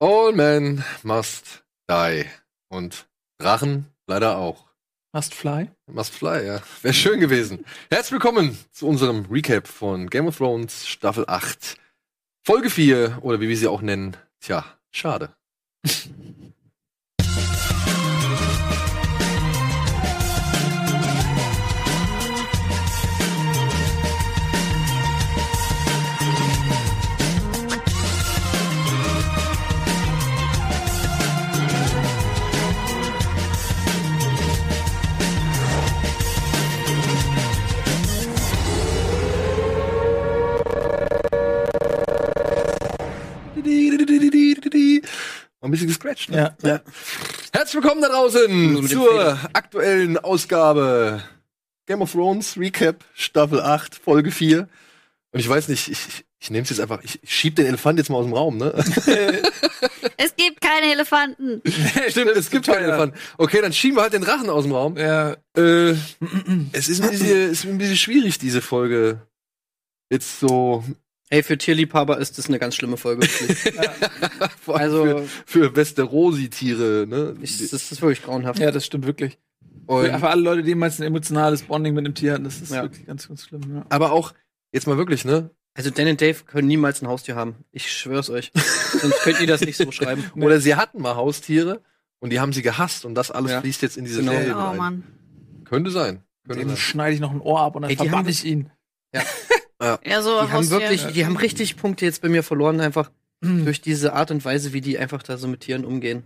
All men must die. Und Drachen leider auch. Must fly? Must fly, ja. Wäre schön gewesen. Herzlich willkommen zu unserem Recap von Game of Thrones Staffel 8. Folge 4, oder wie wir sie auch nennen. Tja, schade. Ein bisschen gescratcht. Ne? Ja, ja. Herzlich willkommen da draußen zur aktuellen Ausgabe Game of Thrones Recap Staffel 8 Folge 4. Und ich weiß nicht, ich, ich, ich nehme es jetzt einfach, ich, ich schieb den Elefant jetzt mal aus dem Raum, ne? Es gibt keine Elefanten. Stimmt, es gibt keinen Elefant. Okay, dann schieben wir halt den Drachen aus dem Raum. Ja. Äh, es ist ein, bisschen, es ist ein bisschen schwierig, diese Folge jetzt so Ey, für Tierliebhaber ist das eine ganz schlimme Folge. wirklich. vor allem Also- für, für Westerosi-Tiere, ne? Ich- das ist wirklich grauenhaft. ja, das stimmt wirklich. Und- Für, für alle Leute, die jemals ein emotionales Bonding mit dem Tier hatten, das ist Ja. wirklich ganz, ganz schlimm. Ja. aber auch, jetzt mal wirklich, ne? Also Dan und Dave können niemals ein Haustier haben. Ich schwör's euch. Sonst könnt ihr das nicht so schreiben. Oder sie hatten mal Haustiere und die haben sie gehasst und das alles Ja. fließt jetzt in diese Genau. Serie Oh rein. Mann. Könnte sein. Könnte Dem sein. schneide ich noch ein Ohr ab und dann Ey, verbann ich ihn. Ja, so Die haben wirklich, die haben richtig Punkte jetzt bei mir verloren, einfach Hm. durch diese Art und Weise, wie die einfach da so mit Tieren umgehen.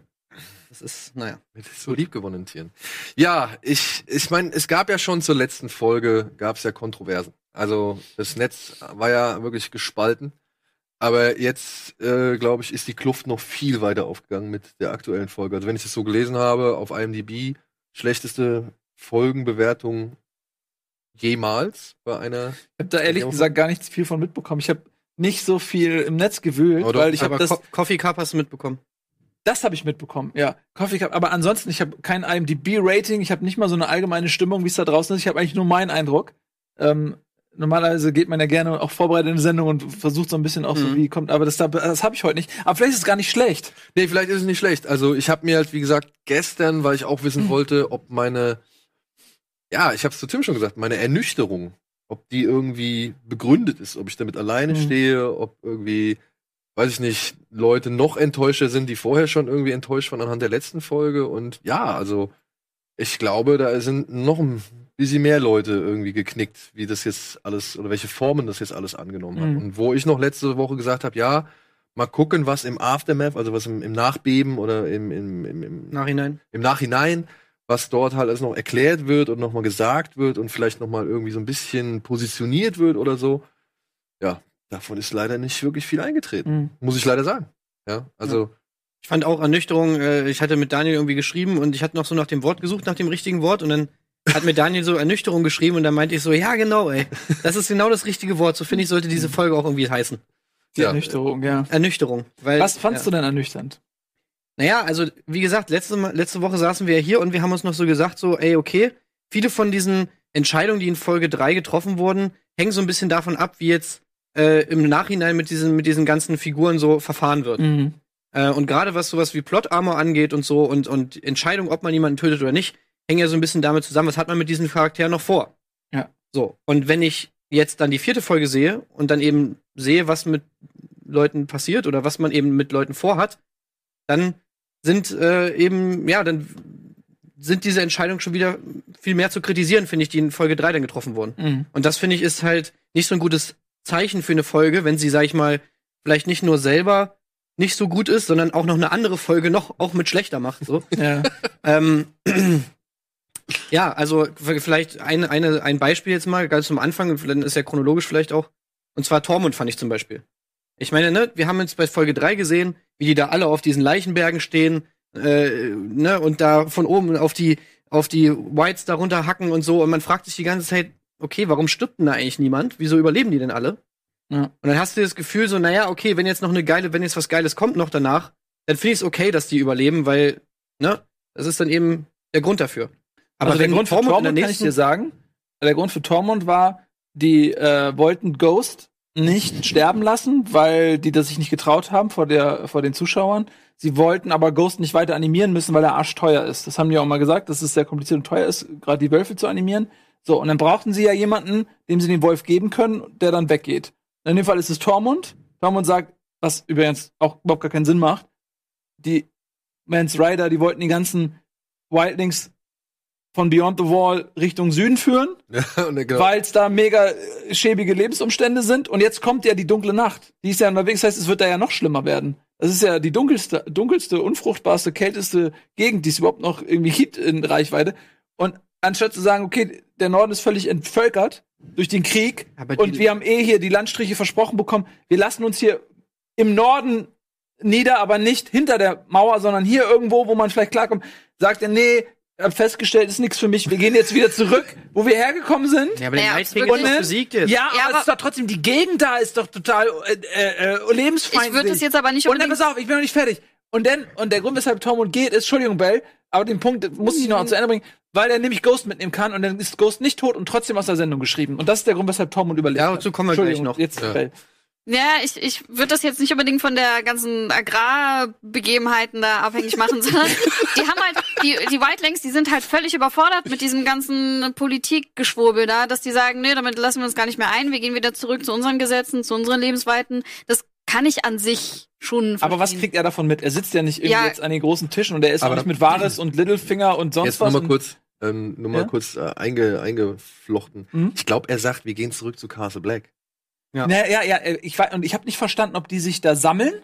Das ist, naja. Mit so liebgewonnenen Tieren. Ja, ich, ich meine, es gab ja schon zur letzten Folge, gab es ja Kontroversen. Also das Netz war ja wirklich gespalten. Aber jetzt, äh, glaube ich, ist die Kluft noch viel weiter aufgegangen mit der aktuellen Folge. Also wenn ich das so gelesen habe, auf IMDb, schlechteste Folgenbewertung jemals bei einer. Ich habe da ehrlich gesagt gar nicht viel von mitbekommen. Ich habe nicht so viel im Netz gewühlt, doch, weil ich habe das, Co Coffee Cup hast du mitbekommen. das habe ich mitbekommen. Ja, Coffee Cup. Aber ansonsten, ich habe kein IMDb-Rating. Ich habe nicht mal so eine allgemeine Stimmung, wie es da draußen ist. Ich habe eigentlich nur meinen Eindruck. Ähm, normalerweise geht man ja gerne auch vorbereitet in eine Sendung und versucht so ein bisschen auch so, Mhm. wie kommt. Aber das, da- das habe ich heute nicht. Aber vielleicht ist es gar nicht schlecht. Nee, vielleicht ist es nicht schlecht. Also ich habe mir halt, wie gesagt, gestern, weil ich auch wissen wollte, ob meine, ja, ich habe es zu Tim schon gesagt, meine Ernüchterung, ob die irgendwie begründet ist, ob ich damit alleine Mhm. stehe, ob irgendwie, weiß ich nicht, Leute noch enttäuschter sind, die vorher schon irgendwie enttäuscht waren anhand der letzten Folge. Und ja, also ich glaube, da sind noch ein bisschen mehr Leute irgendwie geknickt, wie das jetzt alles oder welche Formen das jetzt alles angenommen hat. Mhm. Und wo ich noch letzte Woche gesagt habe, ja, mal gucken, was im Aftermath, also was im, im Nachbeben oder im, im, im, im, Nachhinein. im Nachhinein, was dort halt alles noch erklärt wird und nochmal gesagt wird und vielleicht nochmal irgendwie so ein bisschen positioniert wird oder so. Ja, davon ist leider nicht wirklich viel eingetreten. Mhm. Muss ich leider sagen. Ja, also, Ich fand auch Ernüchterung, äh, ich hatte mit Daniel irgendwie geschrieben und ich hatte noch so nach dem Wort gesucht, nach dem richtigen Wort und dann hat mir Daniel so Ernüchterung geschrieben und dann meinte ich so, ja genau, ey, das ist genau das richtige Wort. So finde ich, sollte diese Folge auch irgendwie heißen. Die Ja. Ernüchterung, ja. Ernüchterung. Weil, Was fandst ja. du denn ernüchternd? Naja, also wie gesagt, letzte, letzte Woche saßen wir ja hier und wir haben uns noch so gesagt, so, ey, okay, viele von diesen Entscheidungen, die in Folge 3 getroffen wurden, hängen so ein bisschen davon ab, wie jetzt äh, im Nachhinein mit diesen, mit diesen ganzen Figuren so verfahren wird. Mhm. Äh, und gerade was sowas wie Plot Armor angeht und so und, und Entscheidung, ob man jemanden tötet oder nicht, hängen ja so ein bisschen damit zusammen, was hat man mit diesen Charakteren noch vor. Ja. So. Und wenn ich jetzt dann die vierte Folge sehe und dann eben sehe, was mit Leuten passiert oder was man eben mit Leuten vorhat, dann sind äh, eben, ja, dann sind diese Entscheidungen schon wieder viel mehr zu kritisieren, finde ich, die in Folge 3 dann getroffen wurden. Mhm. Und das finde ich ist halt nicht so ein gutes Zeichen für eine Folge, wenn sie, sag ich mal, vielleicht nicht nur selber nicht so gut ist, sondern auch noch eine andere Folge noch auch mit schlechter macht. So. Ja. ähm, ja, also vielleicht ein, eine, ein Beispiel jetzt mal, ganz zum Anfang, dann ist ja chronologisch vielleicht auch. Und zwar Tormund fand ich zum Beispiel. Ich meine, ne, wir haben jetzt bei Folge 3 gesehen, wie die da alle auf diesen Leichenbergen stehen, äh, ne, und da von oben auf die, auf die Whites darunter hacken und so. Und man fragt sich die ganze Zeit, okay, warum stirbt denn da eigentlich niemand? Wieso überleben die denn alle? Ja. Und dann hast du das Gefühl so, naja, okay, wenn jetzt noch eine geile, wenn jetzt was Geiles kommt noch danach, dann finde ich es okay, dass die überleben, weil, ne, das ist dann eben der Grund dafür. Aber also der Grund für Tormund Tormund kann ich dir sagen. Der Grund für Tormund war, die äh, wollten Ghost nicht sterben lassen, weil die das sich nicht getraut haben vor der vor den Zuschauern. Sie wollten aber Ghost nicht weiter animieren müssen, weil er arschteuer ist. Das haben die auch mal gesagt, dass es sehr kompliziert und teuer ist, gerade die Wölfe zu animieren. So, und dann brauchten sie ja jemanden, dem sie den Wolf geben können, der dann weggeht. In dem Fall ist es Tormund. Tormund sagt, was übrigens auch überhaupt gar keinen Sinn macht. Die Mans Rider, die wollten die ganzen Wildlings von Beyond the Wall Richtung Süden führen, Ja, genau. weil es da mega äh, schäbige Lebensumstände sind. Und jetzt kommt ja die dunkle Nacht. Die ist ja unterwegs, das heißt, es wird da ja noch schlimmer werden. Das ist ja die dunkelste, dunkelste, unfruchtbarste, kälteste Gegend, die es überhaupt noch irgendwie gibt in Reichweite. Und anstatt zu sagen, okay, der Norden ist völlig entvölkert durch den Krieg und wir haben eh hier die Landstriche versprochen bekommen, wir lassen uns hier im Norden nieder, aber nicht hinter der Mauer, sondern hier irgendwo, wo man vielleicht klarkommt, sagt er, nee, hab festgestellt, ist nichts für mich, wir gehen jetzt wieder zurück, wo wir hergekommen sind. Ja, aber der Ja, ist besiegt jetzt. Ja, Ja, aber, aber- es ist doch trotzdem, die Gegend da ist doch total äh, äh, lebensfeindlich. Ich würde es jetzt aber nicht Und dann, unbedingt. pass auf, ich bin noch nicht fertig. Und dann, und der Grund, weshalb Tormund geht, ist, Entschuldigung, Bell, aber den Punkt muss ich noch zu Ende bringen, weil er nämlich Ghost mitnehmen kann und dann ist Ghost nicht tot und trotzdem aus der Sendung geschrieben. Und das ist der Grund, weshalb Tormund überlebt. Ja, dazu kommen wir gleich Entschuldigung, noch. Jetzt, Ja. Bell. Ja, ich, ich würde das jetzt nicht unbedingt von der ganzen Agrarbegebenheiten da abhängig machen, sondern die haben halt, die, die Whitelings, die sind halt völlig überfordert mit diesem ganzen Politikgeschwurbel da, dass die sagen, nee, damit lassen wir uns gar nicht mehr ein, wir gehen wieder zurück zu unseren Gesetzen, zu unseren Lebensweiten. Das kann ich an sich schon Aber was verstehen. kriegt er davon mit? Er sitzt ja nicht irgendwie Ja. jetzt an den großen Tischen und er ist auch Aber- nicht mit Varys und Littlefinger und sonst Jetzt was. mal und- kurz, ähm, nur mal Ja? kurz äh, einge, eingeflochten. Mhm. Ich glaube, er sagt, wir gehen zurück zu Castle Black. Ja. Ja, ja, ja. äh, Ich, war- und ich habe nicht verstanden, ob die sich da sammeln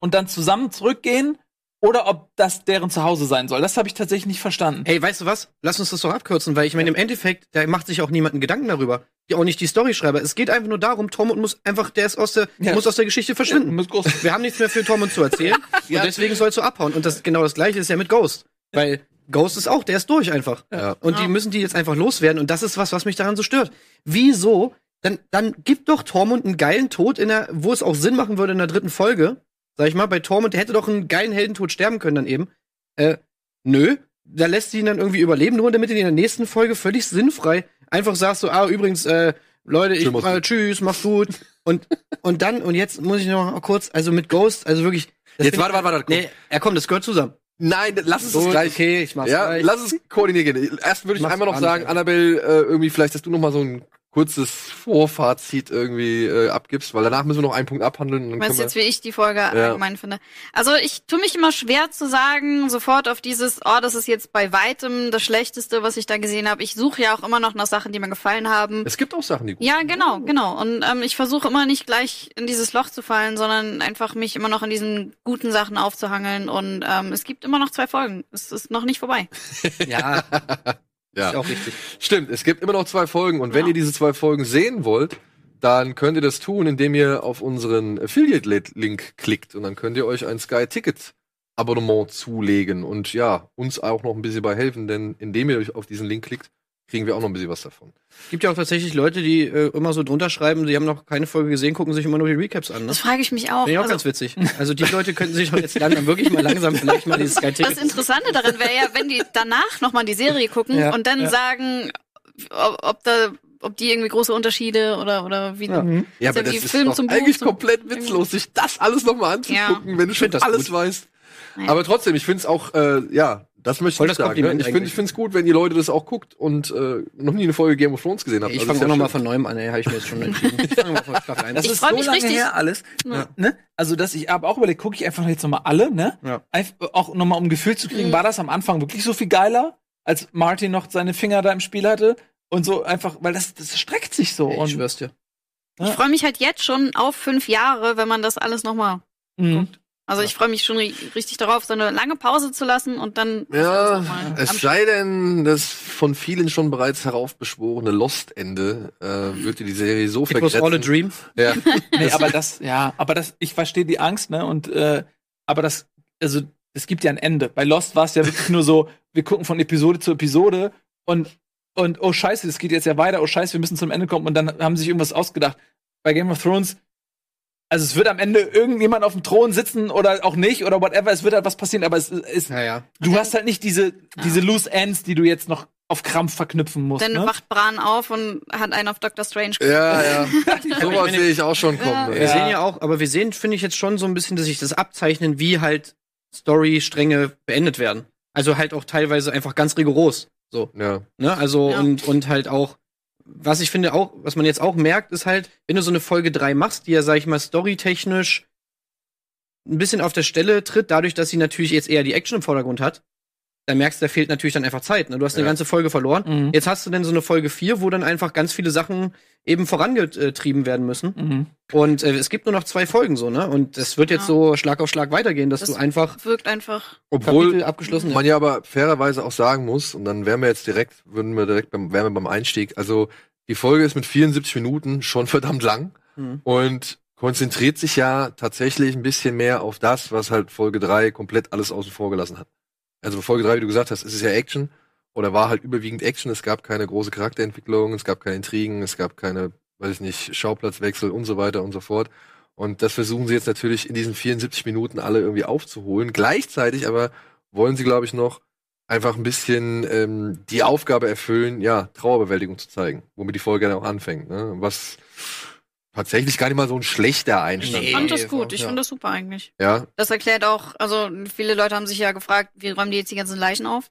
und dann zusammen zurückgehen oder ob das deren Zuhause sein soll. Das habe ich tatsächlich nicht verstanden. Ey, weißt du was? Lass uns das doch abkürzen, weil ich meine, im Endeffekt, da macht sich auch niemand einen Gedanken darüber. Ja, auch nicht die Storyschreiber. Es geht einfach nur darum, Tormund muss einfach, der ist aus der, Ja. muss aus der Geschichte verschwinden. Groß- Wir haben nichts mehr für Tormund zu erzählen. Ja. Und deswegen sollst du abhauen. Und das genau das gleiche ist ja mit Ghost. Weil Ghost ist auch, der ist durch einfach. Ja. Und die Ja. müssen die jetzt einfach loswerden. Und das ist was, was mich daran so stört. Wieso? Dann, dann gibt doch Tormund einen geilen Tod in der, wo es auch Sinn machen würde in der dritten Folge. Sag ich mal, bei Tormund, der hätte doch einen geilen Heldentod sterben können dann eben. Äh, nö. Da lässt sie ihn dann irgendwie überleben, nur damit du in der nächsten Folge völlig sinnfrei einfach sagst so, ah, übrigens, äh, Leute, ich, äh, tschüss, mach's gut. Und, und dann, und jetzt muss ich noch kurz, also mit Ghost, also wirklich. Jetzt warte, warte, warte. Nee, er kommt, das gehört zusammen. Nein, lass das Gut, gleich. okay, ich mach's Ja, gleich. lass es koordinieren. gehen. Erst würde ich Mach's einmal noch gar sagen. Annabelle, äh, irgendwie vielleicht, dass du noch mal so ein kurzes Vorfazit irgendwie äh, abgibst, weil danach müssen wir noch einen Punkt abhandeln. Und dann Weißt du jetzt, wie ich die Folge allgemein finde? Also ich tue mich immer schwer zu sagen, sofort auf dieses, oh, das ist jetzt bei weitem das Schlechteste, was ich da gesehen habe. Ich suche ja auch immer noch nach Sachen, die mir gefallen haben. es gibt auch Sachen, die gut Ja, genau, genau. Und ähm, ich versuche immer nicht gleich in dieses Loch zu fallen, sondern einfach mich immer noch an diesen guten Sachen aufzuhangeln. Und ähm, es gibt immer noch zwei Folgen. Es ist noch nicht vorbei. Ja, Ja. ist auch richtig. Stimmt, es gibt immer noch zwei Folgen und wenn Ja. ihr diese zwei Folgen sehen wollt, dann könnt ihr das tun, indem ihr auf unseren Affiliate-Link klickt und dann könnt ihr euch ein Sky Ticket Abonnement zulegen und ja, uns auch noch ein bisschen bei helfen, denn indem ihr euch auf diesen Link klickt, kriegen wir auch noch ein bisschen was davon. Gibt ja auch tatsächlich Leute, die äh, immer so drunter schreiben, sie haben noch keine Folge gesehen, gucken sich immer nur die Recaps an. Ne? Das frage ich mich auch. Finde ich auch Also, ganz witzig. Also die Leute könnten sich doch jetzt langsam wirklich mal langsam vielleicht mal dieses Sky das. Interessante daran wäre ja, wenn die danach nochmal die Serie gucken Ja, und dann ja. sagen, ob, ob da ob die irgendwie große Unterschiede oder oder wie Ja. Mhm. Ja, Ist ja wie Film zum Buch, eigentlich zum- komplett witzlos, sich das alles nochmal anzugucken, wenn du schon das alles gut. weißt. Naja. Aber trotzdem, ich finde es auch, äh, ja, das möchte Voll ich das sagen. Ne? Ich finde ich es gut, wenn ihr Leute das auch guckt und äh, noch nie eine Folge Game of Thrones gesehen habt. Ich Also fange ist auch ja noch mal schön. von neuem an, ey, habe ich mir jetzt schon entschieden. Ich fange mal von Staffel 1 Das Ich ist so mich lange richtig. her alles. Ja. Ne? Also, dass ich habe auch überlegt, gucke ich einfach jetzt nochmal alle, ne? Ja. Einf auch nochmal um ein Gefühl zu kriegen, Mhm. war das am Anfang wirklich so viel geiler, als Martin noch seine Finger da im Spiel hatte? Und so einfach, weil das, das streckt sich so. Ich und, schwör's dir. Ich freue mich halt jetzt schon auf fünf Jahre, wenn man das alles nochmal. Mhm. Also ich freue mich schon ri- richtig darauf, so eine lange Pause zu lassen und dann. Ja, es sei denn, das von vielen schon bereits heraufbeschworene Lost-Ende äh, wird dir die Serie so It was all a vergrätzen. dream. Ja. Nee, aber das, ja, aber das, ich verstehe die Angst, ne? Und äh, aber das, also es gibt ja ein Ende. Bei Lost war es ja wirklich nur so, wir gucken von Episode zu Episode und und oh Scheiße, das geht jetzt ja weiter. Oh Scheiße, wir müssen zum Ende kommen und dann haben sie sich irgendwas ausgedacht. Bei Game of Thrones, also es wird am Ende irgendjemand auf dem Thron sitzen oder auch nicht oder whatever. Es wird halt was passieren, aber es ist, Ja, ja. du hast halt nicht diese diese loose ends, die du jetzt noch auf Krampf verknüpfen muss. Dann ne? wacht Bran auf und hat einen auf Doctor Strange Ja, ja. Sowas sehe ich auch schon kommen. Wir Ja. sehen ja auch, aber wir sehen, finde ich jetzt schon so ein bisschen, dass sich das abzeichnen, wie halt Story-Stränge beendet werden. Also halt auch teilweise einfach ganz rigoros. So. Ja. Ne? Also Ja. und, und halt auch, was ich finde auch, was man jetzt auch merkt, ist halt, wenn du so eine Folge 3 machst, die ja, sag ich mal, storytechnisch ein bisschen auf der Stelle tritt, dadurch, dass sie natürlich jetzt eher die Action im Vordergrund hat, dann merkst du, da fehlt natürlich dann einfach Zeit. Ne? Du hast eine Ja. ganze Folge verloren. Mhm. Jetzt hast du dann so eine Folge 4, wo dann einfach ganz viele Sachen eben vorangetrieben werden müssen. Mhm. Und äh, es gibt nur noch zwei Folgen so, ne? Und es wird jetzt Ja. so Schlag auf Schlag weitergehen, dass Das du einfach wirkt einfach. Obwohl Kapitel abgeschlossen man ja aber fairerweise auch sagen muss, und dann wären wir jetzt direkt, würden wir direkt beim, wären wir beim Einstieg, also die Folge ist mit 74 Minuten schon verdammt lang Mhm. und konzentriert sich ja tatsächlich ein bisschen mehr auf das, was halt Folge 3 komplett alles außen vor gelassen hat. Also Folge 3, wie du gesagt hast, ist es ja Action oder war halt überwiegend Action, es gab keine große Charakterentwicklung, es gab keine Intrigen, es gab keine, weiß ich nicht, Schauplatzwechsel und so weiter und so fort. Und das versuchen sie jetzt natürlich in diesen 74 Minuten alle irgendwie aufzuholen. Gleichzeitig aber wollen sie, glaube ich, noch einfach ein bisschen ähm, die Aufgabe erfüllen, ja, Trauerbewältigung zu zeigen, womit die Folge dann auch anfängt. Ne? Was tatsächlich gar nicht mal so ein schlechter Einstand Nee. Ich fand das gut. Ich ja. fand das super eigentlich. Ja, Das erklärt auch, also viele Leute haben sich ja gefragt, wie räumen die jetzt die ganzen Leichen auf?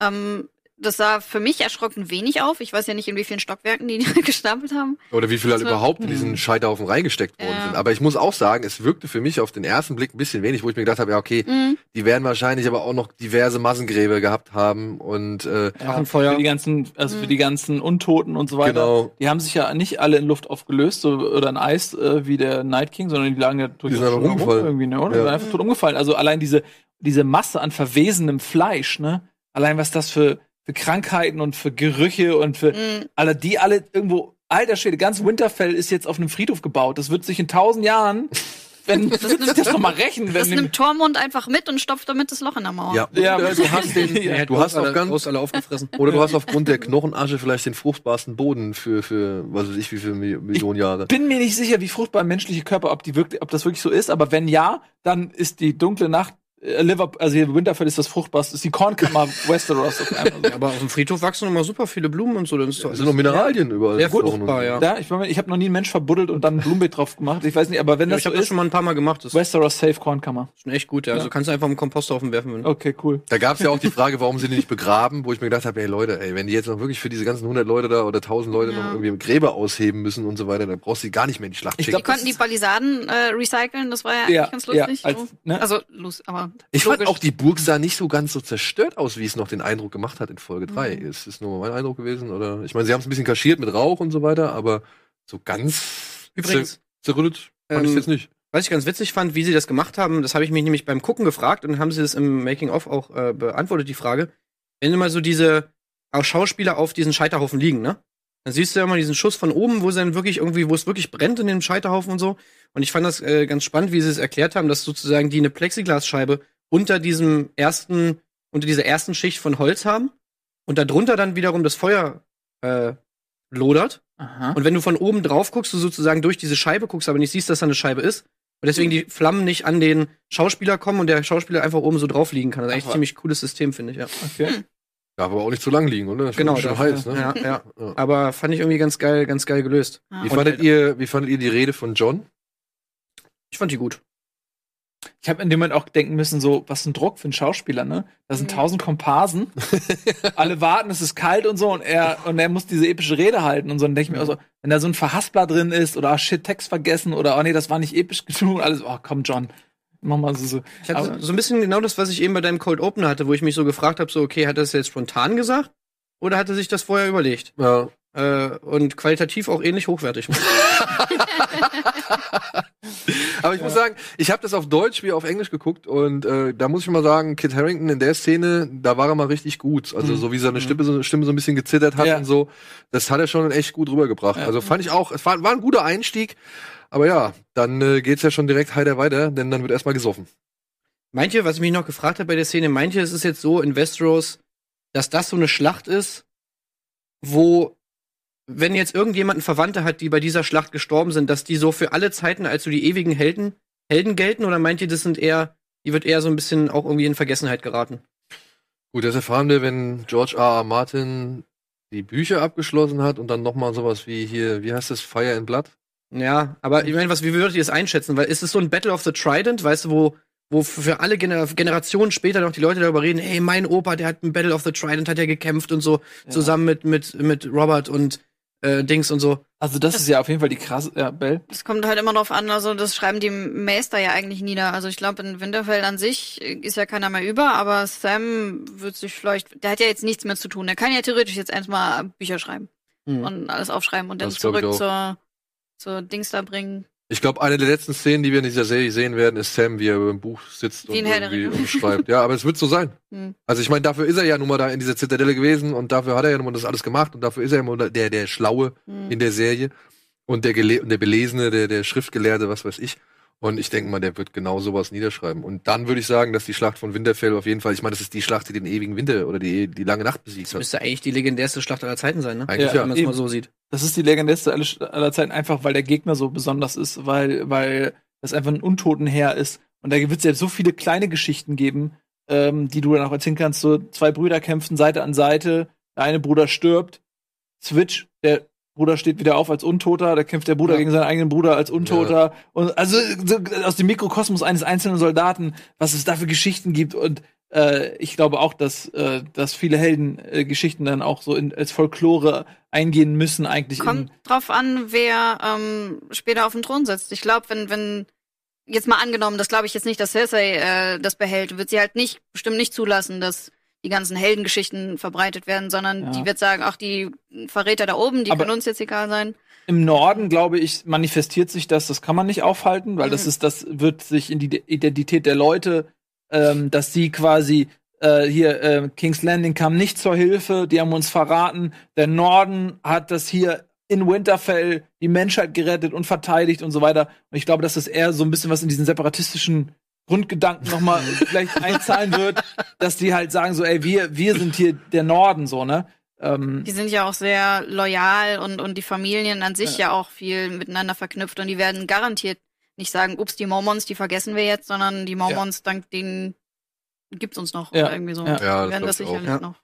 Ähm, das sah für mich erschrocken wenig auf. Ich weiß ja nicht, in wie vielen Stockwerken die gestapelt haben. oder wie viel halt überhaupt in diesen Scheiterhaufen reingesteckt worden Ja. sind. Aber ich muss auch sagen, es wirkte für mich auf den ersten Blick ein bisschen wenig, wo ich mir gedacht habe, ja, okay, Mhm. die werden wahrscheinlich aber auch noch diverse Massengräber gehabt haben und äh, Drachenfeuer. Für die ganzen, also für Mhm. die ganzen Untoten und so weiter. genau, Die haben sich ja nicht alle in Luft aufgelöst so, oder in Eis äh, wie der Night King, sondern die lagen ja durchaus sind einfach umgefallen. irgendwie, ne? Oder? Ja. Sind einfach tot umgefallen. Also allein diese, diese Masse an verwesenem Fleisch, ne? Allein was das für, für Krankheiten und für Gerüche und für Mhm. alle, die alle irgendwo, alter Schwede, ganz Winterfell ist jetzt auf einem Friedhof gebaut. Das wird sich in tausend Jahren, wenn, das sich das noch mal Das wenn nimmt Tormund einfach mit und stopft damit das Loch in der Mauer. ja, Ja, du hast den, Ja, du hast alle, auch ganz alle aufgefressen. Oder du hast aufgrund der Knochenasche vielleicht den fruchtbarsten Boden für, für was weiß ich, wie viele Mi- Millionen Jahre. bin mir nicht sicher, wie fruchtbar ein menschlicher Körper, ob die wirklich, ob das wirklich so ist, aber wenn ja, dann ist die dunkle Nacht, Liverpool, also hier Winterfell ist das fruchtbarste, ist die Kornkammer Westeros auf einmal. So. Aber auf dem Friedhof wachsen immer super viele Blumen und so. Das ist Es sind noch Mineralien überall. Sehr fruchtbar, ja. Ja, ich, mein, ich habe noch nie einen Mensch verbuddelt und dann ein Blumenbeet drauf gemacht. Ich weiß nicht, aber wenn Ja, das ich so habe das ist, schon mal ein paar Mal gemacht. Das ist Westeros Safe Kornkammer. schon echt gut, ja. Also Ja. kannst du einfach im Komposthaufen werfen. Wenn Okay, cool. Da gab es ja auch die Frage, warum sie die nicht begraben, wo ich mir gedacht habe, ey Leute, ey, wenn die jetzt noch wirklich für diese ganzen 100 Leute da oder 1000 Leute Ja. noch irgendwie Gräber ausheben müssen und so weiter, dann brauchst du die gar nicht mehr in die Schlacht Ich schicken. Die konnten die Balisaden äh, recyceln, das war ja eigentlich Ja, ganz ja, lustig. als, ne? Also, lust, aber ich fand auch, die Burg sah nicht so ganz so zerstört aus, wie es noch den Eindruck gemacht hat in Folge 3. Mhm. Ist das nur mein Eindruck gewesen? Oder ich meine, sie haben es ein bisschen kaschiert mit Rauch und so weiter, aber so ganz Übrigens, zer zerrüttet fand ich ähm, jetzt nicht. was ich ganz witzig fand, wie sie das gemacht haben, das habe ich mich nämlich beim Gucken gefragt und haben sie das im Making-of auch äh, beantwortet, die Frage. Wenn immer so diese auch Schauspieler auf diesen Scheiterhaufen liegen, ne? Dann siehst du ja immer diesen Schuss von oben, wo sie dann wirklich irgendwie, wo es wirklich brennt in dem Scheiterhaufen und so. Und ich fand das äh, ganz spannend, wie sie es erklärt haben, dass sozusagen die eine Plexiglasscheibe unter diesem ersten, unter dieser ersten Schicht von Holz haben und darunter dann wiederum das Feuer äh, lodert. Aha. Und wenn du von oben drauf guckst, du sozusagen durch diese Scheibe guckst, aber nicht siehst, dass da eine Scheibe ist. Und deswegen die Flammen nicht an den Schauspieler kommen und der Schauspieler einfach oben so drauf liegen kann. Das ist eigentlich ein ziemlich cooles System, finde ich, ja. Okay. Darf aber auch nicht zu lang liegen, oder? Das Genau, schon heiß, ne? Ja, ja. Ja. Aber fand ich irgendwie ganz geil, ganz geil gelöst. Ja. Wie Und fandet halt- ihr, wie fandet ihr die Rede von John? Ich fand die gut. Ich habe in dem Moment auch denken müssen, so, was ein Druck für einen Schauspieler, ne? Da sind Mhm. tausend Komparsen, alle warten, es ist kalt und so, und er, und er muss diese epische Rede halten und so. Und denke ich mir auch so, wenn da so ein Verhaspler drin ist, oder ah, shit, Text vergessen, oder oh nee, das war nicht episch genug, und alles, oh komm, John, mach mal so, so. Ich hatte Aber- so ein bisschen genau das, was ich eben bei deinem Cold Open hatte, wo ich mich so gefragt habe, so, okay, hat er das jetzt spontan gesagt? Oder hat er sich das vorher überlegt? Ja. Äh, und qualitativ auch ähnlich hochwertig. Aber ich muss sagen, ich habe das auf Deutsch wie auf Englisch geguckt und äh, da muss ich mal sagen, Kit Harrington in der Szene, da war er mal richtig gut. Also Mhm. so wie seine Mhm. Stimme, so, Stimme so ein bisschen gezittert hat Ja. und so, das hat er schon echt gut rübergebracht. Ja. Also fand ich auch, es war, war ein guter Einstieg. Aber ja, dann äh, geht's ja schon direkt heiter weiter, denn dann wird erstmal gesoffen. Meint ihr, was ich mich noch gefragt habe bei der Szene, meint ihr, es ist jetzt so in Westeros, dass das so eine Schlacht ist, wo, wenn jetzt irgendjemand einen Verwandte hat, die bei dieser Schlacht gestorben sind, dass die so für alle Zeiten als so die ewigen Helden, Helden gelten? Oder meint ihr, das sind eher, die wird eher so ein bisschen auch irgendwie in Vergessenheit geraten? Gut, das erfahren wir, wenn George R. R. Martin die Bücher abgeschlossen hat und dann nochmal sowas wie hier, wie heißt das, Fire and Blood? Ja, aber ich meine, was, wie würdet ihr das einschätzen? Weil ist es so ein Battle of the Trident, weißt du, wo, wo für alle Gener Generationen später noch die Leute darüber reden, hey, mein Opa, der hat ein Battle of the Trident, hat ja gekämpft und so, zusammen mit, mit, mit Robert und äh, Dings und so. Also das ist ja auf jeden Fall die krasse, ja, Bell. Es kommt halt immer drauf an, also das schreiben die Meister ja eigentlich nieder. Also ich glaube, in Winterfell an sich ist ja keiner mehr über, aber Sam wird sich vielleicht, der hat ja jetzt nichts mehr zu tun. Der kann ja theoretisch jetzt erstmal Bücher schreiben Hm. und alles aufschreiben und dann Das ich zurück auch. zur, zur Dings da bringen. Ich glaube, eine der letzten Szenen, die wir in dieser Serie sehen werden, ist Sam, wie er über dem Buch sitzt Wie und Herr irgendwie Ringe. schreibt. Ja, aber es wird so sein. Hm. Also ich meine, dafür ist er ja nun mal da in dieser Zitadelle gewesen und dafür hat er ja nun mal das alles gemacht und dafür ist er immer der, der Schlaue Hm. in der Serie und der, Gele und der Belesene, der, der Schriftgelehrte, was weiß ich. Und ich denke mal, der wird genau sowas niederschreiben. Und dann würde ich sagen, dass die Schlacht von Winterfell auf jeden Fall, ich meine, das ist die Schlacht, die den ewigen Winter oder die, die lange Nacht besiegt Das hat. müsste eigentlich die legendärste Schlacht aller Zeiten sein, ne? Eigentlich Ja, ja. Wenn man es mal so sieht. Das ist die legendärste aller, aller Zeiten, einfach weil der Gegner so besonders ist, weil, weil das einfach ein Untotenheer ist. Und da wird es ja so viele kleine Geschichten geben, ähm, die du dann auch erzählen kannst. So zwei Brüder kämpfen Seite an Seite, der eine Bruder stirbt, Switch, der Bruder steht wieder auf als Untoter, da kämpft der Bruder Ja. gegen seinen eigenen Bruder als Untoter. Und also so, aus dem Mikrokosmos eines einzelnen Soldaten, was es da für Geschichten gibt. Und äh, ich glaube auch, dass, äh, dass viele Heldengeschichten äh, Geschichten dann auch so in, als Folklore eingehen müssen, eigentlich. Kommt drauf an, wer ähm, später auf dem Thron sitzt. Ich glaube, wenn, wenn, jetzt mal angenommen, das glaube ich jetzt nicht, dass Cersei äh, das behält, wird sie halt nicht, bestimmt nicht zulassen, dass die ganzen Heldengeschichten verbreitet werden, sondern Ja. die wird sagen, ach, die Verräter da oben, die Aber- können uns jetzt egal sein. Im Norden, glaube ich, manifestiert sich das, das kann man nicht aufhalten, weil das Mhm. ist, das wird sich in die Identität der Leute, ähm, dass sie quasi äh, hier, äh, King's Landing kam nicht zur Hilfe, die haben uns verraten. Der Norden hat das hier in Winterfell die Menschheit gerettet und verteidigt und so weiter. Und ich glaube, dass das eher so ein bisschen was in diesen separatistischen Grundgedanken nochmal vielleicht einzahlen wird, dass die halt sagen so, ey, wir, wir sind hier der Norden, so, ne? Ähm, Die sind ja auch sehr loyal und, und die Familien an sich ja. auch viel miteinander verknüpft und die werden garantiert nicht sagen, ups, die Mormons, die vergessen wir jetzt, sondern die Mormons, dank denen gibt's uns noch Ja. oder irgendwie so. Ja. Ja, das werden das ich auch. sicherlich Ja. noch.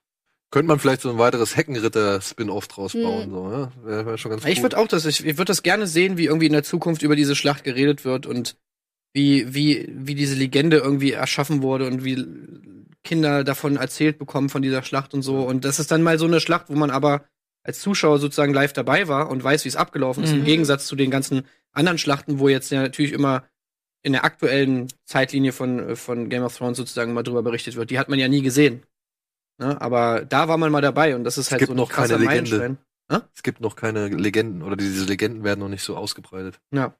Könnte man vielleicht so ein weiteres Heckenritter-Spin-Off draus Mhm. bauen, so, ja? Wäre wär schon ganz Ich gut. würde auch das, ich, ich würde das gerne sehen, wie irgendwie in der Zukunft über diese Schlacht geredet wird und wie, wie, wie diese Legende irgendwie erschaffen wurde und wie Kinder davon erzählt bekommen von dieser Schlacht und so. Und das ist dann mal so eine Schlacht, wo man aber als Zuschauer sozusagen live dabei war und weiß, wie es abgelaufen ist, Mhm. im Gegensatz zu den ganzen anderen Schlachten, wo jetzt ja natürlich immer in der aktuellen Zeitlinie von, von Game of Thrones sozusagen mal drüber berichtet wird. Die hat man ja nie gesehen. Ne? Aber da war man mal dabei und das ist halt so ein noch keine Legende. Meilenstein. Es gibt noch keine Legenden oder diese Legenden werden noch nicht so ausgebreitet. Ja.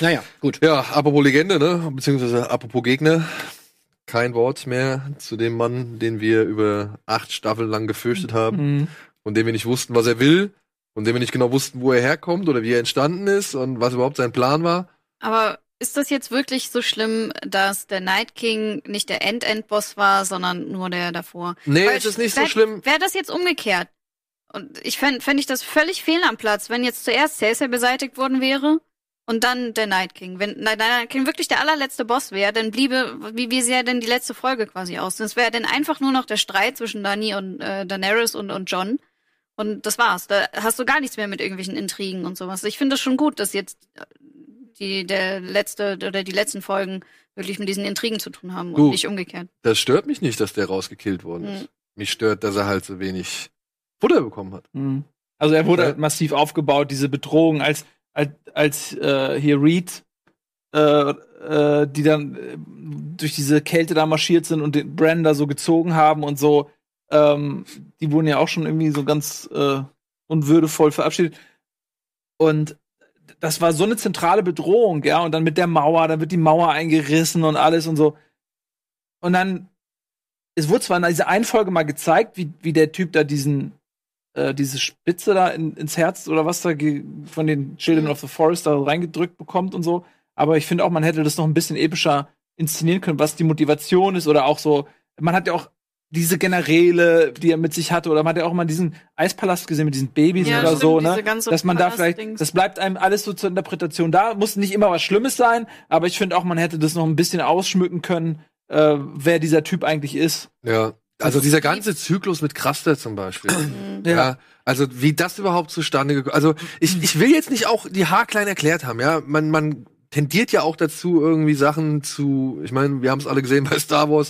Naja, gut. Ja, apropos Legende, ne? Beziehungsweise apropos Gegner. Kein Wort mehr zu dem Mann, den wir über acht Staffeln lang gefürchtet haben, mh. von dem wir nicht wussten, was er will, von dem wir nicht genau wussten, wo er herkommt oder wie er entstanden ist und was überhaupt sein Plan war. Aber ist das jetzt wirklich so schlimm, dass der Night King nicht der End-End-Boss war, sondern nur der davor? Nee, Weil es ist nicht so wär- schlimm. Wäre das jetzt umgekehrt? Und ich fände fänd ich das völlig fehl am Platz, wenn jetzt zuerst Cersei beseitigt worden wäre und dann der Night King. Wenn der Night King wirklich der allerletzte Boss wäre, dann bliebe, wie, wie sähe denn die letzte Folge quasi aus? Das wäre dann einfach nur noch der Streit zwischen Dani und äh, Daenerys und, und John. Und das war's. Da hast du gar nichts mehr mit irgendwelchen Intrigen und sowas. Ich finde es schon gut, dass jetzt äh, die, der letzte oder die letzten Folgen wirklich mit diesen Intrigen zu tun haben Du. und nicht umgekehrt. Das stört mich nicht, dass der rausgekillt worden ist. Mhm. Mich stört, dass er halt so wenig Futter bekommen hat. Mhm. Also er wurde Ja. halt massiv aufgebaut, diese Bedrohung, als als, als äh, hier Reed, äh, äh, die dann äh, durch diese Kälte da marschiert sind und den Bran da so gezogen haben und so, ähm, die wurden ja auch schon irgendwie so ganz äh, unwürdevoll verabschiedet. Und das war so eine zentrale Bedrohung, ja, und dann mit der Mauer, dann wird die Mauer eingerissen und alles und so. Und dann, es wurde zwar in dieser einen Folge mal gezeigt, wie, wie der Typ da diesen, äh, diese Spitze da in, ins Herz oder was da von den Children of the Forest da reingedrückt bekommt und so. Aber ich finde auch, man hätte das noch ein bisschen epischer inszenieren können, was die Motivation ist oder auch so. Man hat ja auch diese Generäle, die er mit sich hatte, oder man hat ja auch mal diesen Eispalast gesehen mit diesen Babys Ja, oder stimmt, so, ne? Dass man da vielleicht, das bleibt einem alles so zur Interpretation da. Muss nicht immer was Schlimmes sein, aber ich finde auch, man hätte das noch ein bisschen ausschmücken können, äh, wer dieser Typ eigentlich ist. Ja, Also dieser ganze Zyklus mit Craster zum Beispiel. ja. Also wie das überhaupt zustande gekommen Also ich, ich will jetzt nicht auch die haarklein erklärt haben, ja. Man, man tendiert ja auch dazu, irgendwie Sachen zu, ich meine, wir haben es alle gesehen bei Star Wars,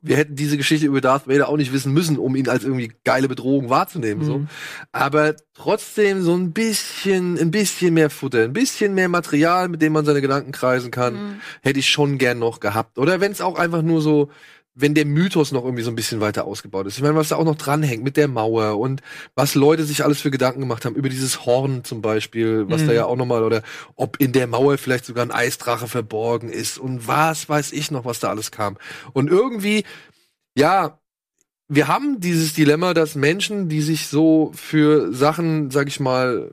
wir hätten diese Geschichte über Darth Vader auch nicht wissen müssen, um ihn als irgendwie geile Bedrohung wahrzunehmen. Mhm. So. Aber trotzdem so ein bisschen, ein bisschen mehr Futter, ein bisschen mehr Material, mit dem man seine Gedanken kreisen kann, Mhm. hätte ich schon gern noch gehabt. Oder wenn es auch einfach nur so, wenn der Mythos noch irgendwie so ein bisschen weiter ausgebaut ist. Ich meine, was da auch noch dranhängt mit der Mauer und was Leute sich alles für Gedanken gemacht haben über dieses Horn zum Beispiel, was Mhm. da ja auch nochmal, oder ob in der Mauer vielleicht sogar ein Eisdrache verborgen ist und was weiß ich noch, was da alles kam. Und irgendwie, ja, wir haben dieses Dilemma, dass Menschen, die sich so für Sachen, sag ich mal,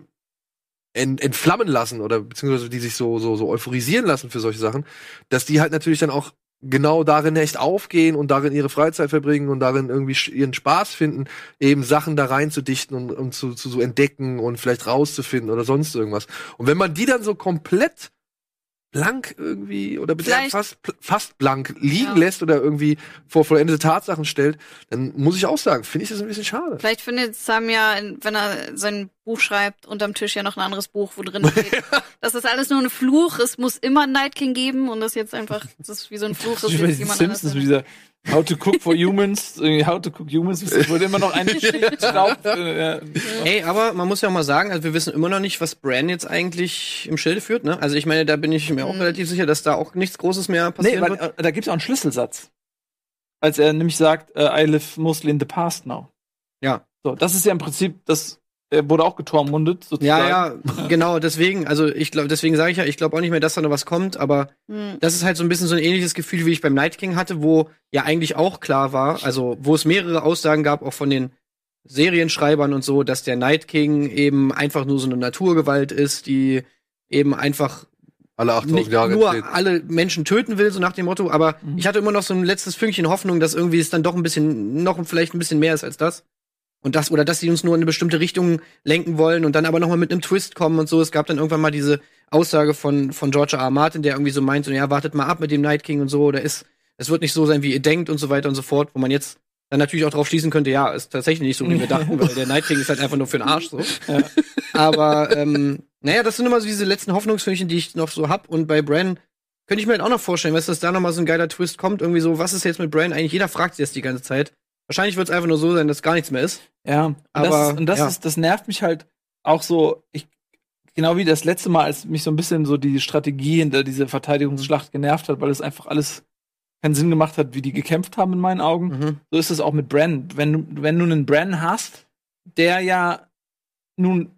ent, entflammen lassen oder beziehungsweise die sich so, so, so euphorisieren lassen für solche Sachen, dass die halt natürlich dann auch genau darin echt aufgehen und darin ihre Freizeit verbringen und darin irgendwie ihren Spaß finden, eben Sachen da reinzudichten und, und zu, zu so entdecken und vielleicht rauszufinden oder sonst irgendwas. Und wenn man die dann so komplett blank irgendwie oder bisher fast, fast blank liegen Ja. lässt oder irgendwie vor vollendete Tatsachen stellt, dann muss ich auch sagen, finde ich das ein bisschen schade. Vielleicht findet Sam ja, wenn er sein Buch schreibt, unterm Tisch ja noch ein anderes Buch, wo drin steht, dass das alles nur ein Fluch, es muss immer einen Night King geben und das jetzt einfach, das ist wie so ein Fluch, Das bei jetzt jemand Simpsons, anders. mit dieser How to Cook for Humans, How to Cook Humans, es wurde immer noch ein Staub. Äh, ja. Ey, aber man muss ja auch mal sagen, also wir wissen immer noch nicht, was Bran jetzt eigentlich im Schilde führt, ne? Also ich meine, da bin ich mir auch Mhm. relativ sicher, dass da auch nichts Großes mehr Nee, passieren weil, wird. äh, da gibt es auch einen Schlüsselsatz. Als er nämlich sagt, äh, I live mostly in the past now. Ja. So, das ist ja im Prinzip, das er wurde auch getormundet, sozusagen. Ja, ja, genau, deswegen, also ich glaube, deswegen sage ich ja, ich glaube auch nicht mehr, dass da noch was kommt, aber Hm. das ist halt so ein bisschen so ein ähnliches Gefühl, wie ich beim Night King hatte, wo ja eigentlich auch klar war, also wo es mehrere Aussagen gab, auch von den Serienschreibern und so, dass der Night King eben einfach nur so eine Naturgewalt ist, die eben einfach Alle 8000 nicht Jahre nur erzählt. alle Menschen töten will, so nach dem Motto, aber Mhm. ich hatte immer noch so ein letztes Fünkchen Hoffnung, dass irgendwie es dann doch ein bisschen, noch vielleicht ein bisschen mehr ist als das. Und das, oder dass sie uns nur in eine bestimmte Richtung lenken wollen und dann aber nochmal mit einem Twist kommen und so. Es gab dann irgendwann mal diese Aussage von, von George R. R. Martin, der irgendwie so meint, so, ja, wartet mal ab mit dem Night King und so, oder ist, es wird nicht so sein, wie ihr denkt und so weiter und so fort, wo man jetzt dann natürlich auch drauf schließen könnte, ja, ist tatsächlich nicht so, wie wir dachten, weil der Night King ist halt einfach nur für den Arsch, so. Ja. Aber, ähm, naja, das sind immer so diese letzten Hoffnungsfünkchen, die ich noch so hab. Und bei Bran könnte ich mir halt auch noch vorstellen, weißt du, dass da noch mal so ein geiler Twist kommt. Irgendwie so, was ist jetzt mit Bran? Eigentlich jeder fragt sich das die ganze Zeit. Wahrscheinlich wird es einfach nur so sein, dass gar nichts mehr ist. Ja, und Aber, das, ist, und das, ja. ist, das nervt mich halt auch so. Ich, genau wie das letzte Mal, als mich so ein bisschen so die Strategie hinter diese Verteidigungsschlacht genervt hat, weil es einfach alles keinen Sinn gemacht hat, wie die gekämpft haben in meinen Augen. Mhm. So ist es auch mit Bran. Wenn du, wenn du einen Bran hast, der ja nun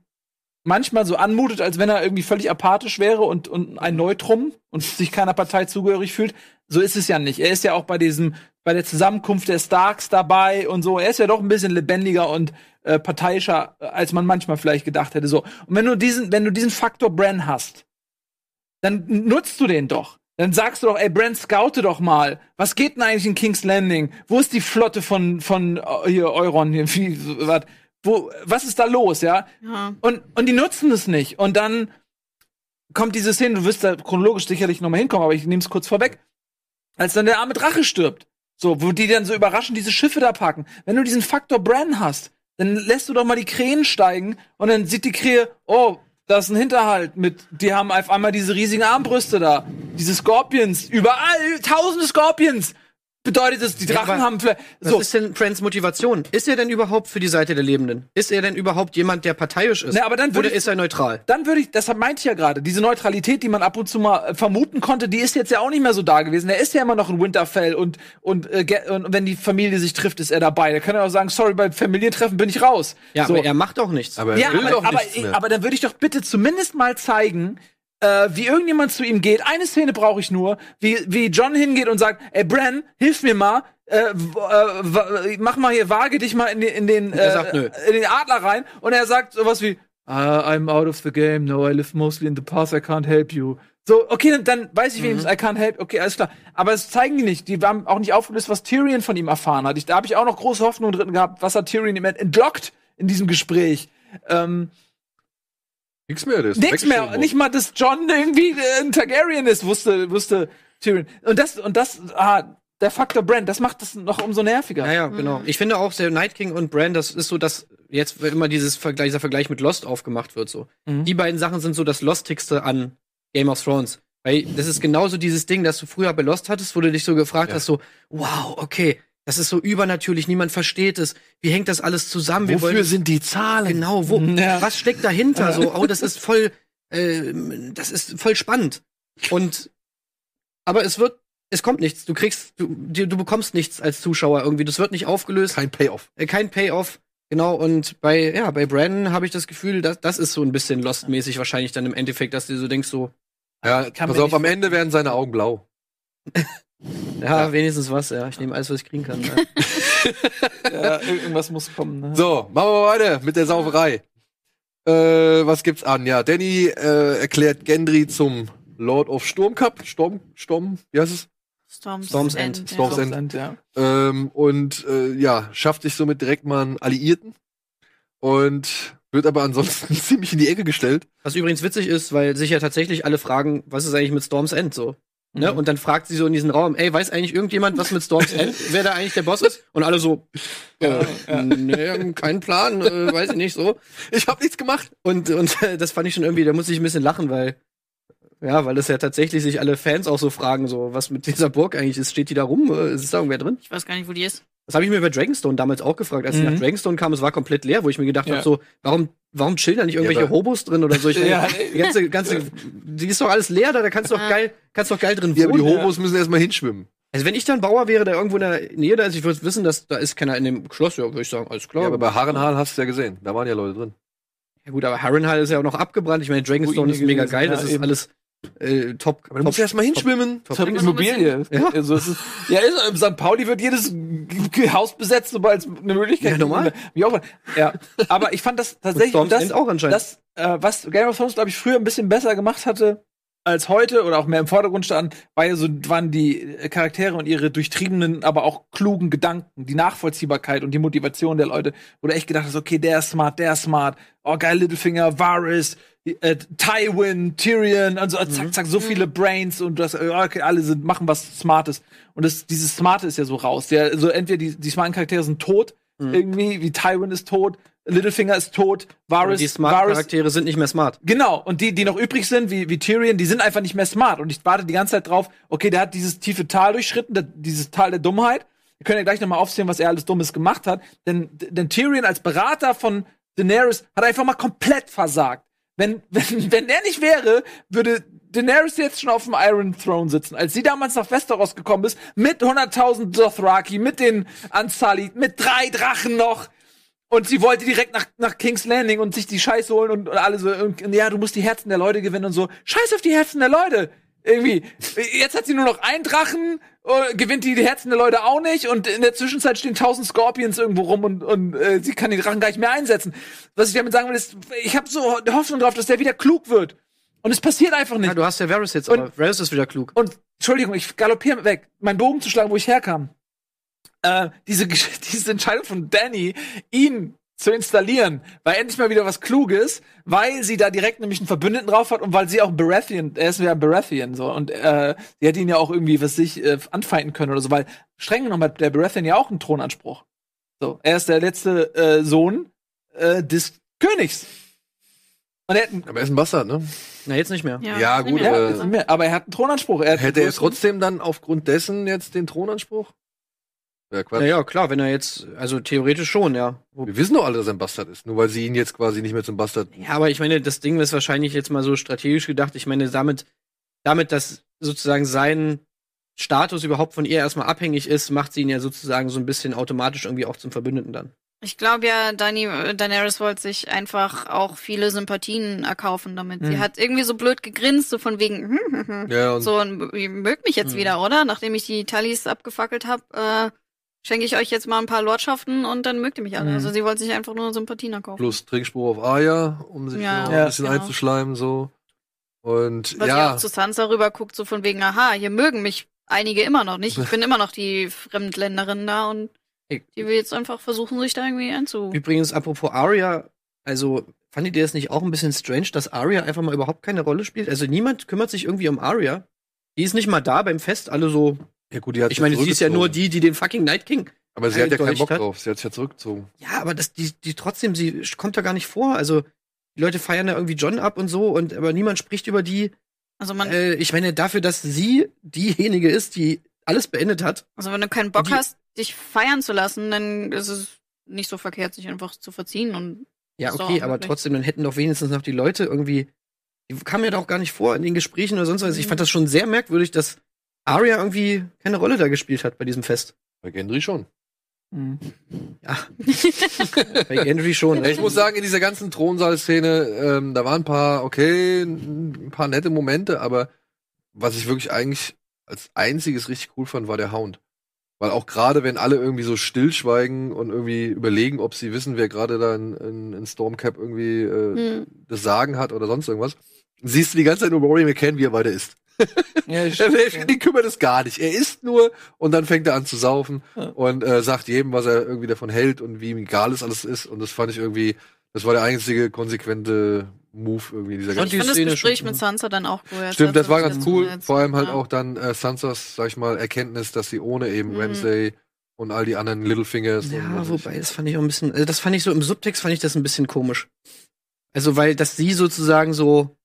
manchmal so anmutet, als wenn er irgendwie völlig apathisch wäre und, und ein Neutrum und sich keiner Partei zugehörig fühlt, so ist es ja nicht. Er ist ja auch bei diesem, bei der Zusammenkunft der Starks dabei und so. Er ist ja doch ein bisschen lebendiger und äh, parteiischer, äh, als man manchmal vielleicht gedacht hätte. So. Und wenn du diesen, wenn du diesen Faktor Bran hast, dann nutzt du den doch. Dann sagst du doch, ey, Brand, scoute doch mal. Was geht denn eigentlich in King's Landing? Wo ist die Flotte von, von äh, hier Euron? Hier, wie, was, wo, was ist da los, ja? Ja. Und, und die nutzen es nicht. Und dann kommt diese Szene, du wirst da chronologisch sicherlich noch mal hinkommen, aber ich nehme es kurz vorweg. Als dann der arme Drache stirbt. So, wo die dann so überraschend diese Schiffe da packen. Wenn du diesen Faktor Bran hast, dann lässt du doch mal die Krähen steigen und dann sieht die Krähe, oh, da ist ein Hinterhalt mit, die haben auf einmal diese riesigen Armbrüste da. Diese Scorpions, überall, tausende Scorpions. Bedeutet das, die Ja, Drachen aber haben vielleicht, Was so. ist denn Brans Motivation? Ist er denn überhaupt für die Seite der Lebenden? Ist er denn überhaupt jemand, der parteiisch ist? Ne, aber dann würde Oder ich- ist er neutral? dann würde ich, deshalb meinte ich ja gerade, diese Neutralität, die man ab und zu mal äh, vermuten konnte, die ist jetzt ja auch nicht mehr so da gewesen. Er ist ja immer noch in Winterfell und und, äh, und wenn die Familie sich trifft, ist er dabei. Da kann er auch sagen, sorry, beim Familientreffen bin ich raus. Ja, so. aber er macht auch nichts. Aber er ja, will aber, doch aber, nichts mehr. aber dann würde ich doch bitte zumindest mal zeigen, äh, wie irgendjemand zu ihm geht. Eine Szene brauche ich nur, wie, wie John hingeht und sagt, ey Bran, hilf mir mal, äh, äh, mach mal hier, wage dich mal in den, in den, äh, sagt, in den Adler rein. Und er sagt sowas wie, "Ah, I'm out of the game, no, I live mostly in the past, I can't help you. So, okay, dann, dann weiß ich wenigstens, I can't help, okay, alles klar. Aber das zeigen die nicht. Die haben auch nicht aufgelöst, was Tyrion von ihm erfahren hat. Ich, da habe ich auch noch große Hoffnung drin gehabt, was hat Tyrion ihm entlockt in diesem Gespräch. Ähm, Nix mehr, das ist Nix mehr, nicht mal, dass John irgendwie äh, ein Targaryen ist, wusste, wusste Tyrion. Und das, und das, ah, der Faktor Brand, das macht das noch umso nerviger. Ja, ja, genau. Mhm. Ich finde auch, der Night King und Bran, das ist so, dass jetzt immer dieses Vergleich, dieser Vergleich mit Lost aufgemacht wird. So. Mhm. Die beiden Sachen sind so das Lostigste an Game of Thrones. Weil das ist genauso dieses Ding, das du früher bei Lost hattest, wo du dich so gefragt Ja. hast, so, wow, okay, das ist so übernatürlich, niemand versteht es. Wie hängt das alles zusammen? Wofür wollen- sind die Zahlen? Genau, wo, Ja. was steckt dahinter? So, oh, das ist voll, äh, das ist voll spannend. Und, aber es wird, es kommt nichts. Du kriegst, du, du bekommst nichts als Zuschauer irgendwie. Das wird nicht aufgelöst, Kein Payoff. äh, kein Payoff. Genau, und bei, ja, bei Brandon habe ich das Gefühl, dass, das ist so ein bisschen Lost-mäßig wahrscheinlich dann im Endeffekt, dass du so denkst, so, Ja, pass auf, am Ende werden seine Augen blau. ja, wenigstens was, ja. Ich nehme alles, was ich kriegen kann. Ja. Ja, irgendwas muss kommen. Ne? So, machen wir weiter mit der Sauferei. Äh, was gibt's an? Ja, Danny äh, erklärt Gendry zum Lord of Storm Cup. Storm, Storm, wie heißt es? Storm's, Storm's End. ja. Storm's End. End, ja. Ähm, und äh, ja, schafft sich somit direkt mal einen Alliierten. Und wird aber ansonsten ziemlich in die Ecke gestellt. Was übrigens witzig ist, weil sich ja tatsächlich alle fragen, was ist eigentlich mit Storm's End so? Ne? Mhm. Und dann fragt sie so in diesen Raum, ey, weiß eigentlich irgendjemand, was mit Storm's End, wer da eigentlich der Boss ist? Und alle so, äh, nee, kein Plan, äh, weiß ich nicht so. Ich hab nichts gemacht. Und, und das fand ich schon irgendwie, da musste ich ein bisschen lachen, weil, ja, weil das ja tatsächlich sich alle Fans auch so fragen, so, was mit dieser Burg eigentlich ist. Steht die da rum? Äh, Ist da irgendwer drin? Ich weiß gar nicht, wo die ist. Das habe ich mir bei Dragonstone damals auch gefragt. Als ich Mhm. nach Dragonstone kam, es war komplett leer, wo ich mir gedacht Ja. habe, so, warum, warum chillen da nicht irgendwelche aber- Hobos drin oder so? Ich Ja, die ganze, ganze, die ist doch alles leer da, da kannst du doch Ja. geil, kannst doch geil drin Ja, aber die wohnen. Hobos müssen erstmal hinschwimmen. Also wenn ich dann Bauer wäre, der irgendwo in der Nähe da ist, ich würde wissen, dass da ist keiner in dem Schloss, ja, würde ich sagen, alles klar. Ja, aber bei Harrenhal hast du ja gesehen. Da waren ja Leute drin. Ja gut, aber Harrenhal ist ja auch noch abgebrannt. Ich meine, Dragonstone ist mega gewesen, geil, ja, das ist eben. alles äh, top. Aber du musst erstmal hinschwimmen. top, Top ein Immobilie. Ja. Also, ist, ja, ist, im St. Pauli wird jedes Haus besetzt, sobald es eine Möglichkeit Ja, normal. Wie auch, ja, aber ich fand das Und tatsächlich, Storm's das, End auch anscheinend. das äh, was Game of Thrones, glaube ich, früher ein bisschen besser gemacht hatte als heute oder auch mehr im Vordergrund stand, war ja so, waren die äh, Charaktere und ihre durchtriebenen, aber auch klugen Gedanken, die Nachvollziehbarkeit und die Motivation der Leute, wo du echt gedacht hast, okay, der ist smart, der ist smart, oh geil, Littlefinger, Varys, äh, Tywin, Tyrion, und so, zack, zack, so viele Brains und das, äh, okay, alle sind, machen was Smartes. Und das, dieses Smarte ist ja so raus. Der, also entweder die, die smarten Charaktere sind tot, irgendwie, wie Tywin ist tot, Littlefinger ist tot, Varys, die smart Varys Charaktere sind nicht mehr smart. Genau, und die, die noch übrig sind, wie, wie Tyrion, die sind einfach nicht mehr smart. Und ich warte die ganze Zeit drauf, okay, der hat dieses tiefe Tal durchschritten, der, dieses Tal der Dummheit. Wir können ja gleich nochmal aufzählen, was er alles Dummes gemacht hat. Denn, denn Tyrion als Berater von Daenerys hat einfach mal komplett versagt. Wenn, wenn, wenn er nicht wäre, würde Daenerys jetzt schon auf dem Iron Throne sitzen. Als sie damals nach Westeros gekommen ist, mit 100.000 Dothraki, mit den Unsullied, mit drei Drachen noch. Und sie wollte direkt nach, nach King's Landing und sich die Scheiße holen und, und alle so, und ja, du musst die Herzen der Leute gewinnen und so. Scheiß auf die Herzen der Leute. Irgendwie. Jetzt hat sie nur noch einen Drachen, äh, gewinnt die, Herzen der Leute auch nicht und in der Zwischenzeit stehen tausend Scorpions irgendwo rum und, und äh, sie kann die Drachen gar nicht mehr einsetzen. Was ich damit sagen will, ist, ich habe so Hoffnung drauf, dass der wieder klug wird. Und es passiert einfach nicht. Ja, du hast ja Varys jetzt, Und- aber Varys ist wieder klug. Und Entschuldigung, ich galoppiere weg, meinen Bogen zu schlagen, wo ich herkam. Äh, diese, diese Entscheidung von Danny, ihn zu installieren, war endlich mal wieder was Kluges, weil sie da direkt nämlich einen Verbündeten drauf hat und weil sie auch ein Baratheon, er ist ja ein Baratheon so und äh, sie hätte ihn ja auch irgendwie was sich äh, anfeinden können oder so, weil streng genommen hat der Baratheon ja auch einen Thronanspruch. So, er ist der letzte äh, Sohn äh, des Königs. Und er hat einen, Aber er ist ein Bastard, ne? Na, jetzt nicht mehr. Ja, gut, ja, nicht mehr, aber er hat einen Thronanspruch. Er hat Hätte er einen trotzdem dann aufgrund dessen jetzt den Thronanspruch? Ja, Quatsch. Ja, ja, klar, wenn er jetzt, also theoretisch schon, ja. Wir wissen doch alle, dass er ein Bastard ist, nur weil sie ihn jetzt quasi nicht mehr zum Bastard. Ja, aber ich meine, das Ding ist wahrscheinlich jetzt mal so strategisch gedacht. Ich meine, damit, damit, dass sozusagen sein Status überhaupt von ihr erstmal abhängig ist, macht sie ihn ja sozusagen so ein bisschen automatisch irgendwie auch zum Verbündeten dann. Ich glaube ja, Dani, Daenerys wollte sich einfach auch viele Sympathien erkaufen damit. Sie Mhm. hat irgendwie so blöd gegrinst, so von wegen, hm, hm, hm. Ja, und so, und ihr mögt mich jetzt Mhm. wieder, oder? Nachdem ich die Tallis abgefackelt habe, äh, schenke ich euch jetzt mal ein paar Lordschaften und dann mögt ihr mich alle. Mhm. Also sie wollte sich einfach nur Sympathien erkaufen. plus Trinkspruch auf Arya, um sich Ja, Ja, ein bisschen genau. einzuschleimen, so. Und Was ja, auch zu Sansa rüber guckt, so von wegen, aha, hier mögen mich einige immer noch nicht. Ich bin immer noch die Fremdländerin da und die will jetzt einfach versuchen, sich da irgendwie einzu. Übrigens, apropos Arya, also fandet ihr das nicht auch ein bisschen strange, dass Arya einfach mal überhaupt keine Rolle spielt? Also niemand kümmert sich irgendwie um Arya. Die ist nicht mal da beim Fest, alle so, Ja, gut, die hat Ich meine, sie ist ja nur die, die den fucking Night King. Aber sie hat ja keinen Bock hat. drauf. Sie hat sich ja zurückgezogen. Ja, aber das, die, die trotzdem, sie kommt da gar nicht vor. Also, die Leute feiern da irgendwie John ab und so, und aber niemand spricht über die. Also man, Äh, ich meine, dafür, dass sie diejenige ist, die alles beendet hat. also wenn du keinen Bock die- hast, dich feiern zu lassen, dann ist es nicht so verkehrt, sich einfach zu verziehen und Ja, Ist doch okay, auch aber möglich. trotzdem, dann hätten doch wenigstens noch die Leute irgendwie. Die kamen ja da auch gar nicht vor in den Gesprächen oder sonst was. Ich fand das schon sehr merkwürdig, dass Arya irgendwie keine Rolle da gespielt hat bei diesem Fest. Bei Gendry schon. Mhm. Ja. bei Gendry schon. Ich muss sagen, in dieser ganzen Thronsaal-Szene, ähm, da waren ein paar, okay, ein paar nette Momente, aber was ich wirklich eigentlich als einziges richtig cool fand, war der Hound. Weil auch gerade, wenn alle irgendwie so stillschweigen und irgendwie überlegen, ob sie wissen, wer gerade da in, in, in Stormcap irgendwie äh, hm. das Sagen hat oder sonst irgendwas, siehst du die ganze Zeit nur Rory McCann, wie er weiter isst. Ja, ich, Er, er, den kümmert es gar nicht. Er isst nur und dann fängt er an zu saufen Ja. und äh, sagt jedem, was er irgendwie davon hält und wie ihm egal es alles ist. Und das fand ich irgendwie, das war der einzige konsequente Move irgendwie in dieser Und ganzen die ich finde das Szene Gespräch schon, mit Sansa dann auch cool. Stimmt, das war ganz cool. Vor allem halt ja. auch dann äh, Sansas, sag ich mal, Erkenntnis, dass sie ohne eben Mhm. Ramsay und all die anderen Littlefingers. Ja, ich- wobei, das fand ich auch ein bisschen, also das fand ich so im Subtext fand ich das ein bisschen komisch. Also, weil, dass sie sozusagen so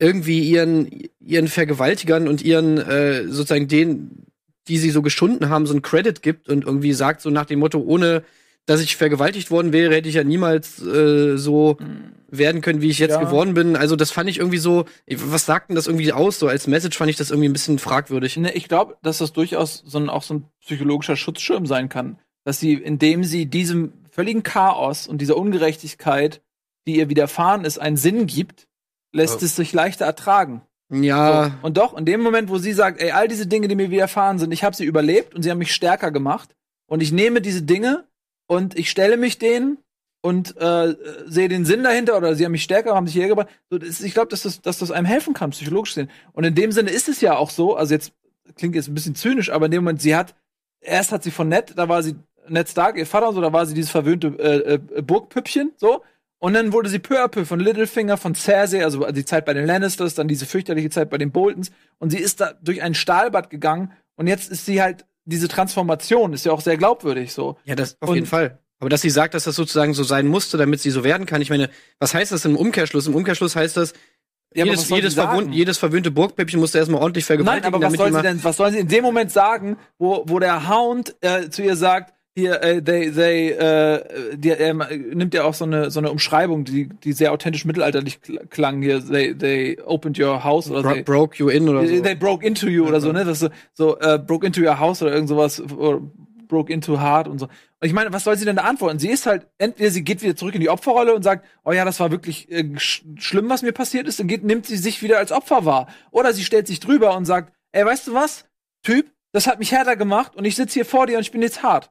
irgendwie ihren, ihren Vergewaltigern und ihren, äh, sozusagen den, die sie so geschunden haben, so einen Credit gibt und irgendwie sagt, so nach dem Motto, ohne dass ich vergewaltigt worden wäre, hätte ich ja niemals äh, so Mhm. werden können, wie ich jetzt Ja. geworden bin. Also, das fand ich irgendwie so, was sagt denn das irgendwie aus? So als Message fand ich das irgendwie ein bisschen fragwürdig. Ne, ich glaube, dass das durchaus so ein, auch so ein psychologischer Schutzschirm sein kann. Dass sie, indem sie diesem völligen Chaos und dieser Ungerechtigkeit, die ihr widerfahren ist, einen Sinn gibt, lässt Ja. es sich leichter ertragen. Ja, So. Und doch, in dem Moment, wo sie sagt, ey, all diese Dinge, die mir widerfahren sind, ich habe sie überlebt und sie haben mich stärker gemacht und ich nehme diese Dinge und ich stelle mich denen und äh, sehe den Sinn dahinter oder sie haben mich stärker, haben sich hierher gebracht. So, das ich glaube, dass das, dass das einem helfen kann, psychologisch gesehen. Und in dem Sinne ist es ja auch so, also jetzt klingt jetzt ein bisschen zynisch, aber in dem Moment, sie hat, erst hat sie von Ned, da war sie Ned Stark, ihr Vater und so, da war sie dieses verwöhnte äh, äh, Burgpüppchen, so. Und dann wurde sie peu à peu von Littlefinger, von Cersei, also die Zeit bei den Lannisters, dann diese fürchterliche Zeit bei den Boltons. Und sie ist da durch ein Stahlbad gegangen. Und jetzt ist sie halt, diese Transformation ist ja auch sehr glaubwürdig, so. Ja, das auf Und- jeden Fall. Aber dass sie sagt, dass das sozusagen so sein musste, damit sie so werden kann. Ich meine, was heißt das im Umkehrschluss? Im Umkehrschluss heißt das, Ja, jedes, jedes, verwöhnt, jedes verwöhnte Burgpäppchen musste erstmal ordentlich vergewaltigen. Nein, aber was soll sie denn, was soll sie in dem Moment sagen, wo, wo der Hound äh, zu ihr sagt, hier, äh, they, they, äh, die, er nimmt ja auch so eine, so eine Umschreibung, die, die sehr authentisch mittelalterlich kl- klang hier, they, they opened your house oder Bro they, broke you in oder so. they broke into you oder so, ne? Das so, so äh, broke into your house oder irgend sowas, oder broke into heart und so. Und ich meine, was soll sie denn da antworten? Sie ist halt, entweder sie geht wieder zurück in die Opferrolle und sagt, oh ja, das war wirklich äh, sch schlimm, was mir passiert ist, dann geht, nimmt sie sich wieder als Opfer wahr. Oder sie stellt sich drüber und sagt, ey, weißt du was, Typ, das hat mich härter gemacht und ich sitze hier vor dir und ich bin jetzt hart.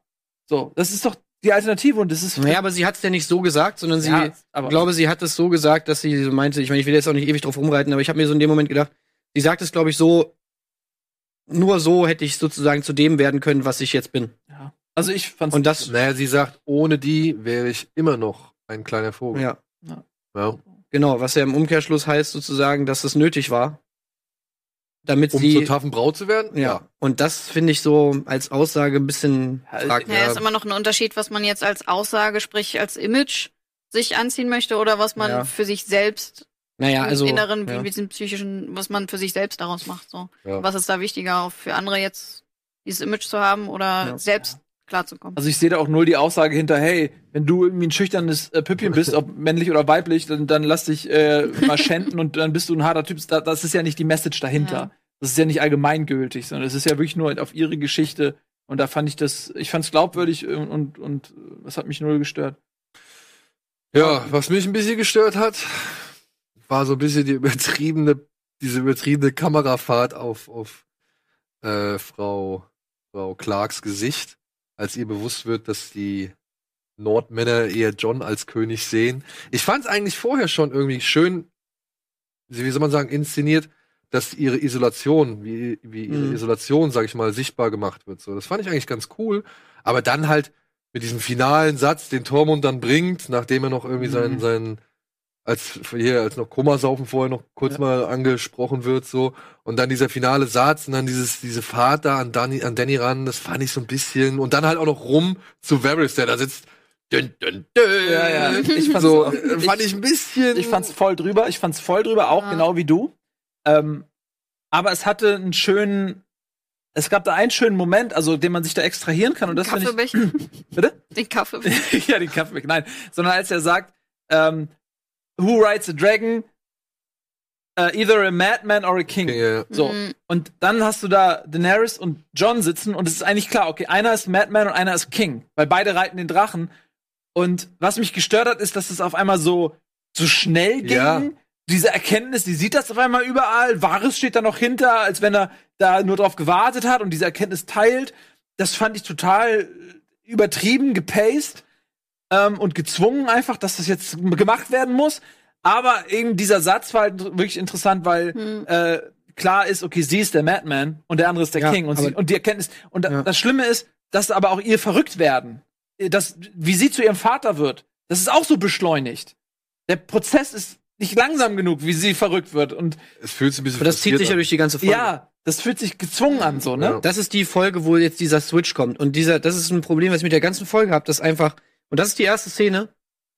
So, das ist doch die Alternative und das ist. Naja, aber sie hat es ja nicht so gesagt, sondern sie, Ja, aber- ich glaube, sie hat es so gesagt, dass sie so meinte, ich meine, ich will jetzt auch nicht ewig drauf rumreiten, aber ich habe mir so in dem Moment gedacht, sie sagt es, glaube ich, so, nur so hätte ich sozusagen zu dem werden können, was ich jetzt bin. ja. Also ich fand's. Und das, Naja, sie sagt, ohne die wäre ich immer noch ein kleiner Vogel. ja, Ja. genau, was ja im Umkehrschluss heißt sozusagen, dass es nötig war, damit Um sie, zur taffen Braut zu werden? ja. Und das finde ich so als Aussage ein bisschen Ja, fragwürdig. Ja, Ja. ist immer noch ein Unterschied, was man jetzt als Aussage, sprich als Image sich anziehen möchte oder was man Ja. für sich selbst Naja, also, im Inneren, ja. wie mit diesem psychischen, was man für sich selbst daraus macht. So. Ja. Was ist da wichtiger, auch für andere jetzt dieses Image zu haben oder Ja. selbst klarzukommen? Also ich sehe da auch null die Aussage hinter, hey, wenn du irgendwie ein schüchternes äh, Püppchen bist, ob männlich oder weiblich, dann, dann lass dich äh, mal schänden und dann bist du ein harter Typ. Da, das ist ja nicht die Message dahinter. Ja. Das ist ja nicht allgemeingültig, sondern es ist ja wirklich nur auf ihre Geschichte. Und da fand ich das, ich fand es glaubwürdig und, und, und das hat mich null gestört. Ja, was mich ein bisschen gestört hat, war so ein bisschen die übertriebene, diese übertriebene Kamerafahrt auf, auf äh, Frau, Frau Clarks Gesicht, als ihr bewusst wird, dass die Nordmänner eher John als König sehen. Ich fand es eigentlich vorher schon irgendwie schön, wie soll man sagen, inszeniert, dass ihre Isolation, wie, wie ihre Mhm. Isolation, sag ich mal, sichtbar gemacht wird. So, das fand ich eigentlich ganz cool. Aber dann halt mit diesem finalen Satz, den Tormund dann bringt, nachdem er noch irgendwie seinen, Mhm. seinen als hier, als noch Komasaufen vorher noch kurz mal angesprochen wird, so. Und dann dieser finale Satz und dann dieses, diese Fahrt da an Danny, an Danny ran, das fand ich so ein bisschen. Und dann halt auch noch rum zu Varys, der da sitzt. Dün, dün, dün. Ja, ja. Ich fand's so, auch- äh, fand ich ein bisschen. Ich fand's voll drüber. Ich fand's voll drüber, auch Ja. genau wie du. Ähm, aber es hatte einen schönen. Es gab da einen schönen Moment, also den man sich da extrahieren kann. Und das finde ich. Kaffeebecher. Bitte? Den Kaffeebecher. ja, den Kaffee. Nein, sondern als er sagt, ähm, Who rides a dragon? Uh, either a madman or a king. Ja, So. Mhm. Und dann hast du da Daenerys und John sitzen und es ist eigentlich klar, okay, einer ist Madman und einer ist King, weil beide reiten den Drachen. Und was mich gestört hat, ist, dass es auf einmal so, so schnell ging. Ja. Diese Erkenntnis, die sieht das auf einmal überall. Varys steht da noch hinter, als wenn er da nur drauf gewartet hat und diese Erkenntnis teilt. Das fand ich total übertrieben, gepaced ähm, und gezwungen einfach, dass das jetzt gemacht werden muss. Aber eben dieser Satz war halt wirklich interessant, weil Hm. äh, klar ist, okay, sie ist der Madman und der andere ist der Ja, King und, sie, und die Erkenntnis und Ja. das Schlimme ist, dass aber auch ihr verrückt werden, das, wie sie zu ihrem Vater wird, das ist auch so beschleunigt. Der Prozess ist nicht langsam genug, wie sie verrückt wird und es fühlt sich ein bisschen das zieht sich ja durch die ganze Folge. ja, das fühlt sich gezwungen an, so ne? Ja. Das ist die Folge, wo jetzt dieser Switch kommt. Und dieser, das ist ein Problem, was ich mit der ganzen Folge habe, dass einfach, und das ist die erste Szene,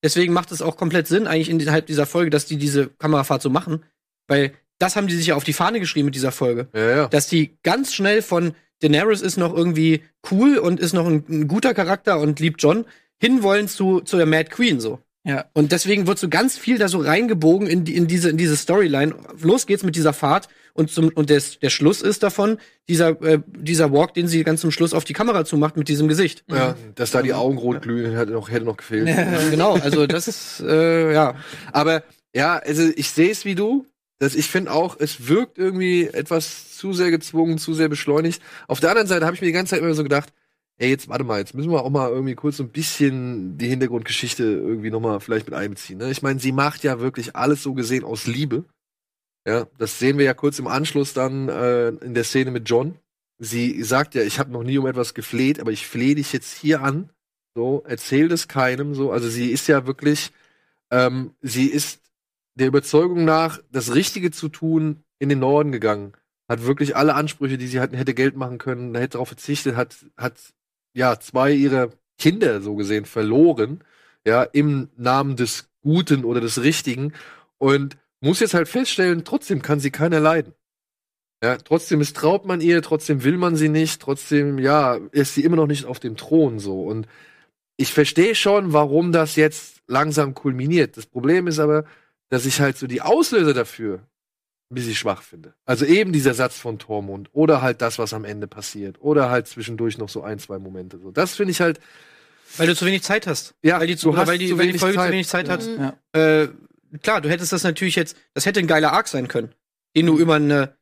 deswegen macht es auch komplett Sinn, eigentlich innerhalb dieser Folge, dass die diese Kamerafahrt so machen, weil das haben die sich ja auf die Fahne geschrieben mit dieser Folge. Ja, ja. Dass die ganz schnell von Daenerys ist noch irgendwie cool und ist noch ein, ein guter Charakter und liebt John, hinwollen zu, zu der Mad Queen so. Ja. Und deswegen wird so ganz viel da so reingebogen in, die, in diese, in diese Storyline. Los geht's mit dieser Fahrt und zum, und des, der Schluss ist davon, dieser, äh, dieser Walk, den sie ganz zum Schluss auf die Kamera zumacht mit diesem Gesicht. ja, dass da die Augen rot glühen, hätte noch, hätte noch gefehlt. genau, also das ist, äh, ja. Aber ja, also ich sehe es wie du. Das, ich finde auch, es wirkt irgendwie etwas zu sehr gezwungen, zu sehr beschleunigt. Auf der anderen Seite habe ich mir die ganze Zeit immer so gedacht, ey, jetzt warte mal, jetzt müssen wir auch mal irgendwie kurz so ein bisschen die Hintergrundgeschichte irgendwie noch mal vielleicht mit einbeziehen. Ne? Ich meine, sie macht ja wirklich alles so gesehen aus Liebe. Ja, das sehen wir ja kurz im Anschluss dann äh, in der Szene mit John. Sie sagt ja, ich habe noch nie um etwas gefleht, aber ich flehe dich jetzt hier an. So, erzähl das keinem. So, also sie ist ja wirklich, ähm, sie ist der Überzeugung nach, das Richtige zu tun, in den Norden gegangen. Hat wirklich alle Ansprüche, die sie hatten, hätte Geld machen können, hätte darauf verzichtet, hat, hat ja zwei ihrer Kinder so gesehen verloren, ja, im Namen des Guten oder des Richtigen und muss jetzt halt feststellen, trotzdem kann sie keiner leiden. Ja, trotzdem misstraut man ihr, trotzdem will man sie nicht, trotzdem, ja, ist sie immer noch nicht auf dem Thron so. Und ich verstehe schon, warum das jetzt langsam kulminiert. Das Problem ist aber, dass ich halt so die Auslöser dafür ein bisschen schwach finde. Also eben dieser Satz von Tormund oder halt das, was am Ende passiert oder halt zwischendurch noch so ein, zwei Momente. So, das finde ich halt, Weil du zu wenig Zeit hast. ja, weil die, du oder hast weil die, zu weil die wenig Folge Zeit. zu wenig Zeit hat. Mhm. Äh, klar, du hättest das natürlich jetzt, das hätte ein geiler Arc sein können, den du über eine,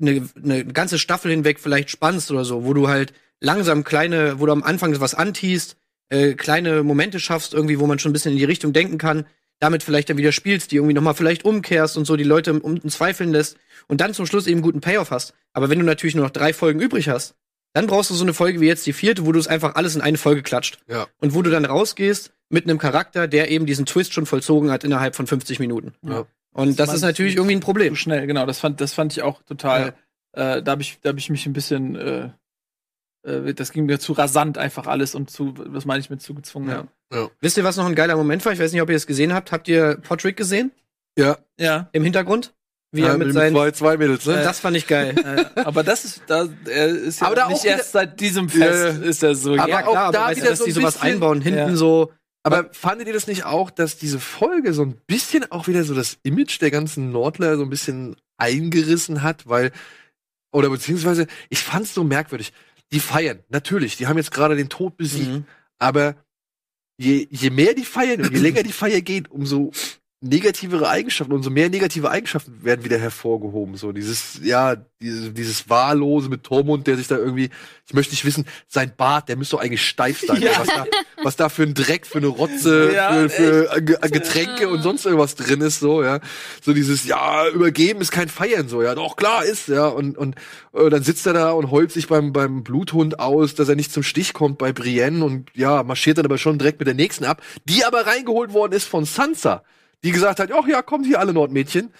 eine, eine ganze Staffel hinweg vielleicht spannst oder so, wo du halt langsam kleine, wo du am Anfang was antiest, äh, kleine Momente schaffst, irgendwie, wo man schon ein bisschen in die Richtung denken kann, damit vielleicht dann wieder spielst, die irgendwie nochmal vielleicht umkehrst und so die Leute um, um zweifeln lässt und dann zum Schluss eben guten Payoff hast. Aber wenn du natürlich nur noch drei Folgen übrig hast, dann brauchst du so eine Folge wie jetzt die vierte, wo du es einfach alles in eine Folge klatscht. Ja. Und wo du dann rausgehst mit einem Charakter, der eben diesen Twist schon vollzogen hat innerhalb von 50 Minuten. Ja. Und das, Das ist natürlich irgendwie ein Problem. Zu schnell, genau. Das fand, das fand ich auch total. Äh, da habe ich, da hab ich mich ein bisschen. Äh, äh, das ging mir zu rasant einfach alles und zu, was meine ich mit zu gezwungen? Ja. Wisst ihr, was noch ein geiler Moment war? Ich weiß nicht, ob ihr es gesehen habt. Habt ihr Podrick gesehen? Ja, Ja. Im Hintergrund? Wie ja er mit mit seinen. zwei, zwei Mädels, ne? das fand ich geil. Äh, aber das ist, da, er ist ja Aber da nicht auch wieder- erst seit diesem Fest ist er so. Aber ja, auch klar, aber da weißt du, wieder dass so die ein sowas bisschen- einbauen, hinten Ja. so. Aber fandet ihr das nicht auch, dass diese Folge so ein bisschen auch wieder so das Image der ganzen Nordler so ein bisschen eingerissen hat, weil, oder beziehungsweise, ich fand's so merkwürdig. Die feiern, natürlich, die haben jetzt gerade den Tod besiegt, Mhm. aber je, je mehr die feiern und je länger die Feier geht, umso negativere Eigenschaften, umso mehr negative Eigenschaften werden wieder hervorgehoben. So dieses, ja, dieses, dieses Wahllose mit Tormund, der sich da irgendwie, ich möchte nicht wissen, sein Bart, der müsste doch eigentlich steif sein. Ja. Was, da, was da für ein Dreck, für eine Rotze, Ja, für, für Ge- Getränke und sonst irgendwas drin ist, so, ja. So dieses, ja, übergeben ist kein Feiern, so, ja, doch, klar ist, ja. Und, und äh, dann sitzt er da und heult sich beim, beim Bluthund aus, dass er nicht zum Stich kommt bei Brienne und ja, marschiert dann aber schon direkt mit der nächsten ab, die aber reingeholt worden ist von Sansa. Die gesagt hat, ach ja, kommt hier alle Nordmädchen.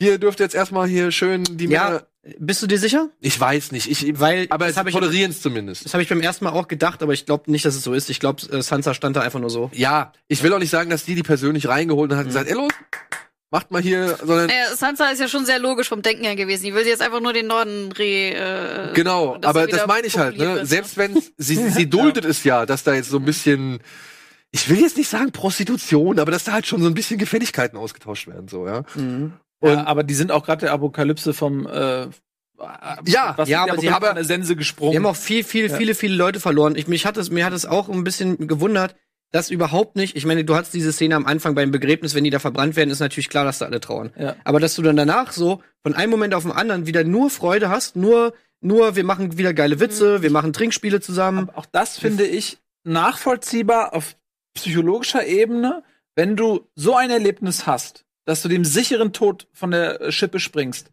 Hier dürft ihr jetzt erstmal hier schön die Ja, Männer. bist du dir sicher? Ich weiß nicht, ich, Weil aber das sie habe ich, tolerieren es zumindest. das hab ich beim ersten Mal auch gedacht, aber ich glaube nicht, dass es so ist. Ich glaube, äh, Sansa stand da einfach nur so. Ja, ich will auch nicht sagen, dass die die persönlich reingeholt und hat Mhm. gesagt, ey los, macht mal hier, sondern Äh, Sansa ist ja schon sehr logisch vom Denken her gewesen. Die will jetzt einfach nur den Norden re. Äh, Genau, er aber das meine ich halt, ne? Selbst wenn sie, sie duldet es ja, dass da jetzt so ein bisschen, ich will jetzt nicht sagen Prostitution, aber dass da halt schon so ein bisschen Gefälligkeiten ausgetauscht werden, so, ja. Mhm. Und- ja, aber die sind auch gerade der Apokalypse vom äh, Ja, was ja, die aber sie haben- der Sense gesprungen. Wir haben auch viel, viel, Ja. viele, viele Leute verloren. Ich, mich hat es, mir hat es auch ein bisschen gewundert, dass überhaupt nicht, ich meine, du hattest diese Szene am Anfang beim Begräbnis, wenn die da verbrannt werden, ist natürlich klar, dass da alle trauern. Ja. Aber dass du dann danach so von einem Moment auf den anderen wieder nur Freude hast, nur, nur, wir machen wieder geile Witze, wir machen Trinkspiele zusammen. Aber auch das finde ich nachvollziehbar auf psychologischer Ebene, wenn du so ein Erlebnis hast, dass du dem sicheren Tod von der äh, Schippe springst.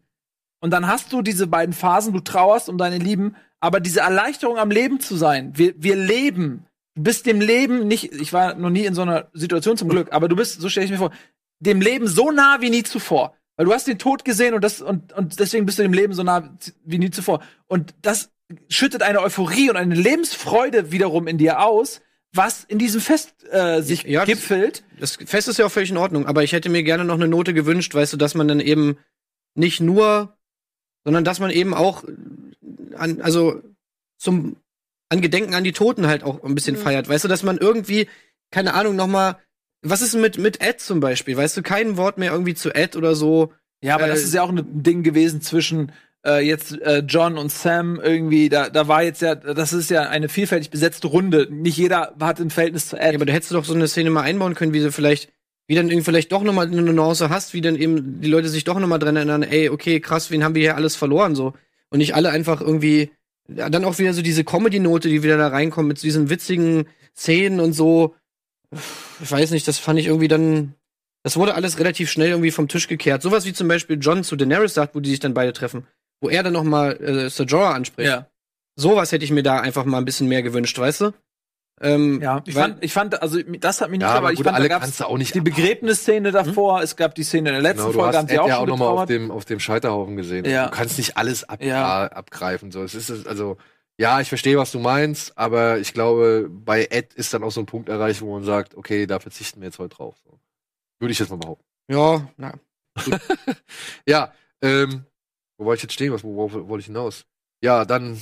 Und dann hast du diese beiden Phasen, du trauerst um deine Lieben, aber diese Erleichterung am Leben zu sein, wir, wir leben. Du bist dem Leben nicht, ich war noch nie in so einer Situation zum Glück, aber du bist, so stelle ich mir vor, dem Leben so nah wie nie zuvor. Weil du hast den Tod gesehen und das, und, und deswegen bist du dem Leben so nah wie nie zuvor. Und das schüttet eine Euphorie und eine Lebensfreude wiederum in dir aus, was in diesem Fest äh, sich Ja, das- gipfelt. Das Fest ist ja auch völlig in Ordnung, aber ich hätte mir gerne noch eine Note gewünscht, weißt du, dass man dann eben nicht nur, sondern dass man eben auch äh, an, also zum an Gedenken an die Toten halt auch ein bisschen Mhm. feiert, weißt du, dass man irgendwie, keine Ahnung, noch mal, was ist denn mit mit Ed zum Beispiel, weißt du, kein Wort mehr irgendwie zu Ed oder so. Ja, aber Äh, das ist ja auch ein Ding gewesen zwischen äh, jetzt äh, John und Sam irgendwie. Da, da war jetzt ja, das ist ja eine vielfältig besetzte Runde. Nicht jeder hat ein Verhältnis zu Ed. Ja, aber da hättest du doch so eine Szene mal einbauen können, wie sie vielleicht, wie dann irgendwie vielleicht doch noch mal eine Nuance hast, wie dann eben die Leute sich doch noch mal dran erinnern, ey, okay, krass, wen haben wir hier alles verloren so und nicht alle einfach irgendwie dann auch wieder so diese Comedy-Note, die wieder da reinkommt mit diesen witzigen Szenen und so. Ich weiß nicht, das fand ich irgendwie dann. Das wurde alles relativ schnell irgendwie vom Tisch gekehrt. Sowas wie zum Beispiel John zu Daenerys sagt, wo die sich dann beide treffen. Wo er dann noch mal äh, Sir Jorah anspricht. ja. Sowas hätte ich mir da einfach mal ein bisschen mehr gewünscht, weißt du? Ähm, Ja, ich fand, ich fand, also das hat mich nicht, Ja, aber aber ich gut, fand, da alle gab's kannst du auch nicht die. Begräbnisszene davor, es gab die Szene in der letzten Genau, Folge, haben hast sie Ed auch ja auch nochmal auf dem, auf dem Scheiterhaufen gesehen. Ja. Du kannst nicht alles ab, Ja. abgreifen. So. Es ist also, ja, ich verstehe, was du meinst, aber ich glaube, bei Ed ist dann auch so ein Punkt erreicht, wo man sagt, okay, da verzichten wir jetzt heute drauf. So. Würde ich jetzt mal behaupten. ja, na, Ja, ähm, wo wollte ich jetzt stehen? Was, worauf wollte ich hinaus? Ja, dann.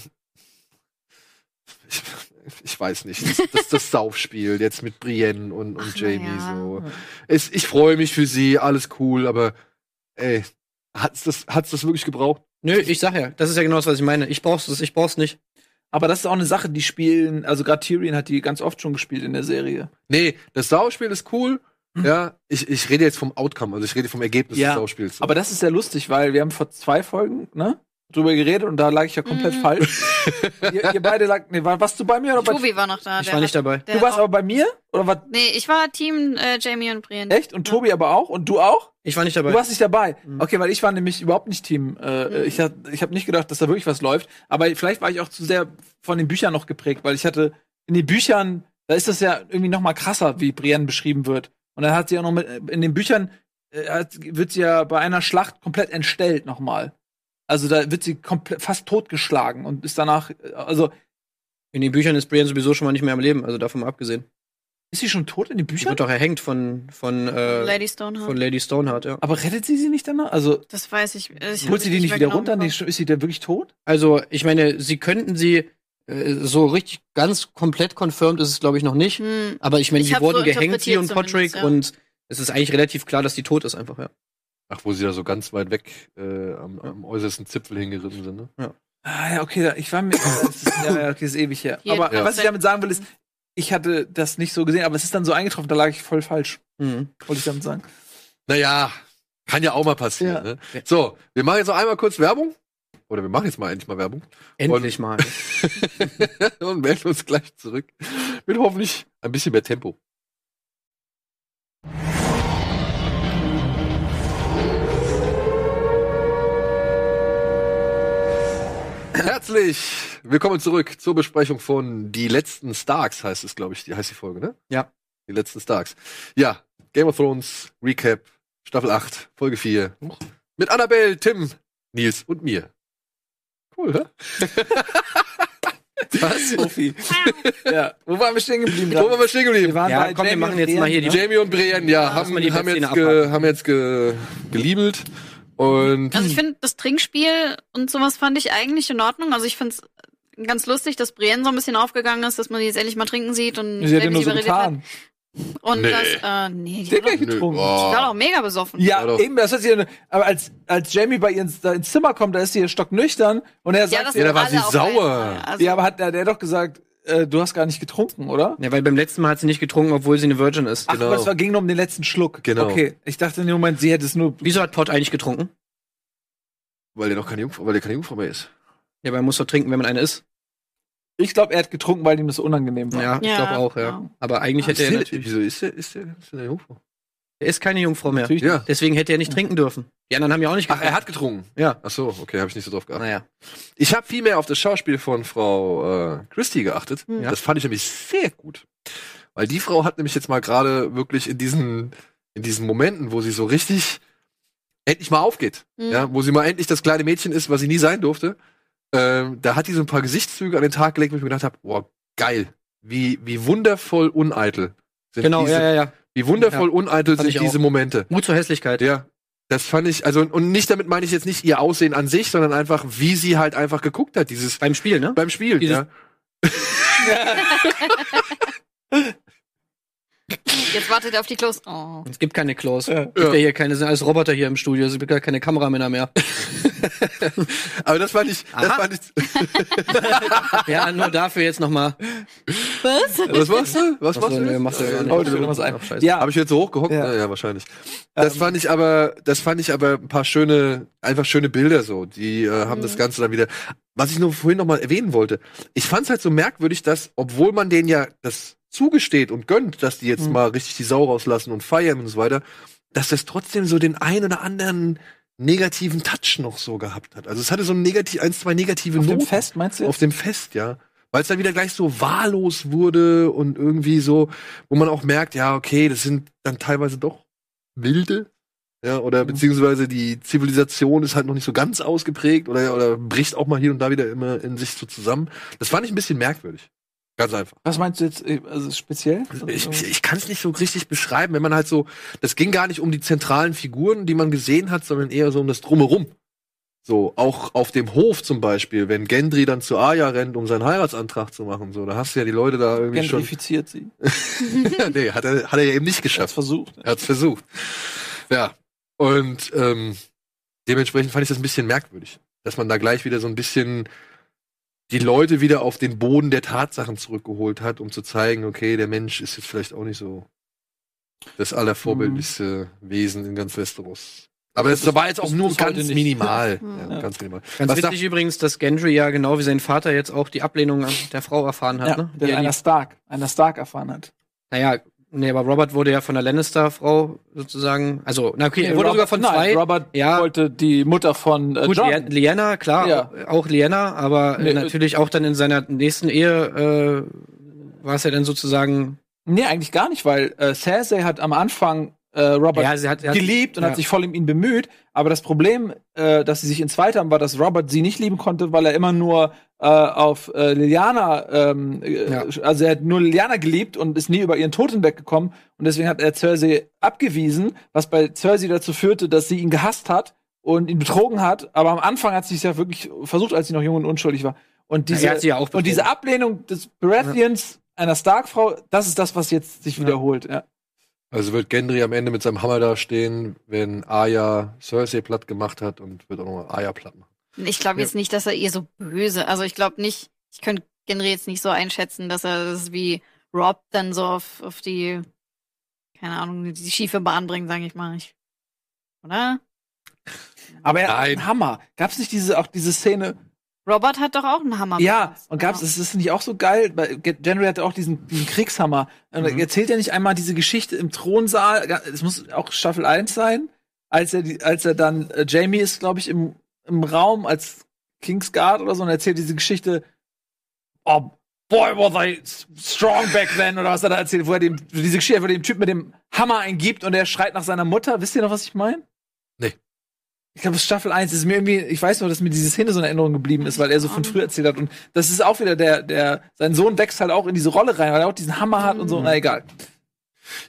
Ich, ich weiß nicht. Das, das, das Saufspiel jetzt mit Brienne und, und Ach, Jamie ja. so. Es, ich freue mich für sie, alles cool, aber ey, hat's das, hat's das wirklich gebraucht? Nö, ich sag ja, das ist ja genau das, was ich meine. Ich brauch's das, ich brauch's nicht. Aber das ist auch eine Sache, die spielen, also gerade Tyrion hat die ganz oft schon gespielt in der Serie. Nee, das Sauspiel ist cool. Ja, ich, ich rede jetzt vom Outcome, also ich rede vom Ergebnis Ja, des Sauspiels. Aber das ist sehr lustig, weil wir haben vor zwei Folgen, ne, drüber geredet und da lag ich ja komplett Mhm. falsch. ihr, ihr beide lag, nee, war, warst du bei mir oder bei Tobi war noch da. ich war nicht hat- dabei. Du warst aber bei mir? Oder war Nee, ich war Team äh, Jamie und Brienne. echt? Und Tobi aber auch? Und du auch? Ich war nicht dabei. Du warst nicht dabei. Mhm. Okay, weil ich war nämlich überhaupt nicht Team. Äh, Mhm. Ich, hab- ich habe nicht gedacht, dass da wirklich was läuft. Aber vielleicht war ich auch zu sehr von den Büchern noch geprägt, weil ich hatte in den Büchern, da ist das ja irgendwie noch mal krasser, wie Brienne beschrieben wird. Und dann hat sie auch noch mit, in den Büchern äh, hat, wird sie ja bei einer Schlacht komplett entstellt noch mal. Also da wird sie komplett fast totgeschlagen und ist danach, äh, also In den Büchern ist Brienne sowieso schon mal nicht mehr am Leben, also davon mal abgesehen. ist sie schon tot in den Die Büchern? wird doch erhängt von, von, äh, Lady Stoneheart. von Lady Stoneheart, ja. Aber rettet sie sie nicht danach? Also das weiß ich. ich holt sie die nicht wieder genau runter? Nee, ist sie denn wirklich tot? Also, ich meine, sie könnten sie so richtig ganz komplett confirmed ist es, glaube ich, noch nicht. Hm. Aber ich meine, die wurden so gehängt, sie und Patrick, zumindest, und es ist eigentlich relativ klar, dass die tot ist, einfach, ja. Ach, wo sie da so ganz weit weg äh, am, am äußersten Zipfel hingeritten sind, ne? Ah ja, okay, ich war mir. Das ist, ja, ja, okay, das ist ewig her. Hier, aber ja. was ich damit sagen will, ist, ich hatte das nicht so gesehen, aber es ist dann so eingetroffen, da lag ich voll falsch, Mhm. wollte ich damit sagen. Naja, kann ja auch mal passieren. Ja. Ne? So, wir machen jetzt noch einmal kurz Werbung. Oder wir machen jetzt mal endlich mal Werbung. Endlich mal. und melden uns gleich zurück. Mit hoffentlich ein bisschen mehr Tempo. Herzlich willkommen zurück zur Besprechung von Die letzten Starks, heißt es, glaube ich, die heißt die Folge, ne? Ja. Die letzten Starks. Ja, Game of Thrones, Recap, Staffel 8, Folge 4. Mit Annabelle, Tim, Nils und mir. Cool, hä? Was? Sophie. ja. Wo waren wir stehen geblieben? Wo waren wir stehen Wir geblieben? waren Ja, bei komm, wir Jamie machen und jetzt mal hier Brienne, die- ne? Jamie und Brienne, ja, lass haben, haben, jetzt ge, haben jetzt ge, geliebelt. Und Also ich finde, das Trinkspiel und sowas fand ich eigentlich in Ordnung. Also ich finde es ganz lustig, dass Brienne so ein bisschen aufgegangen ist, dass man die jetzt endlich mal trinken sieht und Sie hat ja Jamie nur so überredet hat. Und Nee. das, äh, nee, die Sie war hat getrunken. Nö, die oh. war doch mega besoffen. Ja, Ja, eben, das hat sie, aber als, als Jamie bei ihr ins, da ins Zimmer kommt, da ist sie stocknüchtern und er sagt, das ihr, Ja, da war sie sauer. Also, ja, aber hat der, der hat doch gesagt, äh, du hast gar nicht getrunken, oder? Ja, weil beim letzten Mal hat sie nicht getrunken, obwohl sie eine Virgin ist. Ach, Genau. aber es war, ging nur um den letzten Schluck. Genau. Okay, ich dachte in dem Moment, sie hätte es nur. Wieso hat Todd eigentlich getrunken? weil der noch keine Jungfrau, weil der keine Jungfrau mehr ist. Ja, weil man muss doch trinken, wenn man eine ist. Ich glaube, er hat getrunken, weil ihm das unangenehm war. Ja, ich Ja, glaube auch, ja. ja. Aber eigentlich hätte Ist er der, natürlich. wieso ist der, ist der, ist der eine Jungfrau? Er ist keine Jungfrau mehr. Natürlich. Ja. Deswegen hätte er nicht trinken dürfen. Die anderen haben ja auch nicht Ach, er hat getrunken. Ja. Ach so, okay, habe ich nicht so drauf geachtet. Naja. Ich habe viel mehr auf das Schauspiel von Frau äh, Christie geachtet. Hm. Das fand ich nämlich sehr gut. Weil die Frau hat nämlich jetzt mal gerade wirklich in diesen, in diesen Momenten, wo sie so richtig endlich mal aufgeht, Mhm. ja, wo sie mal endlich das kleine Mädchen ist, was sie nie sein durfte, ähm, da hat die so ein paar Gesichtszüge an den Tag gelegt, wo ich mir gedacht habe, boah, geil, wie, wie wundervoll uneitel sind Genau, diese, ja, ja, ja. wie wundervoll uneitel Fand sind diese auch. Momente. Mut zur Hässlichkeit. Ja. Das fand ich, also, und nicht damit meine ich jetzt nicht ihr Aussehen an sich, sondern einfach, wie sie halt einfach geguckt hat, dieses, Beim Spiel, ne? beim Spiel, Dieses- ja. Jetzt wartet er auf die Klos. Oh. Es gibt keine Klos. Ja. Es gibt ja hier keine, sind alles Roboter hier im Studio. Es gibt gar keine Kameramänner mehr. Aber das fand ich, das Aha. fand ich, ja, nur dafür jetzt nochmal. Was? was machst du? Was machst du? machst du ja. Heute wird was ein. Ja, Habe ich jetzt so hochgehockt? Ja. Ja, ja wahrscheinlich. Das Ähm. fand ich aber, das fand ich aber ein paar schöne, einfach schöne Bilder so. Die äh, haben Mhm. das Ganze dann wieder. Was ich nur vorhin noch mal erwähnen wollte. Ich fand es halt so merkwürdig, dass, obwohl man denen ja das zugesteht und gönnt, dass die jetzt Mhm. mal richtig die Sau rauslassen und feiern und so weiter, dass das trotzdem so den ein oder anderen negativen Touch noch so gehabt hat. Also es hatte so ein negativ, ein, zwei negative auf dem Noten. Fest, meinst du? Auf dem Fest, ja. Weil es dann wieder gleich so wahllos wurde und irgendwie so, wo man auch merkt, ja, okay, das sind dann teilweise doch Wilde. Ja, oder Mhm. beziehungsweise die Zivilisation ist halt noch nicht so ganz ausgeprägt oder, oder bricht auch mal hier und da wieder immer in sich so zusammen. Das fand ich ein bisschen merkwürdig. Ganz einfach. Was meinst du jetzt äh, also speziell? Ich, ich, ich kann es nicht so richtig beschreiben, wenn man halt so, das ging gar nicht um die zentralen Figuren, die man gesehen hat, sondern eher so um das Drumherum. So, auch auf dem Hof zum Beispiel, wenn Gendry dann zu Arya rennt, um seinen Heiratsantrag zu machen, so, da hast du ja die Leute da irgendwie schon. Gentrifiziert sie. nee, hat er, hat er ja eben nicht Hat's geschafft. versucht. Er hat's versucht. Ja. Und ähm, dementsprechend fand ich das ein bisschen merkwürdig, dass man da gleich wieder so ein bisschen die Leute wieder auf den Boden der Tatsachen zurückgeholt hat, um zu zeigen, okay, der Mensch ist jetzt vielleicht auch nicht so das allervorbildlichste Wesen in ganz Westeros. Aber das, Das- war jetzt auch nur ganz minimal. Ja. Ja, ganz minimal. Ganz Was witzig übrigens, dass Gendry ja genau wie sein Vater jetzt auch die Ablehnung der Frau erfahren hat, Ja, ne? der Die- einer Stark, einer Stark erfahren hat. Naja, nee, aber Robert wurde ja von der Lannister-Frau sozusagen, also, na okay, er wurde sogar von nein, zwei. Robert Ja. wollte die Mutter von äh, Gut, John. Lyanna, klar, Ja. auch Lyanna, aber Nee, äh, natürlich auch dann in seiner nächsten Ehe äh, war es ja dann sozusagen. Nee, eigentlich gar nicht, weil äh, Cersei hat am Anfang äh, Robert Ja, hat, sie hat geliebt und ja. hat sich voll um ihn bemüht. Aber das Problem, äh, dass sie sich entzweit haben, war, dass Robert sie nicht lieben konnte, weil er immer nur äh, auf äh, Liliana, ähm, äh, Ja. also er hat nur Liliana geliebt und ist nie über ihren Tod hinweggekommen. Und deswegen hat er Cersei abgewiesen, was bei Cersei dazu führte, dass sie ihn gehasst hat und ihn betrogen hat. Aber am Anfang hat sie es ja wirklich versucht, als sie noch jung und unschuldig war. Und diese, ja und diese. Ablehnung des Baratheons einer Stark-Frau, das ist das, was jetzt sich wiederholt. Ja. Also wird Gendry am Ende mit seinem Hammer da stehen, wenn Arya Cersei platt gemacht hat und wird auch nochmal Arya platt machen. Ich glaube jetzt nicht, dass er ihr so böse. Also ich glaube nicht, ich könnte Genry jetzt nicht so einschätzen, dass er das wie Rob dann so auf, auf die, keine Ahnung, die schiefe Bahn bringt, sage ich mal. Ich, oder? Aber er hat einen Hammer. Gab es nicht diese, auch diese Szene? Robert hat doch auch einen Hammer. Ja, benutzt. und gab's, das ist nicht auch so geil, weil Ge- Henry hatte auch diesen, diesen Kriegshammer. Mhm. erzählt er nicht einmal diese Geschichte im Thronsaal, es muss auch Staffel 1 sein, als er, die, als er dann, äh, Jamie ist, glaube ich, im, im Raum als Kingsguard oder so und erzählt diese Geschichte, oh, Boy, was I strong back then, oder was er da erzählt, wo er dem, diese Geschichte, wo er dem Typ mit dem Hammer eingibt und er schreit nach seiner Mutter. Wisst ihr noch, was ich meine? Ich glaube, Staffel 1 ist mir irgendwie, ich weiß nur, dass mir diese Szene so in Erinnerung geblieben ist, weil er so von früher erzählt hat. Und das ist auch wieder der, der, sein Sohn wächst halt auch in diese Rolle rein, weil er auch diesen Hammer hat und so, na egal.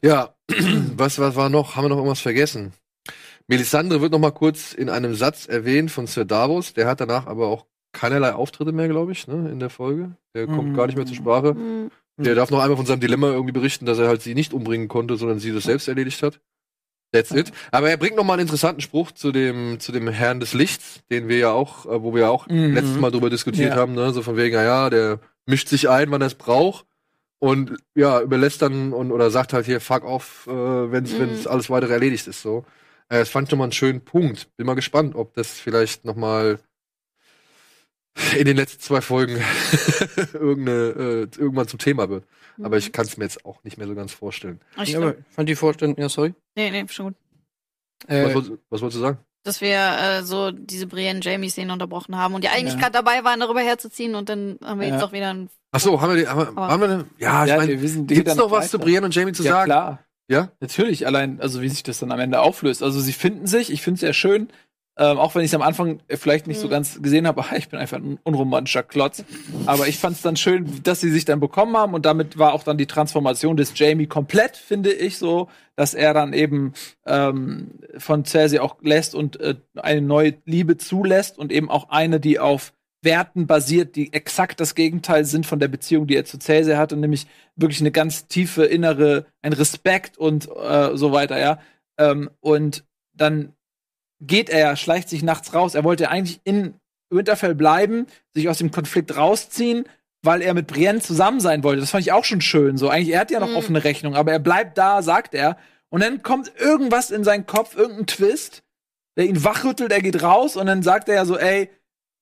Ja, was, was war noch? Haben wir noch irgendwas vergessen? Melisandre wird noch mal kurz in einem Satz erwähnt von Sir Davos. Der hat danach aber auch keinerlei Auftritte mehr, glaube ich, ne, in der Folge. Der kommt Mhm. gar nicht mehr zur Sprache. Hm. Der darf noch einmal von seinem Dilemma irgendwie berichten, dass er halt sie nicht umbringen konnte, sondern sie das selbst erledigt hat. That's it. Aber er bringt noch mal einen interessanten Spruch zu dem, zu dem Herrn des Lichts, den wir ja auch, äh, wo wir ja auch Mhm. letztes Mal drüber diskutiert Ja. haben, ne, so von wegen, ja, ja, der mischt sich ein, wann er es braucht. Und ja, überlässt dann und oder sagt halt hier, fuck off, äh, wenn Mhm. wenn's alles weitere erledigt ist. So. Äh, das fand ich schon mal einen schönen Punkt. Bin mal gespannt, ob das vielleicht noch mal in den letzten zwei Folgen irgendeine, äh, irgendwann zum Thema wird. Aber ich kann es mir jetzt auch nicht mehr so ganz vorstellen. Ich Ja, aber ich fand die Vorstellung, ja, sorry. nee, nee, schon gut. Äh, Was, wolltest- was wolltest du sagen? Dass wir äh, so diese Brienne-Jamie-Szene unterbrochen haben und die eigentlich Ja. gerade dabei waren, darüber herzuziehen und dann haben wir Ja. jetzt auch wieder ein. Ach so, haben wir, die, haben haben wir eine, ja, ich Ja, meine, wir wissen, geht gibt's dann noch was zu weiter. Brienne und Jamie zu ja, sagen? klar. Ja? Natürlich, allein, also wie sich das dann am Ende auflöst. Also sie finden sich, ich finde es sehr schön, ähm, auch wenn ich es am Anfang vielleicht nicht so Mhm. ganz gesehen habe, ich bin einfach ein unromantischer Klotz. Aber ich fand es dann schön, dass sie sich dann bekommen haben und damit war auch dann die Transformation des Jamie komplett, finde ich so, dass er dann eben ähm, von Cersei auch lässt und äh, eine neue Liebe zulässt und eben auch eine, die auf Werten basiert, die exakt das Gegenteil sind von der Beziehung, die er zu Cersei hatte, nämlich wirklich eine ganz tiefe innere, ein Respekt und äh, so weiter, ja. Ähm, und dann geht er, schleicht sich nachts raus. Er wollte eigentlich in Winterfell bleiben, sich aus dem Konflikt rausziehen, weil er mit Brienne zusammen sein wollte. Das fand ich auch schon schön. So, eigentlich, er hat ja noch Mhm. offene Rechnung, aber er bleibt da, sagt er. Und dann kommt irgendwas in seinen Kopf, irgendein Twist, der ihn wachrüttelt, er geht raus und dann sagt er ja so, ey,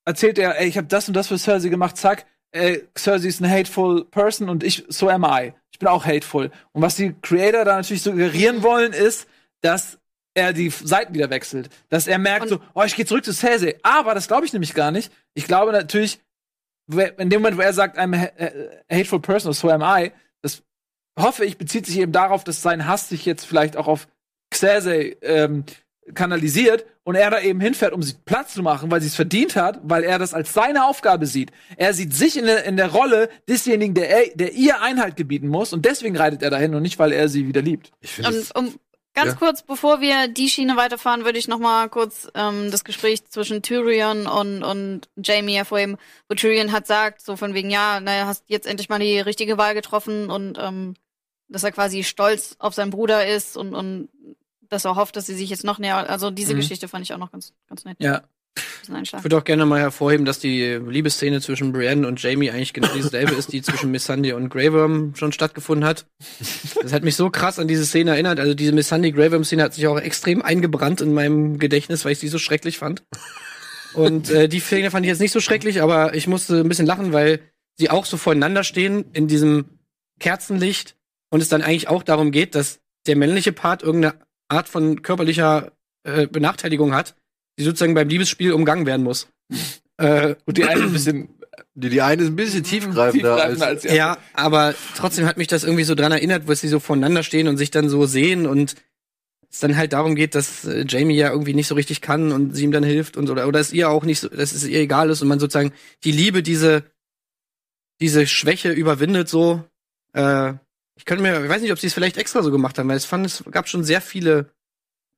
erzählt er, ey, ich habe das und das für Cersei gemacht, zack, ey, Cersei ist eine hateful person und ich, so am I. Ich bin auch hateful. Und was die Creator da natürlich suggerieren wollen, ist, dass er die Seiten wieder wechselt. Dass er merkt Und- so, oh, ich gehe zurück zu Cersei. Aber das glaube ich nämlich gar nicht. Ich glaube natürlich, in dem Moment, wo er sagt, I'm a a hateful person, or so am I, das hoffe ich, bezieht sich eben darauf, dass sein Hass sich jetzt vielleicht auch auf Cersei ähm, kanalisiert und er da eben hinfährt, um sie Platz zu machen, weil sie es verdient hat, weil er das als seine Aufgabe sieht. Er sieht sich in der, in der Rolle desjenigen, der, er, der ihr Einhalt gebieten muss und deswegen reitet er dahin und nicht, weil er sie wieder liebt. Ich finde um ganz Ja. kurz, bevor wir die Schiene weiterfahren, würde ich noch mal kurz ähm, das Gespräch zwischen Tyrion und, und Jamie hervorheben, wo Tyrion hat sagt, so von wegen, ja, naja, hast jetzt endlich mal die richtige Wahl getroffen und ähm, dass er quasi stolz auf seinen Bruder ist und, und dass er hofft, dass sie sich jetzt noch näher. Also diese Mhm. Geschichte fand ich auch noch ganz, ganz nett. Ja. Bisschen Einschlag. Ich würde auch gerne mal hervorheben, dass die Liebesszene zwischen Brienne und Jamie eigentlich genau dieselbe ist, die zwischen Missandei und Grey Worm schon stattgefunden hat. Das hat mich so krass an diese Szene erinnert. Also diese Missandei Grey Worm Szene hat sich auch extrem eingebrannt in meinem Gedächtnis, weil ich sie so schrecklich fand. Und äh, die Szene fand ich jetzt nicht so schrecklich, aber ich musste ein bisschen lachen, weil sie auch so voneinander stehen in diesem Kerzenlicht und es dann eigentlich auch darum geht, dass der männliche Part irgendeine Art von körperlicher äh, Benachteiligung hat, die sozusagen beim Liebesspiel umgangen werden muss. äh, Und die eine ein bisschen die, die eine ist ein bisschen tiefgreifender, tiefgreifender als, als die ja, aber trotzdem hat mich das irgendwie so dran erinnert, wo sie so voneinander stehen und sich dann so sehen und es dann halt darum geht, dass äh, Jamie ja irgendwie nicht so richtig kann und sie ihm dann hilft und oder oder es ihr auch nicht so, dass es ihr egal ist und man sozusagen die Liebe diese diese Schwäche überwindet so. Äh, ich könnte mir, ich weiß nicht, ob sie es vielleicht extra so gemacht haben, weil ich fand, es gab schon sehr viele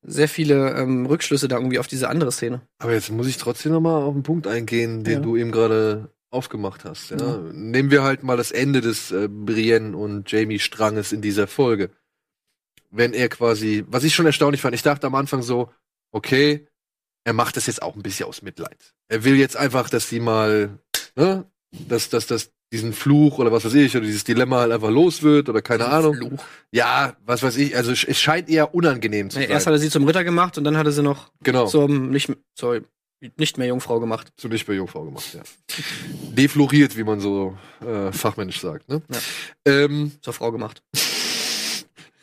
sehr viele ähm, Rückschlüsse da irgendwie auf diese andere Szene. Aber jetzt muss ich trotzdem noch mal auf den Punkt eingehen, den Ja. du eben gerade aufgemacht hast. Ja? Ja. Nehmen wir halt mal das Ende des äh, Brienne und Jamie Stranges in dieser Folge. Wenn er quasi, was ich schon erstaunlich fand, ich dachte am Anfang so, okay, er macht das jetzt auch ein bisschen aus Mitleid. Er will jetzt einfach, dass sie mal, ne, dass, dass, dass diesen Fluch oder was weiß ich, oder dieses Dilemma halt einfach los wird oder keine Ahnung. Fluch. Ja, was weiß ich, also es scheint eher unangenehm zu Nee, sein. erst hat er sie zum Ritter gemacht und dann hat er sie noch genau. zum nicht, sorry, nicht mehr Jungfrau gemacht. Zu nicht bei Jungfrau gemacht, ja. Defloriert, wie man so äh, fachmännisch sagt. Ne? Ja. Ähm, Zur Frau gemacht.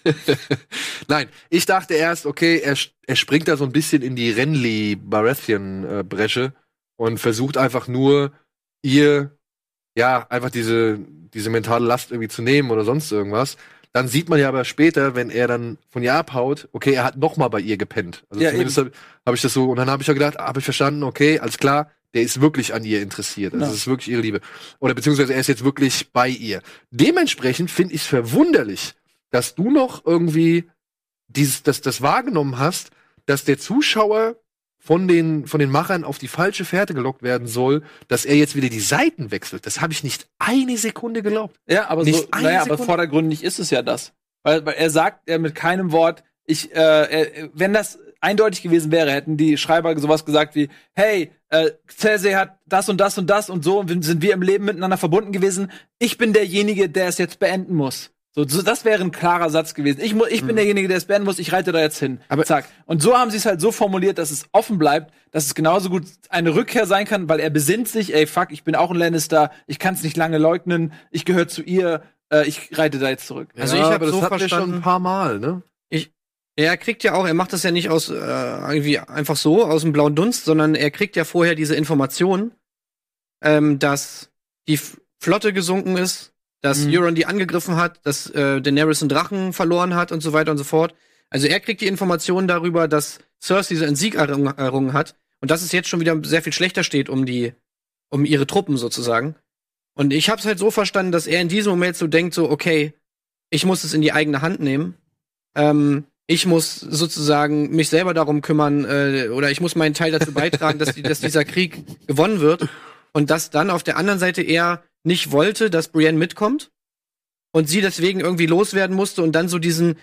Nein, ich dachte erst, okay, er, er springt da so ein bisschen in die Renly Baratheon äh, und versucht einfach nur ihr ja, einfach diese, diese mentale Last irgendwie zu nehmen oder sonst irgendwas. Dann sieht man ja aber später, wenn er dann von ihr abhaut, okay, er hat noch mal bei ihr gepennt. Also Ja, zumindest habe hab ich das so, und dann habe ich ja gedacht, habe ich verstanden, okay, alles klar, der ist wirklich an ihr interessiert. Also Ja. es ist wirklich ihre Liebe. Oder beziehungsweise er ist jetzt wirklich bei ihr. Dementsprechend finde ich es verwunderlich, dass du noch irgendwie dieses, das, das wahrgenommen hast, dass der Zuschauer von den, von den Machern auf die falsche Fährte gelockt werden soll, dass er jetzt wieder die Seiten wechselt. Das habe ich nicht eine Sekunde geglaubt. Ja, aber so, Nicht eine naja, aber vordergründig ist es ja das. Weil, weil er sagt ja mit keinem Wort, ich, äh, er, wenn das eindeutig gewesen wäre, hätten die Schreiber sowas gesagt wie, hey, äh, Cersei hat das und das und das und so und sind wir im Leben miteinander verbunden gewesen. Ich bin derjenige, der es jetzt beenden muss. So, so das wäre ein klarer Satz gewesen. Ich, ich bin derjenige, der es beenden muss. Ich reite da jetzt hin. Aber- Zack. Und so haben sie es halt so formuliert, dass es offen bleibt, dass es genauso gut eine Rückkehr sein kann, weil er besinnt sich, ey, fuck, ich bin auch ein Lannister, ich kann es nicht lange leugnen, ich gehöre zu ihr, äh, ich reite da jetzt zurück. Also ich hab aber das so hatten wir schon verstanden- ein paar Mal, ne? Er kriegt ja auch, er macht das ja nicht aus äh, irgendwie einfach so aus dem blauen Dunst, sondern er kriegt ja vorher diese Information, ähm, dass die F Flotte gesunken ist, dass Mhm. Euron die angegriffen hat, dass äh, Daenerys einen Drachen verloren hat und so weiter und so fort. Also er kriegt die Information darüber, dass Cersei einen Sieg errungen, errungen hat und dass es jetzt schon wieder sehr viel schlechter steht um die, um ihre Truppen sozusagen. Und ich habe es halt so verstanden, dass er in diesem Moment so denkt, so okay, ich muss es in die eigene Hand nehmen. Ähm, ich muss sozusagen mich selber darum kümmern äh, oder ich muss meinen Teil dazu beitragen, dass, die, dass dieser Krieg gewonnen wird und dass dann auf der anderen Seite er nicht wollte, dass Brienne mitkommt und sie deswegen irgendwie loswerden musste und dann so diesen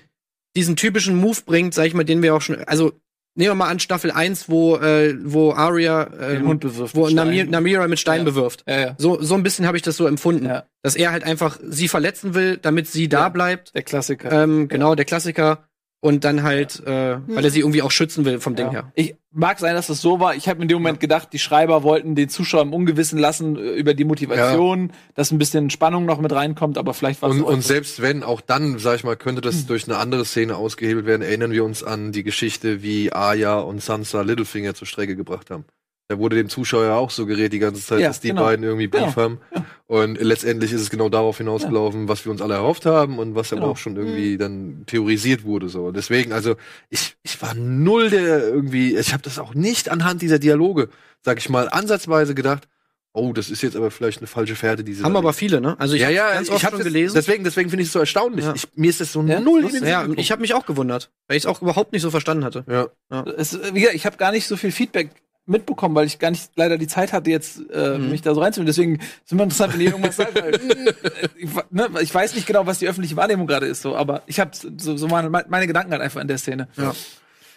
diesen typischen Move bringt, sag ich mal, den wir auch schon, also nehmen wir mal an Staffel 1, wo äh, wo Arya ähm, wo mit. Namir, Namira mit Stein Ja. bewirft. ja, ja, So so ein bisschen habe ich das so empfunden, dass er halt einfach sie verletzen will, damit sie da bleibt der Klassiker. ähm, genau, der Klassiker. Und dann halt, äh, weil er sie irgendwie auch schützen will vom Ding Ja. her. Ich mag sein, dass das so war. Ich habe mir in dem Moment gedacht, die Schreiber wollten den Zuschauer im Ungewissen lassen äh, über die Motivation, dass ein bisschen Spannung noch mit reinkommt, aber vielleicht war es Und, und selbst wenn, auch dann, sag ich mal, könnte das durch eine andere Szene ausgehebelt werden. Erinnern wir uns an die Geschichte, wie Arya und Sansa Littlefinger zur Strecke gebracht haben. Da wurde dem Zuschauer ja auch suggeriert die ganze Zeit, Ja, dass die genau. beiden irgendwie Beef Genau. haben. Und letztendlich ist es genau darauf hinausgelaufen, was wir uns alle erhofft haben und was aber Genau. auch schon irgendwie dann theorisiert wurde. So. Deswegen, also ich, ich war null der irgendwie, ich habe das auch nicht anhand dieser Dialoge, sag ich mal, ansatzweise gedacht, oh, das ist jetzt aber vielleicht eine falsche Fährte, diese Haben aber viele, ne? Also ich ja, ja, ganz ich oft habe schon gelesen. Deswegen, deswegen finde ich es so erstaunlich. Ja. Ich, mir ist das so Ja, null den ja, ich habe mich auch gewundert, weil ich es auch überhaupt nicht so verstanden hatte. ja. es, wie gesagt, ich habe gar nicht so viel Feedback mitbekommen, weil ich gar nicht leider die Zeit hatte, jetzt äh, Mhm. mich da so reinzunehmen. Deswegen ist immer interessant, wenn ihr irgendwas sagt. Weil, äh, ich, ne, ich weiß nicht genau, was die öffentliche Wahrnehmung gerade ist, so, aber ich habe so, so meine, meine Gedanken halt einfach in der Szene. Ja.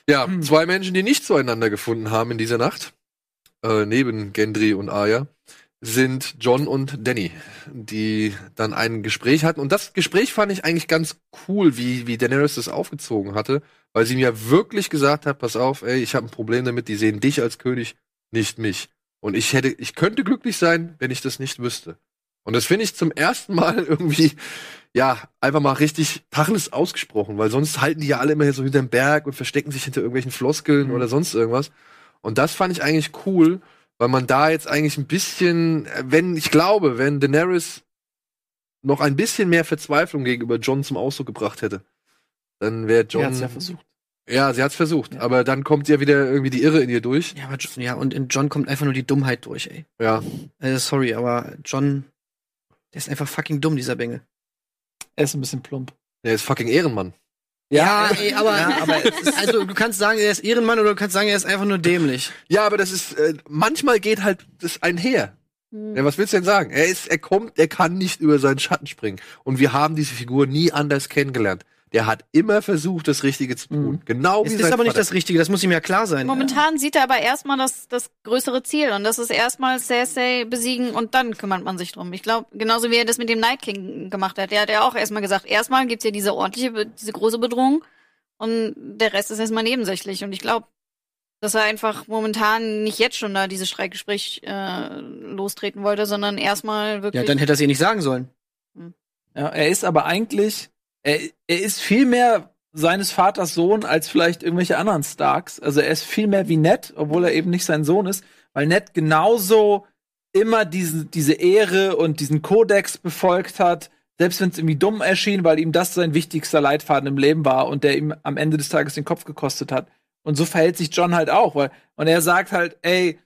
Ja, zwei Menschen, die nicht zueinander gefunden haben in dieser Nacht, äh, neben Gendry und Arya, sind John und Danny, die dann ein Gespräch hatten. Und das Gespräch fand ich eigentlich ganz cool, wie, wie Daenerys das aufgezogen hatte, weil sie mir wirklich gesagt hat, pass auf, ey, ich habe ein Problem damit, die sehen dich als König, nicht mich. Und ich hätte, ich könnte glücklich sein, wenn ich das nicht wüsste. Und das finde ich zum ersten Mal irgendwie, ja, einfach mal richtig Tacheles ausgesprochen, weil sonst halten die ja alle immer hier so hinterm Berg und verstecken sich hinter irgendwelchen Floskeln Mhm. oder sonst irgendwas. Und das fand ich eigentlich cool, weil man da jetzt eigentlich ein bisschen, wenn, ich glaube, wenn Daenerys noch ein bisschen mehr Verzweiflung gegenüber John zum Ausdruck gebracht hätte, dann wäre John John. hat's ja versucht. Ja, sie hat's versucht, Ja. aber dann kommt ja wieder irgendwie die Irre in ihr durch. Ja, aber Jo- ja, und in John kommt einfach nur die Dummheit durch, ey. Ja. Äh, sorry, aber John, der ist einfach fucking dumm, dieser Bengel. Er ist ein bisschen plump. Er ist fucking Ehrenmann. ey, aber, Ja, aber es ist, also du kannst sagen, er ist Ehrenmann oder du kannst sagen, er ist einfach nur dämlich. Ja, aber das ist, äh, manchmal geht halt das einher. Hm. Ja, was willst du denn sagen? Er ist, er kommt, er kann nicht über seinen Schatten springen. Und wir haben diese Figur nie anders kennengelernt. Der hat immer versucht, das Richtige zu tun. Mhm. Genau wie Es ist aber nicht Vater. das Richtige, das muss ihm ja klar sein. Momentan sieht er aber erstmal das, das größere Ziel und das ist erstmal Cersei besiegen und dann kümmert man sich drum. Ich glaube, genauso wie er das mit dem Night King gemacht hat. Der hat ja auch erstmal gesagt, erstmal gibt's ja diese ordentliche, diese große Bedrohung und der Rest ist erstmal nebensächlich. Und ich glaube, dass er einfach momentan nicht jetzt schon da dieses Streikgespräch äh, lostreten wollte, sondern erstmal wirklich. Ja, dann hätte er es ihr nicht sagen sollen. Ja, er ist aber eigentlich, er, er ist viel mehr seines Vaters Sohn als vielleicht irgendwelche anderen Starks. Also er ist viel mehr wie Ned, obwohl er eben nicht sein Sohn ist, weil Ned genauso immer diesen, diese Ehre und diesen Kodex befolgt hat, selbst wenn es irgendwie dumm erschien, weil ihm das sein wichtigster Leitfaden im Leben war und der ihm am Ende des Tages den Kopf gekostet hat. Und so verhält sich John halt auch, weil, und er sagt halt, ey,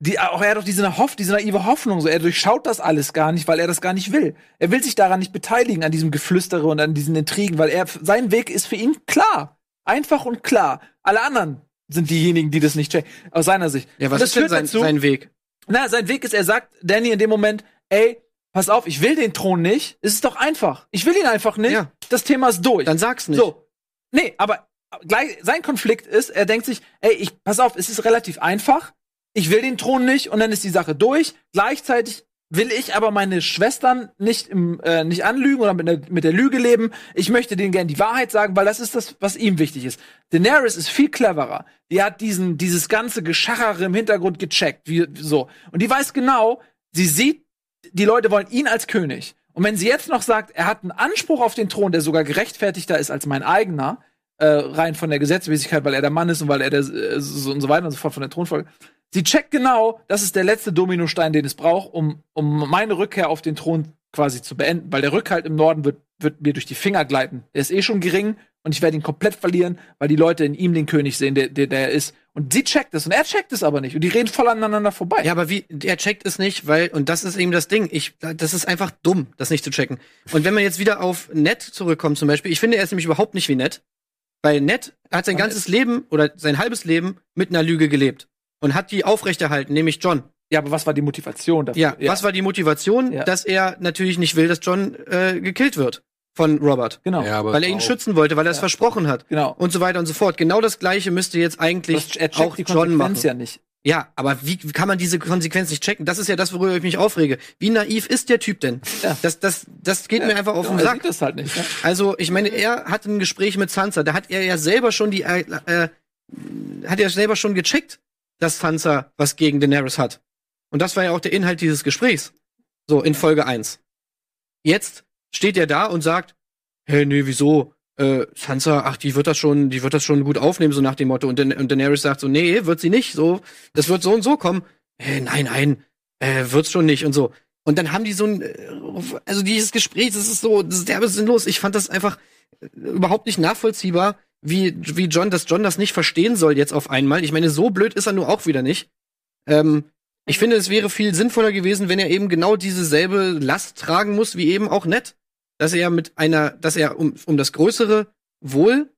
die, auch er hat doch diese, Hoff, diese naive Hoffnung, so er durchschaut das alles gar nicht, weil er das gar nicht will. Er will sich daran nicht beteiligen, an diesem Geflüstere und an diesen Intrigen, weil er, sein Weg ist für ihn klar. Einfach und klar. Alle anderen sind diejenigen, die das nicht checken. Aus seiner Sicht. Ja, was ist denn sein, dazu- sein Weg? Na, sein Weg ist, er sagt Danny in dem Moment, ey, pass auf, ich will den Thron nicht. Es ist doch einfach. Ich will ihn einfach nicht. Ja. Das Thema ist durch. Dann sag's nicht. So. Nee, aber gleich, sein Konflikt ist, er denkt sich, ey, ich, pass auf, es ist relativ einfach. Ich will den Thron nicht und dann ist die Sache durch. Gleichzeitig will ich aber meine Schwestern nicht im, äh, nicht anlügen oder mit der, mit der Lüge leben. Ich möchte denen gerne die Wahrheit sagen, weil das ist das, was ihm wichtig ist. Daenerys ist viel cleverer. Die hat diesen, dieses ganze Geschachere im Hintergrund gecheckt, wie, so. Und die weiß genau, sie sieht, die Leute wollen ihn als König. Und wenn sie jetzt noch sagt, er hat einen Anspruch auf den Thron, der sogar gerechtfertigter ist als mein eigener, äh, rein von der Gesetzmäßigkeit, weil er der Mann ist und weil er der äh, so und so weiter und so fort von der Thronfolge. Sie checkt genau, das ist der letzte Dominostein, den es braucht, um, um meine Rückkehr auf den Thron quasi zu beenden, weil der Rückhalt im Norden wird, wird mir durch die Finger gleiten. Er ist eh schon gering und ich werde ihn komplett verlieren, weil die Leute in ihm den König sehen, der, der, der er ist. Und sie checkt es und er checkt es aber nicht. Und die reden voll aneinander vorbei. Ja, aber wie, er checkt es nicht, weil, und das ist eben das Ding, ich, das ist einfach dumm, das nicht zu checken. Und wenn man jetzt wieder auf Ned zurückkommt zum Beispiel, ich finde, er ist nämlich überhaupt nicht wie Ned, weil Ned hat sein ganzes Leben oder sein halbes Leben mit einer Lüge gelebt und hat die aufrechterhalten, nämlich John. Ja, aber was war die Motivation dafür? Ja, was war die Motivation? Ja. Dass er natürlich nicht will, dass John äh, gekillt wird von Robert. Genau. Ja, aber Weil er ihn auch- schützen wollte, weil er es Ja. versprochen hat. Genau. Und so weiter und so fort. Genau das gleiche müsste jetzt eigentlich Das, er auch die John machen. Konsequenz ja nicht. Ja, aber wie wie kann man diese Konsequenz nicht checken? Das ist ja das, worüber ich mich aufrege. Wie naiv ist der Typ denn? Ja. Das, das, das geht mir einfach auf den er Sack. sieht das halt nicht. Ne? Also, ich meine, er hatte ein Gespräch mit Sansa. Da hat er ja selber schon die, äh, äh, hat er selber schon gecheckt, dass Sansa was gegen Daenerys hat. Und das war ja auch der Inhalt dieses Gesprächs. So, in Folge 1. Jetzt steht er da und sagt, hey, nee, wieso? Äh, Sansa, ach, die wird das schon, die wird das schon gut aufnehmen, so nach dem Motto. Und, Dan und Daenerys sagt so, nee, wird sie nicht, so, das wird so und so kommen. Äh, nein, nein, äh, wird's schon nicht und so. Und dann haben die so ein, äh, also dieses Gespräch, das ist so, das ist derbe sinnlos. Ich fand das einfach äh, überhaupt nicht nachvollziehbar, wie, wie John, dass John das nicht verstehen soll jetzt auf einmal. Ich meine, so blöd ist er nur auch wieder nicht. Ähm, ich finde, es wäre viel sinnvoller gewesen, wenn er eben genau diese selbe Last tragen muss, wie eben auch Ned. Dass er mit einer, dass er, um, um das größere Wohl,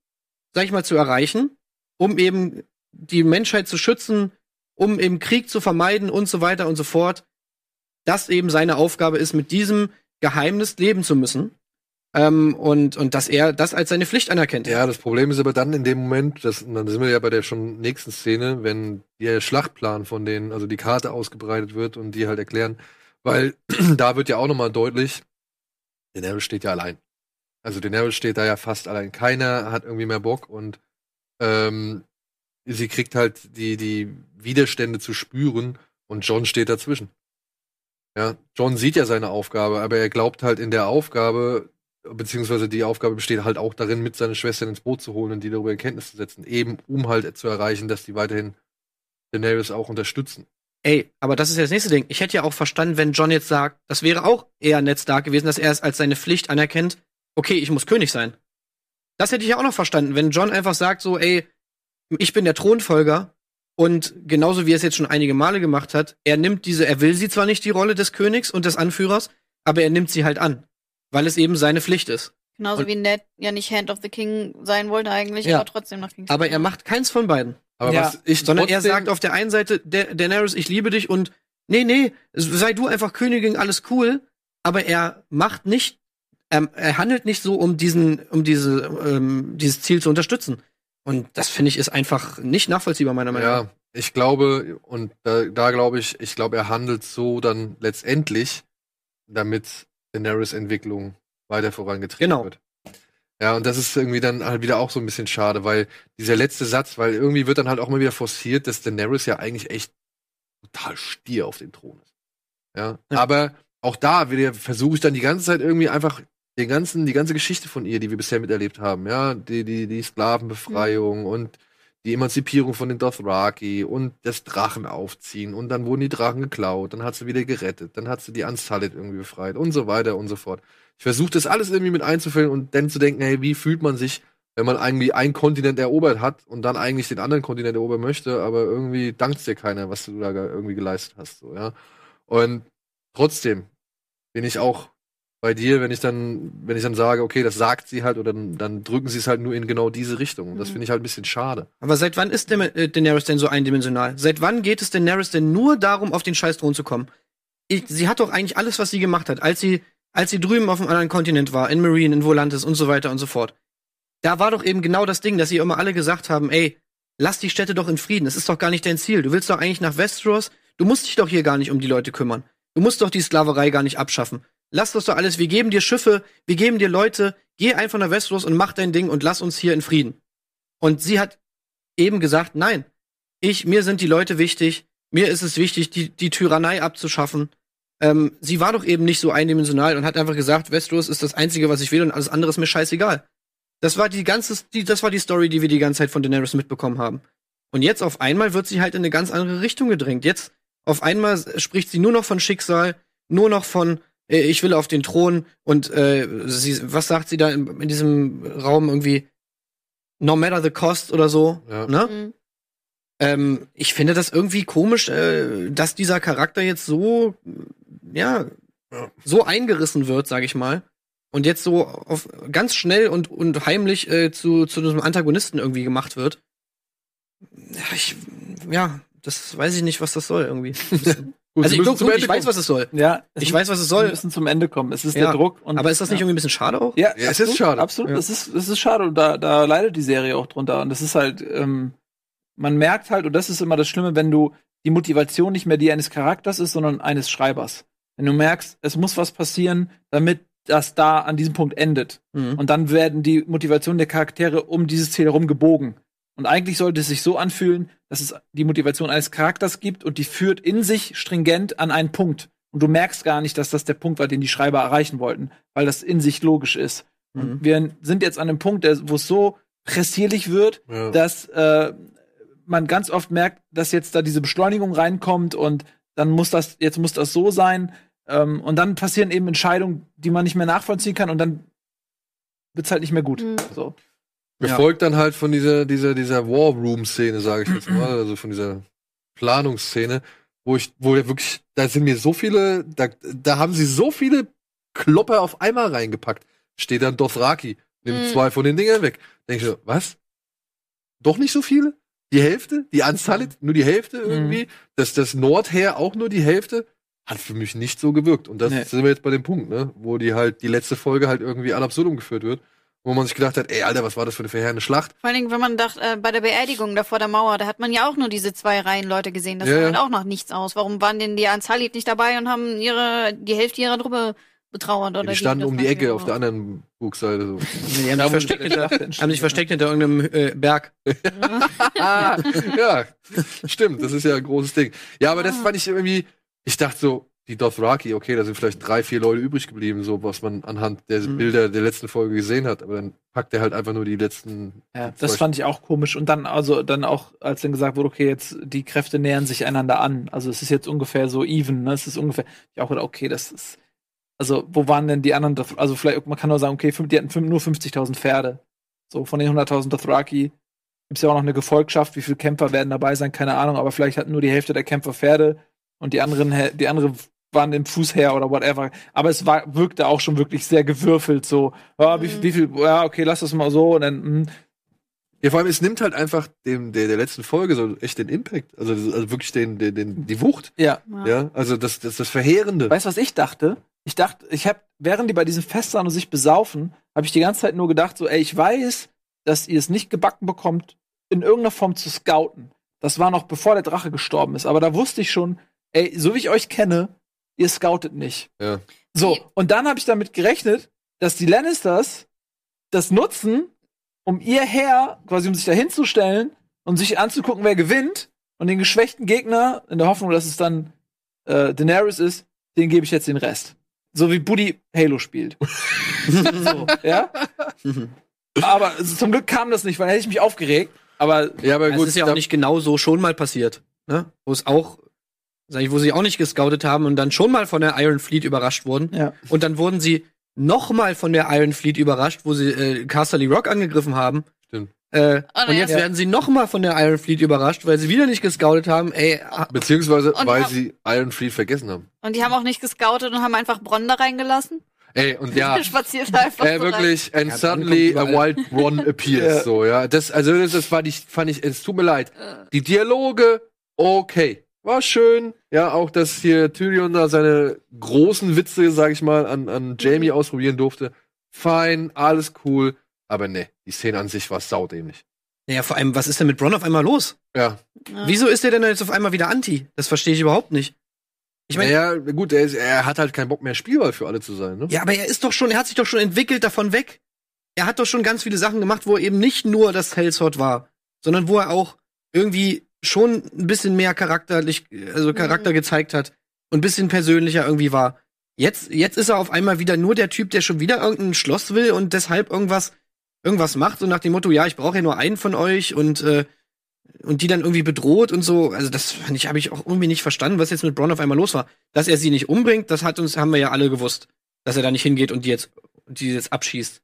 sag ich mal, zu erreichen, um eben die Menschheit zu schützen, um eben Krieg zu vermeiden und so weiter und so fort, dass eben seine Aufgabe ist, mit diesem Geheimnis leben zu müssen. Ähm, und, und dass er das als seine Pflicht anerkennt. Ja, das Problem ist aber dann in dem Moment, das, dann sind wir ja bei der schon nächsten Szene, wenn der Schlachtplan von denen, also die Karte ausgebreitet wird und die halt erklären, weil da wird ja auch nochmal deutlich, Daenerys steht ja allein. Also Daenerys steht da ja fast allein. Keiner hat irgendwie mehr Bock und ähm, sie kriegt halt die, die Widerstände zu spüren und John steht dazwischen. Ja, John sieht ja seine Aufgabe, aber er glaubt halt in der Aufgabe, beziehungsweise die Aufgabe besteht halt auch darin, mit seiner Schwester ins Boot zu holen und die darüber in Kenntnis zu setzen, eben um halt zu erreichen, dass die weiterhin Daenerys auch unterstützen. Ey, aber das ist ja das nächste Ding. Ich hätte ja auch verstanden, wenn John jetzt sagt, das wäre auch eher Ned Stark gewesen, dass er es als seine Pflicht anerkennt, okay, ich muss König sein. Das hätte ich ja auch noch verstanden, wenn John einfach sagt so, ey, ich bin der Thronfolger und genauso wie er es jetzt schon einige Male gemacht hat, er nimmt diese, er will sie zwar nicht die Rolle des Königs und des Anführers, aber er nimmt sie halt an, weil es eben seine Pflicht ist. Genauso Und- wie Ned ja nicht Hand of the King sein wollte eigentlich, Ja. aber trotzdem nach King's Aber er macht keins von beiden. Aber Ja, was ich Sondern er sagt auf der einen Seite, Da- Daenerys, ich liebe dich und nee, nee, sei du einfach Königin, alles cool. Aber er macht nicht, er, er handelt nicht so, um diesen, um diese, ähm, dieses Ziel zu unterstützen. Und das finde ich ist einfach nicht nachvollziehbar meiner Meinung nach. Ja, ich glaube, und da, da glaube ich, ich glaube, er handelt so dann letztendlich, damit Daenerys Entwicklung weiter vorangetrieben Genau. wird. Ja, und das ist irgendwie dann halt wieder auch so ein bisschen schade, weil dieser letzte Satz, weil irgendwie wird dann halt auch mal wieder forciert, dass Daenerys ja eigentlich echt total stier auf dem Thron ist. Ja, Ja. aber auch da wieder versuche ich dann die ganze Zeit irgendwie einfach den ganzen, die ganze Geschichte von ihr, die wir bisher miterlebt haben, ja, die, die, die Sklavenbefreiung und die Emanzipierung von den Dothraki und das Drachen aufziehen und dann wurden die Drachen geklaut, dann hat sie wieder gerettet, dann hat sie die Unsullied irgendwie befreit und so weiter und so fort. Ich versuche das alles irgendwie mit einzufüllen und dann zu denken, hey, wie fühlt man sich, wenn man eigentlich einen Kontinent erobert hat und dann eigentlich den anderen Kontinent erobern möchte, aber irgendwie dankt dir keiner, was du da ge- irgendwie geleistet hast, so, ja. Und trotzdem bin ich auch bei dir, wenn ich dann, wenn ich dann sage, okay, das sagt sie halt, oder dann, dann drücken sie es halt nur in genau diese Richtung. Und das Mhm. finde ich halt ein bisschen schade. Aber seit wann ist äh, Daenerys denn so eindimensional? Seit wann geht es Daenerys denn nur darum, auf den Scheißthron zu kommen? Ich, sie hat doch eigentlich alles, was sie gemacht hat, als sie, als sie drüben auf einem anderen Kontinent war, in Marine, in Volantis und so weiter und so fort. Da war doch eben genau das Ding, dass sie immer alle gesagt haben, ey, lass die Städte doch in Frieden. Es ist doch gar nicht dein Ziel. Du willst doch eigentlich nach Westeros. Du musst dich doch hier gar nicht um die Leute kümmern. Du musst doch die Sklaverei gar nicht abschaffen. Lass das doch alles. Wir geben dir Schiffe, wir geben dir Leute. Geh einfach nach Westeros und mach dein Ding und lass uns hier in Frieden. Und sie hat eben gesagt, nein, ich, mir sind die Leute wichtig, mir ist es wichtig, die, die Tyrannei abzuschaffen. Ähm, sie war doch eben nicht so eindimensional und hat einfach gesagt, Westeros ist das Einzige, was ich will und alles andere ist mir scheißegal. Das war die ganze, die, das war die Story, die wir die ganze Zeit von Daenerys mitbekommen haben. Und jetzt auf einmal wird sie halt in eine ganz andere Richtung gedrängt. Jetzt auf einmal spricht sie nur noch von Schicksal, nur noch von ich will auf den Thron und äh, sie, was sagt sie da in, in diesem Raum irgendwie? No matter the cost oder so, Ja. ne? Mhm. Ähm, ich finde das irgendwie komisch, äh, dass dieser Charakter jetzt so, ja, Ja. so eingerissen wird, sag ich mal. Und jetzt so auf, ganz schnell und, und heimlich äh, zu, zu einem Antagonisten irgendwie gemacht wird. Ja, ich, ja, das weiß ich nicht, was das soll irgendwie. Gut, also ich, Ende ich weiß, was es soll. Ja, es Ich weiß, was es Wir soll. müssen zum Ende kommen. Es ist Ja. der Druck. Und, Aber ist das nicht ja. irgendwie ein bisschen schade auch? Ja, Ja, es ist schade. Absolut, es ist, es ist schade und da, da leidet die Serie auch drunter. Und das ist halt, ähm, man merkt halt, und das ist immer das Schlimme, wenn du die Motivation nicht mehr die eines Charakters ist, sondern eines Schreibers. Wenn du merkst, es muss was passieren, damit das da an diesem Punkt endet. Mhm. Und dann werden die Motivationen der Charaktere um dieses Ziel herum gebogen. Und eigentlich sollte es sich so anfühlen, dass es die Motivation eines Charakters gibt und die führt in sich stringent an einen Punkt. Und du merkst gar nicht, dass das der Punkt war, den die Schreiber erreichen wollten, weil das in sich logisch ist. Mhm. Wir sind jetzt an einem Punkt, der- wo es so pressierlich wird, Ja. dass äh, man ganz oft merkt, dass jetzt da diese Beschleunigung reinkommt und dann muss das, jetzt muss das so sein. Ähm, und dann passieren eben Entscheidungen, die man nicht mehr nachvollziehen kann und dann wird's halt nicht mehr gut. Mhm. So. Gefolgt dann halt von dieser, dieser, dieser War Room-Szene, sage ich jetzt mal, also von dieser Planungsszene, wo ich, wo ja wirklich, da sind mir so viele, da, da haben sie so viele Klopper auf einmal reingepackt. Steht dann Dothraki, nimmt Mhm. zwei von den Dingern weg. Denk ich so, was? Doch nicht so viele? Die Hälfte? Die Unsullied? Nur die Hälfte irgendwie? Das, das Nordheer auch nur die Hälfte? Hat für mich nicht so gewirkt. Und das Nee. sind wir jetzt bei dem Punkt, ne? Wo die halt, die letzte Folge halt irgendwie ad absurdum geführt wird. Wo man sich gedacht hat, ey, Alter, was war das für eine verheerende Schlacht? Vor allen Dingen, wenn man dachte, äh, bei der Beerdigung da vor der Mauer, da hat man ja auch nur diese zwei Reihen Leute gesehen. Das Ja, sah ja. halt auch noch nichts aus. Warum waren denn die Anzalit nicht dabei und haben ihre, die Hälfte ihrer Truppe betrauert? Oder die standen um die Ecke auf der anderen Bugseite. So. Die haben, sich versteckt hinter, haben sich versteckt hinter irgendeinem äh, Berg. ah, ja, stimmt, das ist ja ein großes Ding. Ja, aber das fand ich irgendwie, ich dachte so, die Dothraki, okay, da sind vielleicht drei, vier Leute übrig geblieben, so was man anhand der Mhm. Bilder der letzten Folge gesehen hat. Aber dann packt er halt einfach nur die letzten. Ja, das fand ich auch komisch. Und dann, also, dann auch, als dann gesagt wurde, okay, jetzt die Kräfte nähern sich einander an. Also es ist jetzt ungefähr so even, ne? Es ist ungefähr, ich auch gedacht, okay, das ist. Also, wo waren denn die anderen? Also, vielleicht, man kann nur sagen, okay, die hatten nur 50.000 Pferde. So, von den 100.000 Dothraki gibt's ja auch noch eine Gefolgschaft. Wie viele Kämpfer werden dabei sein? Keine Ahnung, aber vielleicht hatten nur die Hälfte der Kämpfer Pferde und die anderen, die andere waren im Fußheer oder whatever. Aber es war, wirkte auch schon wirklich sehr gewürfelt, so, ja, wie, Mhm. wie viel, ja, okay, lass das mal so und dann, hm, Ja, vor allem, es nimmt halt einfach dem, der, der letzten Folge so echt den Impact. Also, also wirklich den, den, den, die Wucht. ja. Ja. Also das, das, das Verheerende. Weißt du, was ich dachte? Ich dachte, ich habe, während die bei diesem Fest waren und sich besaufen, habe ich die ganze Zeit nur gedacht, so, ey, ich weiß, dass ihr es nicht gebacken bekommt, in irgendeiner Form zu scouten. Das war noch bevor der Drache gestorben ist. Aber da wusste ich schon, ey, so wie ich euch kenne, ihr scoutet nicht. Ja. So, und dann habe ich damit gerechnet, dass die Lannisters das nutzen, um ihr Heer, quasi um sich da hinzustellen und sich anzugucken, wer gewinnt. Und den geschwächten Gegner, in der Hoffnung, dass es dann äh, Daenerys ist, den gebe ich jetzt den Rest. So wie Buddy Halo spielt. so, ja? Aber zum Glück kam das nicht, weil dann hätte ich mich aufgeregt. Aber Ja, aber Das gut, ist ja auch nicht genau so schon mal passiert, ne? Wo es auch, sag ich, wo sie auch nicht gescoutet haben und dann schon mal von der Iron Fleet überrascht wurden. ja. Und dann wurden sie noch mal von der Iron Fleet überrascht, wo sie äh, Casterly Rock angegriffen haben. Stimmt. Äh, Oh, und jetzt Ja. werden sie noch mal von der Iron Fleet überrascht, weil sie wieder nicht gescoutet haben. Ey, ah, Beziehungsweise, Und weil hab- sie Iron Fleet vergessen haben. Und die haben auch nicht gescoutet und haben einfach Bronn da reingelassen. Ey, und ja, Spaziert einfach äh, so rein. wirklich, and Ja, suddenly a wild Ron appears, so, ja. Das, also, das, das fand ich, fand ich, es tut mir leid. Äh, Die Dialoge, okay. War schön. Ja, auch, dass hier Tyrion da seine großen Witze, sag ich mal, an, an Jamie ausprobieren durfte. Fein, alles cool. Aber ne, die Szene an sich war saudämlich. naja, vor allem, was ist denn mit Bronn auf einmal los? Ja. ja. Wieso ist der denn jetzt auf einmal wieder Anti? Das verstehe ich überhaupt nicht. Ich meine, naja, gut, er, ist, er hat halt keinen Bock mehr Spielball für alle zu sein, ne? Ja, aber er ist doch schon, er hat sich doch schon entwickelt davon weg. Er hat doch schon ganz viele Sachen gemacht, wo er eben nicht nur das Hellsword war, sondern wo er auch irgendwie schon ein bisschen mehr charakterlich, also Charakter Mhm. gezeigt hat und ein bisschen persönlicher irgendwie war. Jetzt, jetzt ist er auf einmal wieder nur der Typ, der schon wieder irgendein Schloss will und deshalb irgendwas, irgendwas macht, so nach dem Motto, ja, ich brauche ja nur einen von euch und, äh, und die dann irgendwie bedroht und so. Also das fand ich, habe ich auch irgendwie nicht verstanden, was jetzt mit Bronn auf einmal los war. Dass er sie nicht umbringt, das hat uns, haben wir ja alle gewusst dass er da nicht hingeht und die jetzt, die jetzt abschießt.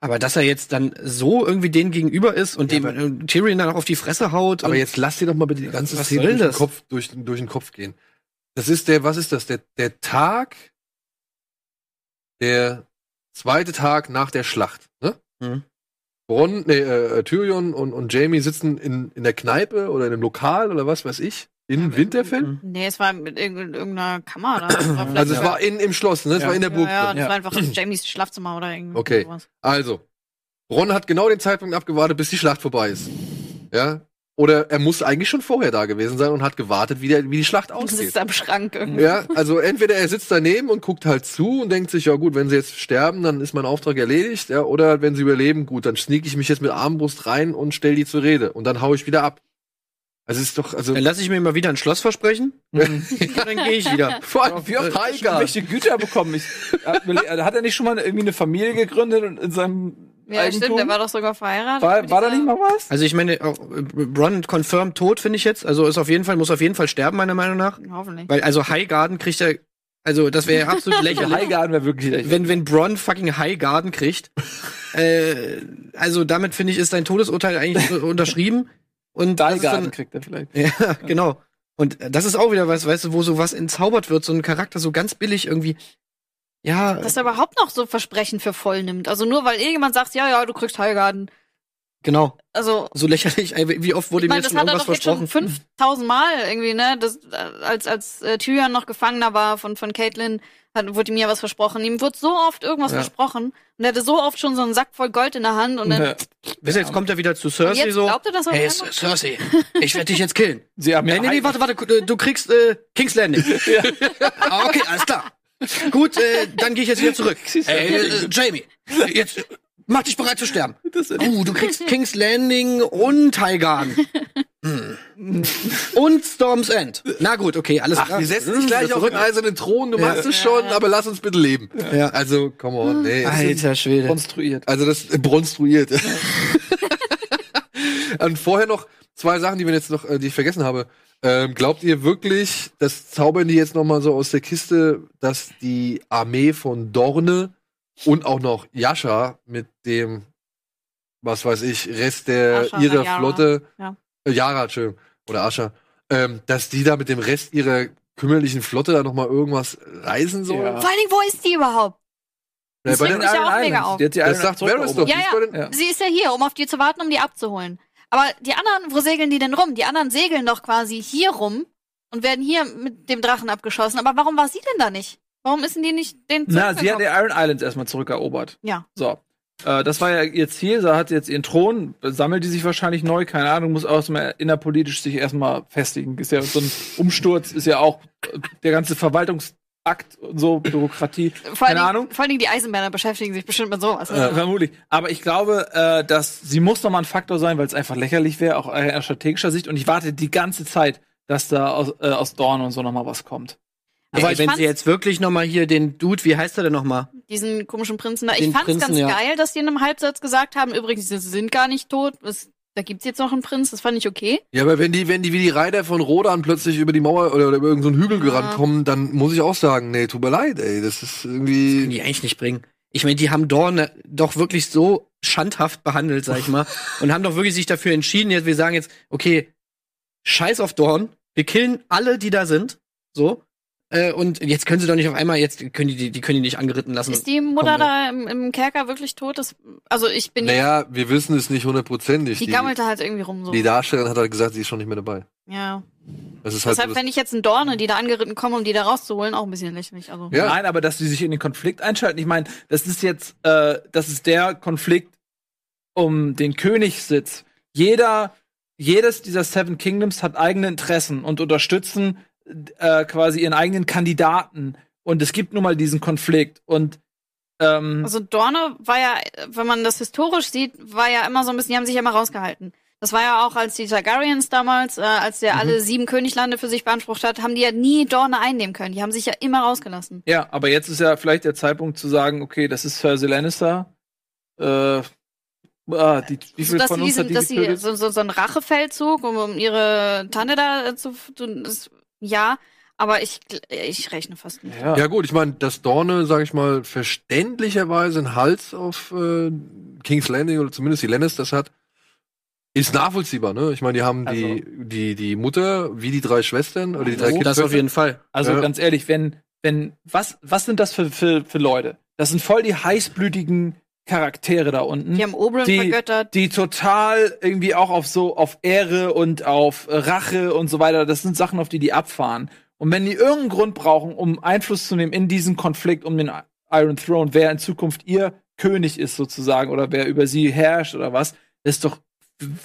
Aber dass er jetzt dann so irgendwie denen gegenüber ist und Ja, dem äh, Tyrion dann auch auf die Fresse haut. Aber jetzt lass dir doch mal bitte die ganze Szene durch den? Kopf, durch, durch den Kopf gehen. Das ist der, was ist das? Der, der Tag, der zweite Tag nach der Schlacht, ne? Mhm. Bronn, nee, äh, Tyrion und, und Jamie sitzen in, in der Kneipe oder in einem Lokal oder was weiß ich, in Winterfell. Nee, es war mit irg- irgendeiner Kammer. Da. Das war vielleicht Also es war in, im Schloss, ne? Es Ja. war in der ja, Burg ja, drin. das Ja. war einfach Jamies Schlafzimmer oder irgendwie Okay. Also, Bronn hat genau den Zeitpunkt abgewartet, bis die Schlacht vorbei ist. Ja? Oder er muss eigentlich schon vorher da gewesen sein und hat gewartet, wie, der, wie die Schlacht Das ausgeht. ist am Schrank irgendwie. Ja, also entweder er sitzt daneben und guckt halt zu und denkt sich, ja gut, wenn sie jetzt sterben, dann ist mein Auftrag erledigt, ja, oder wenn sie überleben, gut, dann sneak ich mich jetzt mit Armbrust rein und stell die zur Rede und dann hau ich wieder ab. Also es ist doch, also Dann lasse ich mir mal wieder ein Schloss versprechen. Mhm. dann gehe ich wieder. vor allem für schon Tiger. welche Güter bekommen? Ich, hat, hat er nicht schon mal irgendwie eine Familie gegründet und in seinem Ja, Eigentum? stimmt, der war doch sogar verheiratet. war, war da nicht mal was? Also ich meine, auch, äh, Bronn confirmed tot, finde ich jetzt. Also ist auf jeden Fall, muss auf jeden Fall sterben, meiner Meinung nach. Hoffentlich. Weil, also Highgarden kriegt er, also das wäre ja absolut lächerlich. Highgarden wäre wirklich lächerlich. wenn, wenn Bronn fucking Highgarden kriegt. äh, also damit finde ich, ist sein Todesurteil eigentlich unterschrieben. Und dann, kriegt er vielleicht. Ja, genau. Und das ist auch wieder was, weißt du, wo so was entzaubert wird, so ein Charakter so ganz billig irgendwie. Ja, Dass er überhaupt noch so Versprechen für voll nimmt. Also nur weil irgendjemand sagt, ja, ja, du kriegst Heilgarden. Genau. Also, So lächerlich. Ey, Wie oft wurde ich mir meine, jetzt das schon hat er irgendwas doch jetzt schon versprochen? 5000 Mal irgendwie, ne? Das, äh, als, als äh, Tyrion noch Gefangener war von, von Caitlin, hat, wurde ihm ja was versprochen. Ihm wurde so oft irgendwas Ja. versprochen. Und er hatte so oft schon so einen Sack voll Gold in der Hand. Und dann, Ja. Wisst ihr, jetzt kommt er wieder zu Cersei jetzt so. glaubt er das auch Hey, einfach? Cersei, ich werde dich jetzt killen. Sie haben Nee, ja nee, nee, warte, warte, du kriegst äh, King's Landing. ah, okay, alles klar. Gut, äh, dann gehe ich jetzt wieder zurück. Ey, äh, Jamie, jetzt äh, mach dich bereit zu sterben. Uh, du kriegst King's Landing und Highgarden. Hm. Und Storm's End. Na gut, okay, alles Ach, klar. wir setzen dich gleich auf den eisernen Thron, du Ja. machst es schon, aber lass uns bitte leben. Ja. Also, come on, nee. Alter Schwede. konstruiert. Also das äh, bronstruiert. Und vorher noch zwei Sachen, die wir jetzt noch, äh, die ich vergessen habe. Ähm, glaubt ihr wirklich, das zaubern die jetzt noch mal so aus der Kiste, dass die Armee von Dorne und auch noch Yasha mit dem, was weiß ich, Rest der Asha ihrer Yara. Flotte, Ja. äh, Yara, Entschuldigung, oder Asha, ähm, dass die da mit dem Rest ihrer kümmerlichen Flotte da noch mal irgendwas reisen sollen? Ja. Vor allen Dingen, wo ist die überhaupt? Ja, Das bei den, mich ja auch mega auf. Die hat die das Islands sagt Varys doch. Ja, Ja. Sie ist ja hier, um auf die zu warten, um die abzuholen. Aber die anderen, wo segeln die denn rum? Die anderen segeln doch quasi hier rum und werden hier mit dem Drachen abgeschossen. Aber warum war sie denn da nicht? Warum ist denn die nicht den Na, sie hat die Iron Islands erstmal zurückerobert. Ja. So. Äh, das war ja ihr Ziel. Sie hat jetzt ihren Thron, sammelt die sich wahrscheinlich neu, keine Ahnung, muss auch erstmal innerpolitisch sich erstmal festigen. Ist ja so ein Umsturz, ist ja auch äh, der ganze Verwaltungsakt und so, Bürokratie. Vor keine Dingen, Ahnung. vor allen Dingen die Eisenbahner beschäftigen sich bestimmt mit sowas. Äh, vermutlich. Aber ich glaube, äh, dass sie muss noch mal ein Faktor sein, weil es einfach lächerlich wäre, auch aus strategischer Sicht. Und ich warte die ganze Zeit, dass da aus, äh, aus Dorn und so noch mal was kommt. Aber ich wenn sie jetzt wirklich noch mal hier den Dude, wie heißt er denn noch mal? Diesen komischen Prinzen da. Ich fand's Prinzen, ganz ja. geil, dass die in einem Halbsatz gesagt haben, übrigens, sie sind gar nicht tot. Es, da gibt's jetzt noch einen Prinz, das fand ich okay. Ja, aber wenn die, wenn die wie die Reiter von Rodan plötzlich über die Mauer oder über irgendeinen so Hügel gerannt Ja. kommen, dann muss ich auch sagen, nee, tut mir leid, ey, das ist Können irgendwie. die eigentlich nicht bringen. Ich meine, die haben Dorn doch wirklich so schandhaft behandelt, sag ich mal, und haben doch wirklich sich dafür entschieden, jetzt, wir sagen jetzt, okay, scheiß auf Dorn, wir killen alle, die da sind, so, äh, und jetzt können sie doch nicht auf einmal, jetzt können die, die, können die nicht angeritten lassen. Ist die Mutter da im, im Kerker wirklich tot? Das, also ich bin Naja, wir wissen es nicht hundertprozentig. die, Die, gammelte halt irgendwie rum so. die Darstellerin hat halt gesagt, sie ist schon nicht mehr dabei. ja. Das ist halt Deshalb fände ich jetzt einen Dorne, die da angeritten kommen, um die da rauszuholen, auch ein bisschen lächerlich. Also. Ja. Nein, aber dass die sich in den Konflikt einschalten. Ich meine, das ist jetzt, äh, das ist der Konflikt um den Königssitz. Jeder, jedes dieser Seven Kingdoms hat eigene Interessen und unterstützen äh, quasi ihren eigenen Kandidaten. Und es gibt nun mal diesen Konflikt. Und ähm, Also Dorne war ja, wenn man das historisch sieht, war ja immer so ein bisschen, die haben sich ja immer rausgehalten. Das war ja auch, als die Targaryens damals, äh, als der alle sieben Königlande für sich beansprucht hat, haben die ja nie Dorne einnehmen können. Die haben sich ja immer rausgelassen. ja, aber jetzt ist ja vielleicht der Zeitpunkt zu sagen, okay, das ist Cersei Lannister. Äh, ah, die, wie So, viel dass von sie, uns hat diesen, die dass sie so, so, so einen Rachefeldzug, um, um ihre Tante da zu das, ja, aber ich, ich rechne fast nicht. Ja. ja gut, ich meine, dass Dorne, sag ich mal, verständlicherweise einen Hals auf äh, King's Landing oder zumindest die Lannisters hat, ist nachvollziehbar, ne? Ich meine, die haben die, Also- die, die Mutter, wie die drei Schwestern oder die drei Oh, das Kinder. auf jeden Fall. Also Ja. ganz ehrlich, wenn, wenn, was, was sind das für, für, für Leute? Das sind voll die heißblütigen Charaktere da unten. Die haben Oberyn Die- vergöttert. die total irgendwie auch auf so auf Ehre und auf Rache und so weiter. Das sind Sachen, auf die die abfahren. Und wenn die irgendeinen Grund brauchen, um Einfluss zu nehmen in diesen Konflikt um den Iron Throne, wer in Zukunft ihr König ist sozusagen oder wer über sie herrscht oder was, ist doch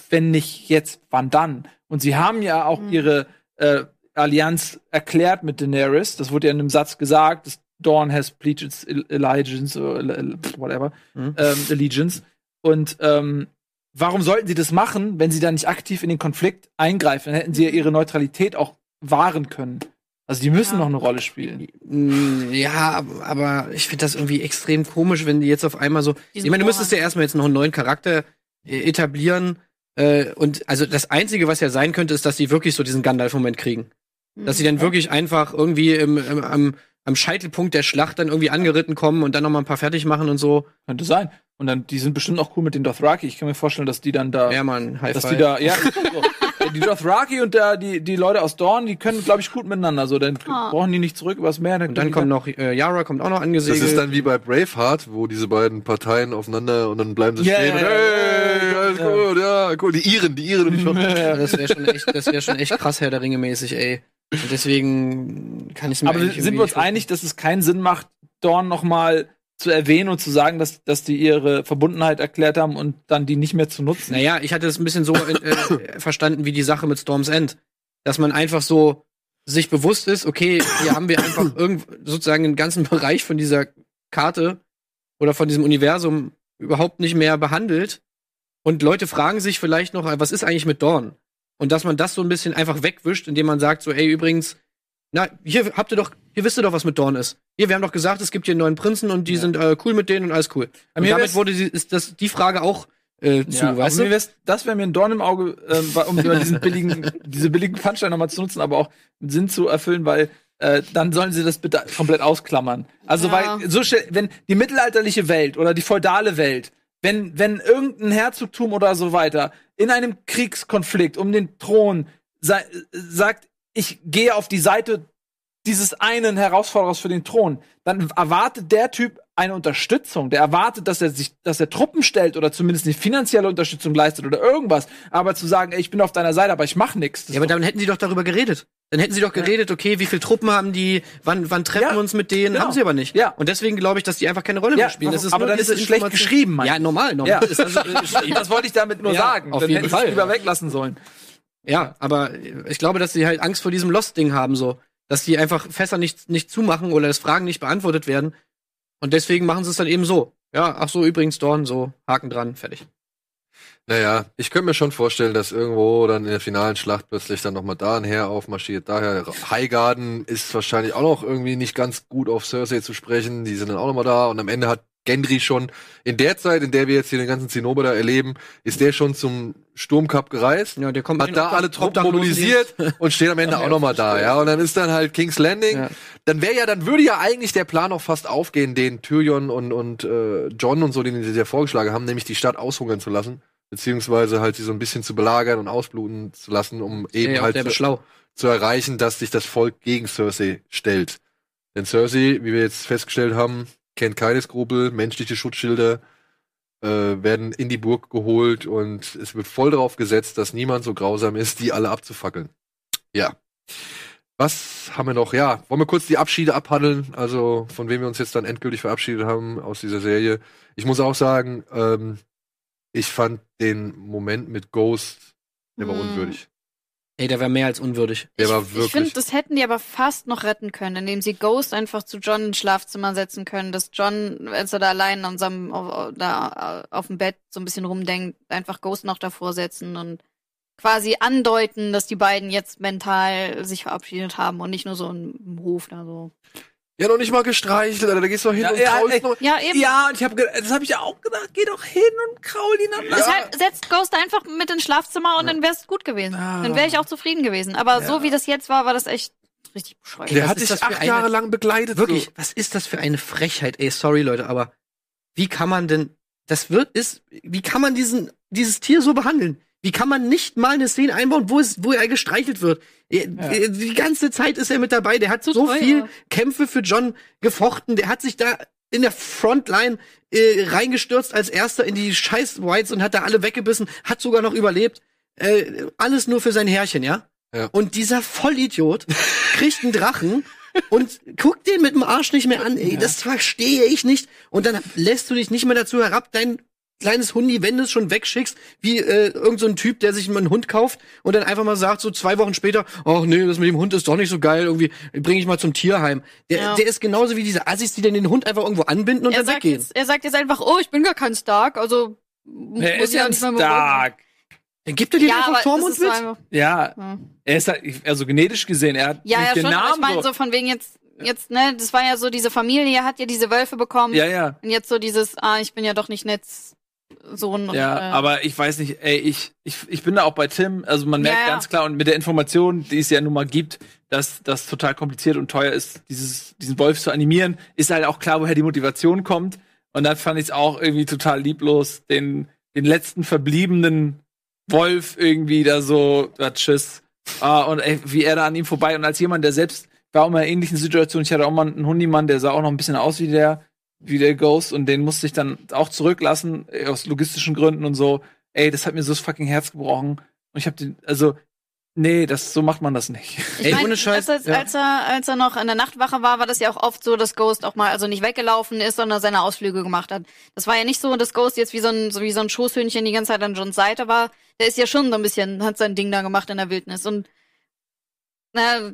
wenn nicht jetzt, wann dann? Und sie haben ja auch Mhm. ihre äh, Allianz erklärt mit Daenerys. Das wurde ja in einem Satz gesagt. Das Dawn has pledged its allegiance or alle- whatever Mhm. ähm, allegiance. Und ähm, warum sollten sie das machen, wenn sie dann nicht aktiv in den Konflikt eingreifen? Dann hätten sie ja ihre Neutralität auch wahren können. Also die müssen Ja. noch eine Rolle spielen. Mm, Ja, aber- ich finde das irgendwie extrem komisch, wenn die jetzt auf einmal so. Diesen Ich meine, du müsstest ja erstmal jetzt noch einen neuen Charakter äh, etablieren. Äh, und also das Einzige, was ja sein könnte, ist, dass die wirklich so diesen Gandalf-Moment kriegen. Dass sie dann wirklich einfach irgendwie im, im, am, am Scheitelpunkt der Schlacht dann irgendwie angeritten kommen und dann noch mal ein paar fertig machen und so. Könnte sein. Und dann, die sind bestimmt auch cool mit den Dothraki. Ich kann mir vorstellen, dass die dann da, Ja, man, High dass die da, ja, so. die Dothraki und der, die, die Leute aus Dorn, die können, glaube ich, gut miteinander. So, dann Ah. brauchen die nicht zurück übers Meer. und dann kommt noch, äh, Yara kommt auch noch Das angesegelt. ist dann wie bei Braveheart, wo diese beiden Parteien aufeinander und dann bleiben sie Ja, stehen ja, hey, ja, alles ja. gut, ja, cool. Die Iren, die Iren und die Ja, das wäre schon echt, das wäre schon echt krass Herr der Ringe mäßig, ey. Und deswegen kann ich es mir Aber sind wir uns einig, dass es keinen Sinn macht, Dorn noch mal zu erwähnen und zu sagen, dass, dass die ihre Verbundenheit erklärt haben und dann die nicht mehr zu nutzen? Naja, ich hatte es ein bisschen so äh, verstanden wie die Sache mit Storm's End. Dass man einfach so sich bewusst ist, okay, hier haben wir einfach irgend sozusagen einen ganzen Bereich von dieser Karte oder von diesem Universum überhaupt nicht mehr behandelt. Und Leute fragen sich vielleicht noch, was ist eigentlich mit Dorn? Und dass man das so ein bisschen einfach wegwischt, indem man sagt, so, ey, übrigens, na, hier habt ihr doch, hier wisst ihr doch, was mit Dorn ist. Hier, wir haben doch gesagt, es gibt hier einen neuen Prinzen und die Ja. sind äh, cool mit denen und alles cool. Aber Und mir damit wurde die, ist das die Frage auch äh, zu, Ja, weißt du? mir wär's- das wäre mir ein Dorn im Auge, ähm, war- um über diesen billigen, diese billigen Punchline nochmal zu nutzen, aber auch einen Sinn zu erfüllen, weil äh, dann sollen sie das bitte komplett ausklammern. Also Ja. weil so schnell, wenn die mittelalterliche Welt oder die feudale Welt, wenn wenn irgendein Herzogtum oder so weiter in einem Kriegskonflikt um den Thron sagt, ich gehe auf die Seite dieses einen Herausforderers für den Thron, dann erwartet der Typ eine Unterstützung. Der erwartet, dass er sich, dass er Truppen stellt oder zumindest eine finanzielle Unterstützung leistet oder irgendwas. Aber zu sagen, ey, ich bin auf deiner Seite, aber ich mach nichts. Ja, aber dann hätten sie doch darüber geredet. Dann hätten sie doch geredet, okay, wie viele Truppen haben die, wann, wann treffen Ja, wir uns mit denen? genau. Haben sie aber nicht. Ja. Und deswegen glaube ich, dass die einfach keine Rolle mehr spielen. Das ist aber dann ist es schlecht geschrieben, mein Ja, normal, normal. Ja. Also, das wollte ich damit nur Ja, sagen. auf dann jeden hätte ich Fall, es lieber weglassen sollen. ja, aber ich glaube, dass sie halt Angst vor diesem Lost-Ding haben, so. Dass die einfach Fässer nicht, nicht zumachen oder dass Fragen nicht beantwortet werden. Und deswegen machen sie es dann eben so. Ja, ach so, übrigens Dorn, so, Haken dran, fertig. Naja, ich könnte mir schon vorstellen, dass irgendwo dann in der finalen Schlacht plötzlich dann nochmal da ein Heer aufmarschiert. Daher, Highgarden ist wahrscheinlich auch noch irgendwie nicht ganz gut auf Cersei zu sprechen. Die sind dann auch nochmal da und am Ende hat Gendry schon in der Zeit, in der wir jetzt hier den ganzen Zinnober da erleben, ist der schon zum Sturmcup gereist. Ja, der kommt hat da alle Truppen mobilisiert und steht am Ende auch ja, noch mal da, ja. Und dann ist dann halt King's Landing. Ja. Dann wäre ja, dann würde ja eigentlich der Plan auch fast aufgehen, den Tyrion und, und äh, John und so, den sie ja vorgeschlagen haben, nämlich die Stadt aushungern zu lassen, beziehungsweise halt sie so ein bisschen zu belagern und ausbluten zu lassen, um eben Ja, halt zu, zu erreichen, dass sich das Volk gegen Cersei stellt. Denn Cersei, wie wir jetzt festgestellt haben, kennt keine Skrupel, menschliche Schutzschilder äh, werden in die Burg geholt und es wird voll darauf gesetzt, dass niemand so grausam ist, die alle abzufackeln. Ja. Was haben wir noch? Ja, wollen wir kurz die Abschiede abhandeln? Also von wem wir uns jetzt dann endgültig verabschiedet haben aus dieser Serie. Ich muss auch sagen, ähm, ich fand den Moment mit Ghost, der war Hm. unwürdig. Ey, der wäre mehr als unwürdig. Der ich, war Ich wirklich. finde, das hätten die aber fast noch retten können, indem sie Ghost einfach zu John ins Schlafzimmer setzen können, dass John, als er da allein an seinem, auf, da auf dem Bett so ein bisschen rumdenkt, einfach Ghost noch davor setzen und quasi andeuten, dass die beiden jetzt mental sich verabschiedet haben und nicht nur so im Hof da so. Ja, noch nicht mal gestreichelt, Alter. Da gehst du doch hin Ja, und ja, kraulst noch. Ja, eben. Ja, und ich habe das habe ich ja auch gedacht, geh doch hin und kraul ihn an. Deshalb setzt Ghost einfach mit ins Schlafzimmer und dann wäre es gut gewesen. Ah. Dann wäre ich auch zufrieden gewesen. Aber Ja. so wie das jetzt war, war das echt richtig bescheuert. Der Was hat dich acht eine- Jahre lang begleitet. Wirklich, So. was ist das für eine Frechheit? Ey, sorry Leute, aber wie kann man denn, das wird, ist, wie kann man diesen, dieses Tier so behandeln? Wie kann man nicht mal eine Szene einbauen, wo es, wo er gestreichelt wird? Er- Ja. Die ganze Zeit ist er mit dabei. Der hat so teuer. viel Kämpfe für John gefochten. Der hat sich da in der Frontline äh, reingestürzt als erster in die scheiß Whites und hat da alle weggebissen, hat sogar noch überlebt. Äh, alles nur für sein Herrchen, ja? Ja. Und dieser Vollidiot kriegt einen Drachen und guckt den mit dem Arsch nicht mehr an. Ey, Ja. das verstehe ich nicht. Und dann lässt du dich nicht mehr dazu herab, dein kleines Hundi, wenn du es schon wegschickst, wie äh, irgend so ein Typ, der sich mal einen Hund kauft und dann einfach mal sagt, so zwei Wochen später, ach nee, das mit dem Hund ist doch nicht so geil, irgendwie bringe ich mal zum Tierheim. Der, Ja. der ist genauso wie diese Assis, die dann den Hund einfach irgendwo anbinden und er, dann sagt weggehen. jetzt, er sagt jetzt einfach, oh, ich bin gar kein Stark, also Er ist ja ein nicht mehr mit Stark. Dann gibt er dir Ja, einfach Tormund so mit. einfach, Ja, ja. er ist halt, also genetisch gesehen, er hat Ja, nicht ja, den schon, aber ich Namen meine so. so von wegen jetzt, jetzt, ne, das war ja so, diese Familie hat ja diese Wölfe bekommen. Ja, ja. Und jetzt so dieses, ah, ich bin ja doch nicht Netzsohn. und, Ja, äh, aber ich weiß nicht, ey, ich, ich, ich bin da auch bei Tim. Also man merkt Ja, ja. ganz klar und mit der Information, die es ja nun mal gibt, dass das total kompliziert und teuer ist, dieses, diesen Wolf zu animieren, ist halt auch klar, woher die Motivation kommt. Und dann fand ich es auch irgendwie total lieblos, den, den letzten verbliebenen Wolf irgendwie da so, ja, tschüss. Ah, und ey, wie er da an ihm vorbei. Und als jemand, der selbst war auch mal in einer ähnlichen Situation, ich hatte auch mal einen Hundimann, der sah auch noch ein bisschen aus wie der, wie der Ghost und den musste ich dann auch zurücklassen, äh, aus logistischen Gründen und so. Ey, das hat mir so das fucking Herz gebrochen. Und ich hab den, also, nee, das, so macht man das nicht. Ich Ey, mein, ohne Scheiß, Als, ja. als, er, als er noch in der Nachtwache war, war das ja auch oft so, dass Ghost auch mal also nicht weggelaufen ist, sondern seine Ausflüge gemacht hat. Das war ja nicht so, dass Ghost jetzt wie so ein, so wie so ein Schoßhündchen die ganze Zeit an Johns Seite war. Der ist ja schon so ein bisschen, hat sein Ding da gemacht in der Wildnis. Und na,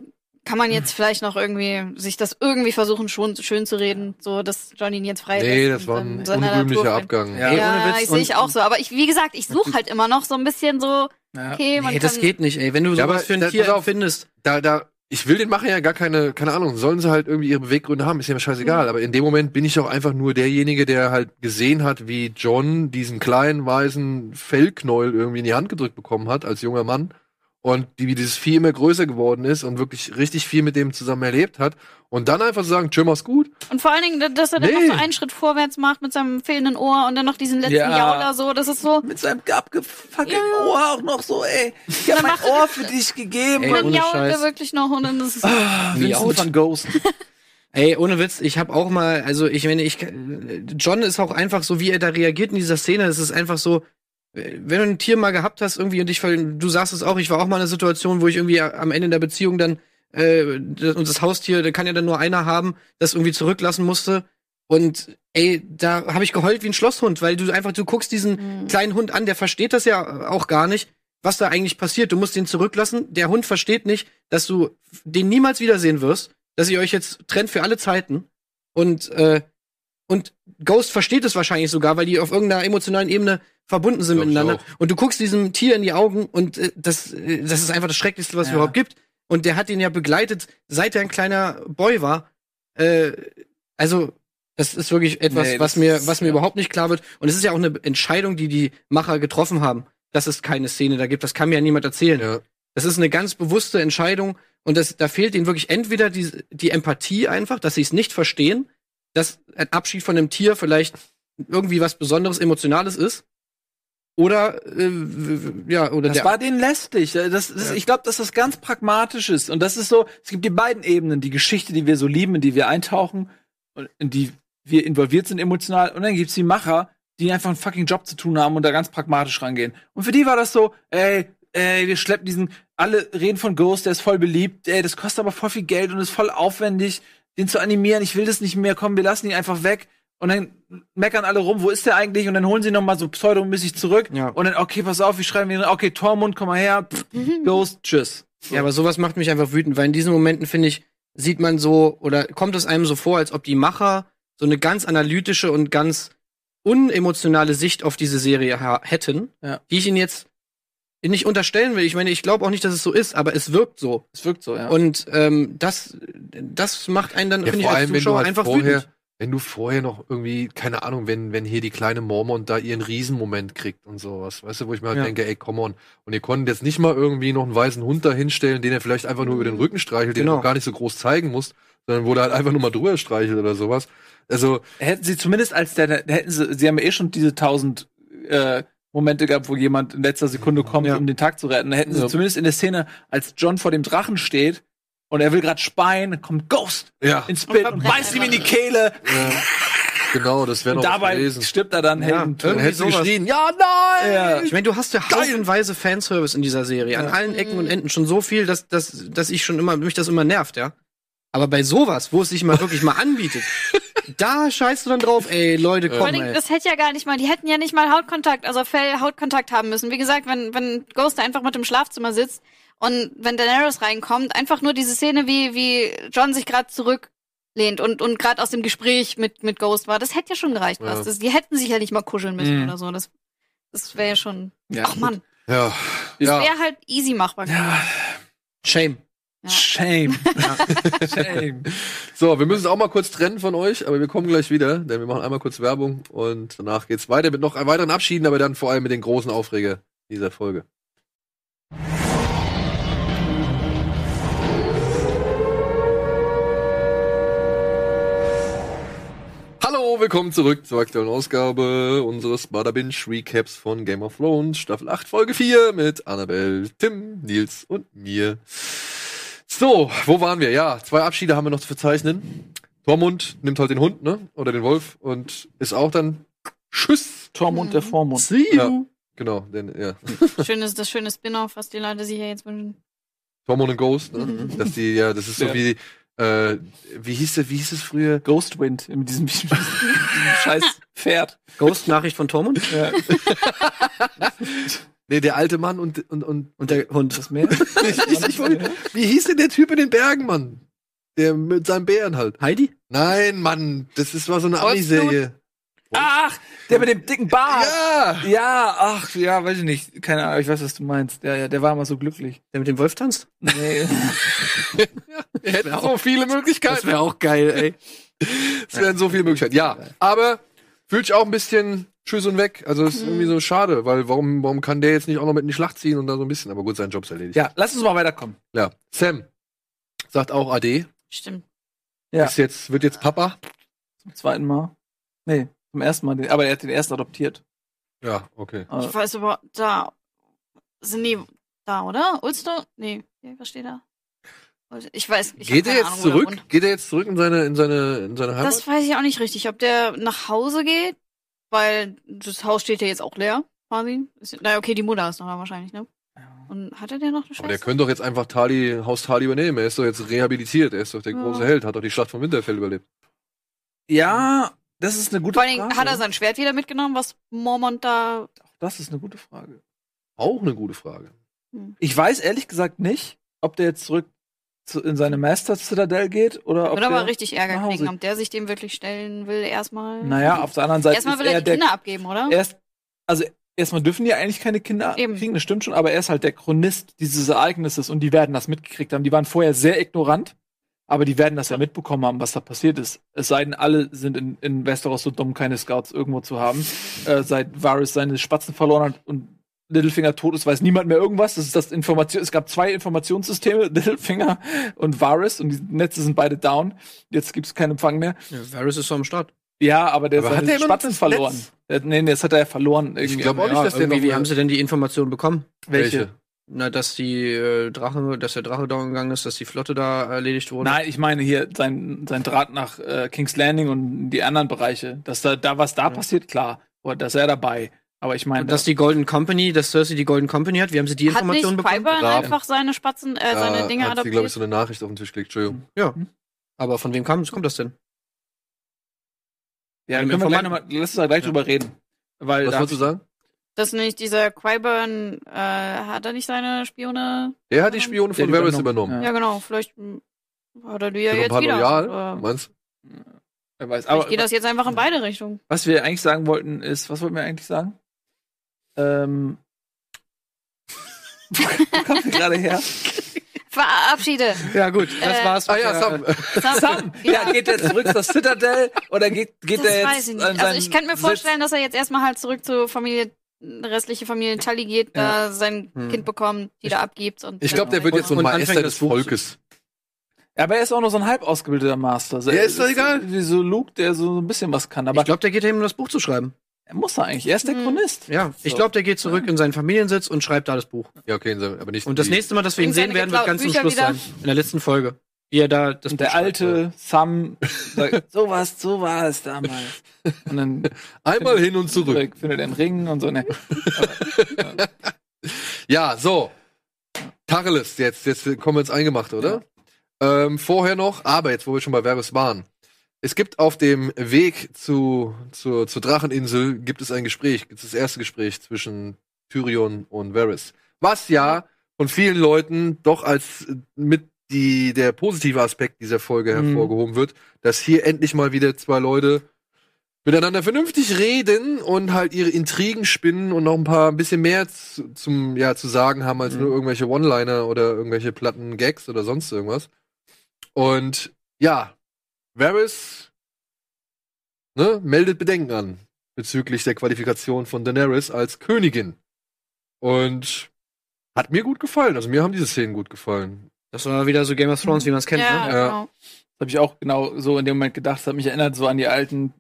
kann man jetzt vielleicht noch irgendwie sich das irgendwie versuchen, schon schön zu reden, so dass John ihn jetzt frei Nee, lässt das war ein unrühmlicher Abgang. Ja. Ja, ohne Witz. ich sehe ich auch so. Aber ich, wie gesagt, ich suche halt immer noch so ein bisschen so, Ja. okay, man Nee, das geht nicht, ey. Wenn du Ja, sowas aber für ein da- Tier findest. da, da, ich will den Machern ja gar keine, keine Ahnung, sollen sie halt irgendwie ihre Beweggründe haben, ist ja mir scheißegal. Mhm. Aber in dem Moment bin ich doch einfach nur derjenige, der halt gesehen hat, wie John diesen kleinen, weißen Fellknäuel irgendwie in die Hand gedrückt bekommen hat, als junger Mann. Und die, wie dieses Vieh immer größer geworden ist und wirklich richtig viel mit dem zusammen erlebt hat. Und dann einfach zu sagen, tschö, mach's gut. Und vor allen Dingen, dass er dann Nee. noch so einen Schritt vorwärts macht mit seinem fehlenden Ohr und dann noch diesen letzten Ja. Jauler so, das ist so. Mit seinem abgefuckten Ja. Ohr auch noch so, ey. Ich hab Dann mein macht Ohr für dich gegeben. Ey, Und dann ohne jault er wirklich noch und dann ist es. Ah, Wie Vincent out. van Ghost. Ey, ohne Witz, ich habe auch mal, also ich meine, ich John ist auch einfach so, wie er da reagiert in dieser Szene, es ist einfach so, wenn du ein Tier mal gehabt hast irgendwie und ich, du sagst es auch, ich war auch mal in einer Situation, wo ich irgendwie am Ende der Beziehung dann äh, das- und das Haustier, da kann ja dann nur einer haben, das irgendwie zurücklassen musste und ey, da habe ich geheult wie ein Schlosshund, weil du einfach du guckst diesen Mhm. kleinen Hund an, der versteht das ja auch gar nicht, was da eigentlich passiert. Du musst den zurücklassen. Der Hund versteht nicht, dass du den niemals wiedersehen wirst, dass ihr euch jetzt trennt für alle Zeiten. Und äh, und Ghost versteht es wahrscheinlich sogar, weil die auf irgendeiner emotionalen Ebene verbunden sind miteinander. Und du guckst diesem Tier in die Augen und äh, das, äh, das ist einfach das Schrecklichste, was es Ja. überhaupt gibt. Und der hat ihn ja begleitet, seit er ein kleiner Boy war. Äh, also Das ist wirklich etwas, Nee, was mir, ist- was mir ja. überhaupt nicht klar wird. Und es ist ja auch eine Entscheidung, die die Macher getroffen haben, dass es keine Szene da gibt. Das kann mir ja niemand erzählen. Ja. Das ist eine ganz bewusste Entscheidung und das, da fehlt ihnen wirklich entweder die, die Empathie einfach, dass sie es nicht verstehen, dass ein Abschied von einem Tier vielleicht irgendwie was Besonderes, Emotionales ist. Oder, äh, ja, oder Das war denen lästig. Das, das, Ja. Ich glaube, dass das ganz pragmatisch ist. Und das ist so, es gibt die beiden Ebenen, die Geschichte, die wir so lieben, in die wir eintauchen und in die wir involviert sind emotional. Und dann gibt's die Macher, die einfach einen fucking Job zu tun haben und da ganz pragmatisch rangehen. Und für die war das so, ey, ey, wir schleppen diesen, alle reden von Ghost, der ist voll beliebt, ey, das kostet aber voll viel Geld und ist voll aufwendig, den zu animieren. Ich will das nicht mehr, komm, wir lassen ihn einfach weg. Und dann meckern alle rum, wo ist der eigentlich? Und dann holen sie noch mal so pseudomäßig zurück. Ja. Und dann, okay, pass auf, wir schreiben ihn, okay, Tormund, komm mal her, pff, Ghost, tschüss. Ja, aber sowas macht mich einfach wütend, weil in diesen Momenten, finde ich, sieht man so, oder kommt es einem so vor, als ob die Macher so eine ganz analytische und ganz unemotionale Sicht auf diese Serie hätten, Ja. die ich ihnen jetzt nicht unterstellen will. Ich meine, ich glaube auch nicht, dass es so ist, aber es wirkt so. Es wirkt so, ja. Und ähm, das, das macht einen dann, Ja, finde ich, vor als Zuschauer halt einfach vorher, wütend. Wenn du vorher noch irgendwie, keine Ahnung, wenn, wenn hier die kleine Mormont da ihren Riesenmoment kriegt und sowas, weißt du, wo ich mir halt Ja. denke, ey, come on. Und ihr konntet jetzt nicht mal irgendwie noch einen weißen Hund da hinstellen, den er vielleicht einfach nur über den Rücken streichelt, den Genau. du auch gar nicht so groß zeigen musst, sondern wo der halt einfach nur mal drüber streichelt oder sowas. Also, hätten sie zumindest als der, der- hätten sie, sie haben ja eh schon diese tausend äh, Momente gehabt, wo jemand in letzter Sekunde kommt, Ja. um den Tag zu retten. Da hätten sie Ja. zumindest in der Szene, als John vor dem Drachen steht und er will gerade speien, dann kommt Ghost ja, ins Bild und, Und beißt ihm in die Kehle. ja genau, das wäre noch dabei gewesen. stirbt er dann Ja. Dann irgendwie sowas. geschrien, ja, nein! Ja. Ich meine, du hast ja haufenweise Fanservice in dieser Serie. An allen Ecken und Enden schon so viel, dass, dass, dass ich schon immer, mich das immer nervt, ja. Aber bei sowas, wo es sich mal wirklich mal anbietet, da scheißt du dann drauf, ey, Leute, Vor komm, allen Dingen, ey. das hätte ja gar nicht mal, die hätten ja nicht mal Hautkontakt, also Fell Hautkontakt haben müssen. Wie gesagt, wenn, wenn Ghost da einfach mit im Schlafzimmer sitzt und wenn Daenerys reinkommt, einfach nur diese Szene, wie, wie John sich gerade zurücklehnt und, und gerade aus dem Gespräch mit, mit Ghost war, das hätte ja schon gereicht. Ja. fast. Das, die hätten sich ja nicht mal kuscheln müssen Mhm. oder so. Das, das wäre ja schon. Ja, Ach man, Ja, das ja. wäre halt easy machbar. Ja, Shame. Ja. Shame. Shame. So, wir müssen es auch mal kurz trennen von euch, aber wir kommen gleich wieder, denn wir machen einmal kurz Werbung und danach geht's weiter mit noch weiteren Abschieden, aber dann vor allem mit den großen Aufreger dieser Folge. Hallo, willkommen zurück zur aktuellen Ausgabe unseres Bada Binge Recaps von Game of Thrones, Staffel 8, Folge 4 mit Annabelle, Tim, Nils und mir. So, wo waren wir? Ja, zwei Abschiede haben wir noch zu verzeichnen. Tormund nimmt halt den Hund, ne? Oder den Wolf und ist auch dann Tschüss. Tormund der Vormund. See Ja. Genau, denn, ja. Schönes, das schöne Spin-off, was die Leute sich ja jetzt wünschen. Tormund und Ghost, ne? Dass die, ja, das ist so Ja. wie, äh, wie hieß es, wie hieß es früher? Ghostwind in diesem, diesem scheiß Pferd. Ghost-Nachricht von Tormund Ja. Nee, der alte Mann und, und, und, und der Hund. Das Meer. ich, ich wollte, wie hieß denn der Typ in den Bergen, Mann? Der mit seinem Bären halt. Heidi? Nein, Mann, das ist, war so eine Ami-Serie. Ach, der mit dem dicken Bart. Ja! Ja, ach, ja, weiß ich nicht. Keine Ahnung, ich weiß, was du meinst. Ja, ja, der war immer so glücklich. Der mit dem Wolf tanzt? Nee. Wir hätten so viele Möglichkeiten. wäre auch geil, ey. Es wären so viele Möglichkeiten. Ja, aber fühlt sich auch ein bisschen tschüss und weg. Also ist irgendwie so schade, weil warum, warum kann der jetzt nicht auch noch mit in die Schlacht ziehen und da so ein bisschen, aber gut, sein Job ist erledigt. ja, lass uns mal weiterkommen. Ja. Sam sagt auch AD. Stimmt. Ja. Ist jetzt, wird jetzt Papa. Zum zweiten Mal. Nee, zum ersten Mal. Den- Aber er hat den ersten adoptiert. Ja, okay. Äh, Ich weiß aber, da sind die da, oder? Ulster? Nee, was steht da? Ich weiß, ich Geht er jetzt Ahnung, zurück? Geht er jetzt zurück in seine, in seine, in seine Heimat? Das weiß ich auch nicht richtig, ob der nach Hause geht, weil das Haus steht ja jetzt auch leer, quasi. Ist- Na okay, die Mutter ist noch da wahrscheinlich, ne? Und hatte der noch eine Schwester? aber der könnte doch jetzt einfach Tali, Haus Tali übernehmen. Er ist doch jetzt rehabilitiert. Er ist doch der Ja. große Held. Hat doch die Schlacht von Winterfell überlebt. ja, das ist eine gute Vor allen Frage. Hat er sein Schwert wieder mitgenommen, was Mormont da. Auch das ist eine gute Frage. Auch eine gute Frage. Ich weiß ehrlich gesagt nicht, ob der jetzt zurück zu, in seine Master Citadel geht oder ob Wird aber richtig Ärger kriegen, ob der sich dem wirklich stellen will, erstmal. Naja, auf der anderen Seite erstmal will er er die der Kinder abgeben, oder? erst, also erstmal dürfen die eigentlich keine Kinder Eben. kriegen, das stimmt schon, aber er ist halt der Chronist dieses Ereignisses und die werden das mitgekriegt haben. Die waren vorher sehr ignorant, Aber die werden das ja mitbekommen haben, was da passiert ist. Es sei denn, alle sind in, in Westeros so dumm, keine Scouts irgendwo zu haben. Äh, seit Varys seine Spatzen verloren hat und Littlefinger tot ist, weiß niemand mehr irgendwas. Das ist das Information. Es gab zwei Informationssysteme, Littlefinger und Varys, und die Netze sind beide down. Jetzt gibt es keinen Empfang mehr. Ja, Varys ist so am Start. Ja, aber der Aber hat seine der Spatzen verloren. Netz? Der, nee, nee, das hat er ja verloren. Irgendwie. glaub auch nicht, Ja, dass der irgendwie, noch wie haben sie denn die Information bekommen? welche? Na, dass die äh, Drache, dass der Drache down gegangen ist, dass die Flotte da erledigt wurde. Nein, ich meine hier sein, sein Draht nach äh, King's Landing und die anderen Bereiche. Dass da, da was da passiert, klar. Oder dass er dabei. Aber ich meine, Und dass die Golden Company, dass Cersei die Golden Company hat, wie haben sie die Hat nicht Information bekommen? Qyburn Raben. einfach seine Spatzen, äh, seine Da Dinge hat sie, glaube ich, adoptiert? so eine Nachricht auf den Tisch gelegt. Entschuldigung. Ja. Aber von wem kam, kommt das denn? ja, Im können wir gleich noch Informanten. mal, lass uns da gleich drüber reden. Weil Was wolltest du sagen? Dass nicht dieser Qyburn, äh, hat er nicht seine Spione? Der hat die Spione von Varys übernommen. übernommen. Ja. Ja, genau, vielleicht hat er die ja jetzt ein paar wieder. loyal, Äh, meinst du? wer weiß. Aber geht das jetzt einfach in beide Richtungen. was wir eigentlich sagen wollten, ist, was wollten wir eigentlich sagen? Ähm, wo wir gerade her? Verabschiede. Ja, gut, das Äh, war's. Ah ja, der- Sam. Sam, ja, geht der zurück zur Citadel oder geht, geht Das der weiß jetzt ich nicht. Also ich kann mir Sitz? vorstellen, dass er jetzt erstmal halt zurück zur Familie, restliche Familie Tully geht, da sein Hm. Kind bekommt, die da abgibt. Und Ich glaube, der wird Und- jetzt so ein Meister des Volkes. Ja, aber er ist auch noch so ein halb ausgebildeter Master. So, Ja, er ist doch egal. Wie so Luke, der so ein bisschen was kann. Aber Ich glaube, der geht hin, um das Buch zu schreiben. er muss er eigentlich. Er ist der Hm. Chronist. Ja, ich glaube, der geht zurück in seinen Familiensitz und schreibt da das Buch. Ja, okay, aber nicht. Und das nächste Mal, dass wir ihn sehen werden, wird ganz zum Schluss wieder. sein. In der letzten Folge. Wie er da das Und der alte Sam sagt, so was, so war es damals. Und dann Einmal hin und zurück. findet, er einen Ring und so. Ne. Ja, so. Tacheles, jetzt, jetzt kommen wir ins Eingemachte, oder? Ähm, vorher noch, aber jetzt, wo wir schon bei Varys waren. Es gibt auf dem Weg zu, zur, zur Dracheninsel, gibt es ein Gespräch, gibt es das erste Gespräch zwischen Tyrion und Varys. Was ja von vielen Leuten doch als äh, mit die, der positive Aspekt dieser Folge Mhm. hervorgehoben wird, dass hier endlich mal wieder zwei Leute miteinander vernünftig reden und halt ihre Intrigen spinnen und noch ein paar ein bisschen mehr zu, zum ja zu sagen haben als Mhm. nur irgendwelche One-Liner oder irgendwelche platten Gags oder sonst irgendwas. Und ja, Varys ne, meldet Bedenken an bezüglich der Qualifikation von Daenerys als Königin. Und hat mir gut gefallen. Also mir haben diese Szenen gut gefallen. Das war wieder so Game of Thrones, wie man es kennt. ja, Ne? Ja. genau. Das habe ich auch genau so in dem Moment gedacht. Das hat mich erinnert so an die alten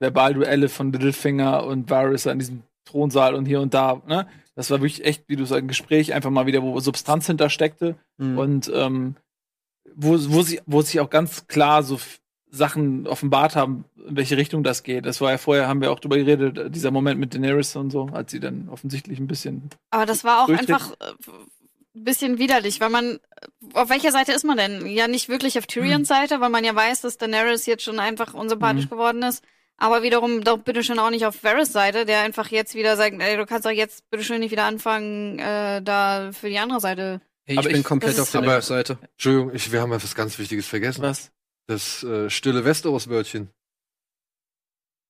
Verbalduelle von Littlefinger und Varys an diesem Thronsaal und hier und da. Ne? Das war wirklich echt, wie du sagst, ein Gespräch, einfach mal wieder, wo Substanz hintersteckte. Mhm. und ähm, wo, wo, sie, wo sich auch ganz klar so Sachen offenbart haben, in welche Richtung das geht. Das war ja vorher, haben wir auch drüber geredet, dieser Moment mit Daenerys und so, als sie dann offensichtlich ein bisschen. Aber das war auch Durchtritt. einfach äh, bisschen widerlich, weil man, auf welcher Seite ist man denn? Ja, nicht wirklich auf Tyrions Seite, weil man ja weiß, dass Daenerys jetzt schon einfach unsympathisch Mhm. geworden ist. Aber wiederum doch bitte schon auch nicht auf Varys Seite, der einfach jetzt wieder sagt, ey, du kannst doch jetzt bitte schön nicht wieder anfangen, äh, da für die andere Seite. Hey, ich Aber bin ich- komplett auf der Seite. Entschuldigung, ich, wir haben etwas ganz Wichtiges vergessen. Was? Das äh, stille Westeros-Wörtchen.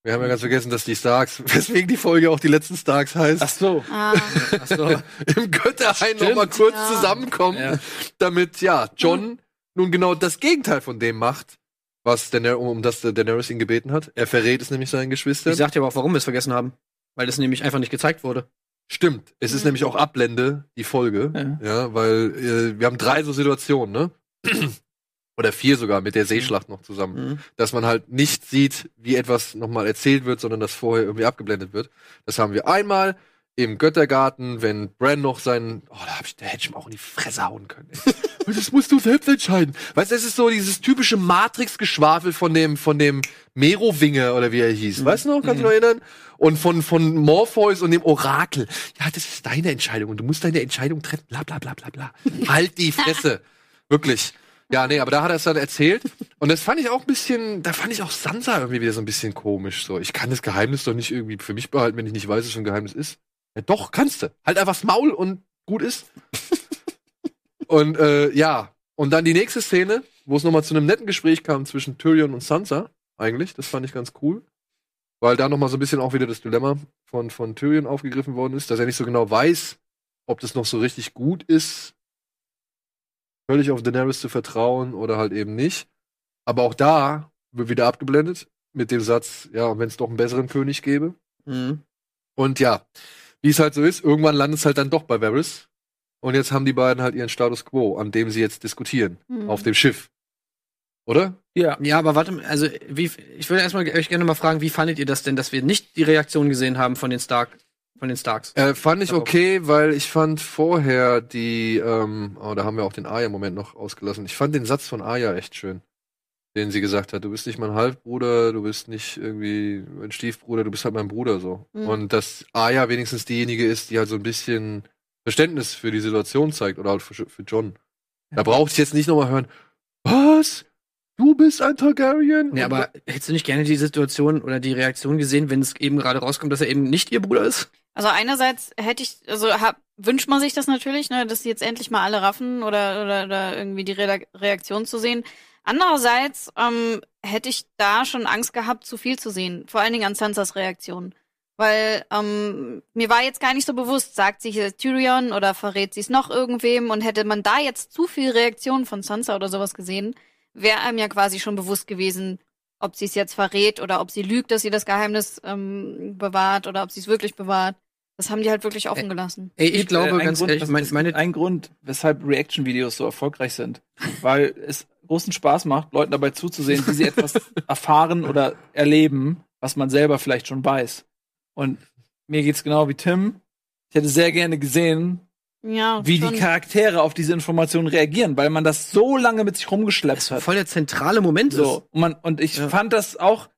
Wir haben ja ganz vergessen, dass die Starks, weswegen die Folge auch die letzten Starks heißt, Ach so. Ah, Ach so. im Götterhain Stimmt. noch mal kurz Ja. zusammenkommen, Ja. damit, ja, John nun genau das Gegenteil von dem macht, was Daener um das der Daenerys ihn gebeten hat. Er verrät es nämlich seinen Geschwistern. Ich sag dir aber auch, warum wir es vergessen haben. Weil es nämlich einfach nicht gezeigt wurde. Stimmt. Es ist Mhm. nämlich auch Ablende, die Folge. Ja. Ja, weil äh, wir haben drei so Situationen, ne? Oder vier sogar mit der Seeschlacht noch zusammen. Mhm. dass man halt nicht sieht, wie etwas nochmal erzählt wird, sondern dass vorher irgendwie abgeblendet wird. Das haben wir einmal im Göttergarten, wenn Bran noch seinen, oh, da, hab ich, da hätte ich ihm auch in die Fresse hauen können. das musst du selbst entscheiden. Weißt du, es ist so dieses typische Matrix-Geschwafel von dem, von dem Merowinger oder wie er hieß. Weißt du noch? Kannst du noch erinnern? Und von, von Morpheus und dem Orakel. Ja, das ist deine Entscheidung und du musst deine Entscheidung treffen. Bla, bla, bla, bla, bla. halt die Fresse. Wirklich. Ja, nee, aber da hat er es dann erzählt. Und das fand ich auch ein bisschen, da fand ich auch Sansa irgendwie wieder so ein bisschen komisch. So, ich kann das Geheimnis doch nicht irgendwie für mich behalten, wenn ich nicht weiß, was für ein Geheimnis ist. Ja, doch, kannst du. Halt einfach das Maul und gut ist. und äh, ja, und dann die nächste Szene, wo es nochmal zu einem netten Gespräch kam zwischen Tyrion und Sansa, eigentlich. Das fand ich ganz cool. Weil da nochmal so ein bisschen auch wieder das Dilemma von, von Tyrion aufgegriffen worden ist, dass er nicht so genau weiß, ob das noch so richtig gut ist, völlig auf Daenerys zu vertrauen oder halt eben nicht. Aber auch da wird wieder abgeblendet mit dem Satz, ja, wenn es doch einen besseren König gäbe. Mhm. Und ja, wie es halt so ist, irgendwann landet es halt dann doch bei Varys. Und jetzt haben die beiden halt ihren Status quo, an dem sie jetzt diskutieren, Mhm. auf dem Schiff. Oder? Ja. Ja, aber warte, mal, also wie, ich würde erstmal euch gerne mal fragen, wie fandet ihr das denn, dass wir nicht die Reaktion gesehen haben von den Stark, von den Starks? Äh, fand ich okay, weil ich fand vorher die, ähm, oh, da haben wir auch den Aya-Moment noch ausgelassen. Ich fand den Satz von Aya echt schön. Den sie gesagt hat, du bist nicht mein Halbbruder, du bist nicht irgendwie mein Stiefbruder, du bist halt mein Bruder so. Mhm. Und dass Aya wenigstens diejenige ist, die halt so ein bisschen Verständnis für die Situation zeigt oder halt für, für John. Da brauchte ich jetzt nicht nochmal hören, was? Du bist ein Targaryen? Ja, aber hättest du nicht gerne die Situation oder die Reaktion gesehen, wenn es eben gerade rauskommt, dass er eben nicht ihr Bruder ist? Also einerseits hätte ich, also hab, wünscht man sich das natürlich, ne, dass sie jetzt endlich mal alle raffen oder, oder, oder irgendwie die Re Reaktion zu sehen. Andererseits ähm, hätte ich da schon Angst gehabt, zu viel zu sehen. Vor allen Dingen an Sansas Reaktion. Weil ähm, mir war jetzt gar nicht so bewusst, sagt sie hier Tyrion oder verrät sie es noch irgendwem und hätte man da jetzt zu viel Reaktion von Sansa oder sowas gesehen, wäre einem ja quasi schon bewusst gewesen, ob sie es jetzt verrät oder ob sie lügt, dass sie das Geheimnis ähm, bewahrt oder ob sie es wirklich bewahrt. Das haben die halt wirklich offen gelassen. Ey, ich gibt, glaube, äh, ganz Grund, ehrlich, das meine, ist meine, ein Grund, weshalb Reaction-Videos so erfolgreich sind. Weil es großen Spaß macht, Leuten dabei zuzusehen, wie sie etwas erfahren oder erleben, was man selber vielleicht schon weiß. Und mir geht's genau wie Tim. Ich hätte sehr gerne gesehen, Ja, wie schon. die Charaktere auf diese Informationen reagieren, weil man das so lange mit sich rumgeschleppt das hat. voll der zentrale Moment ist. So, und, man, und ich Ja. fand das auch,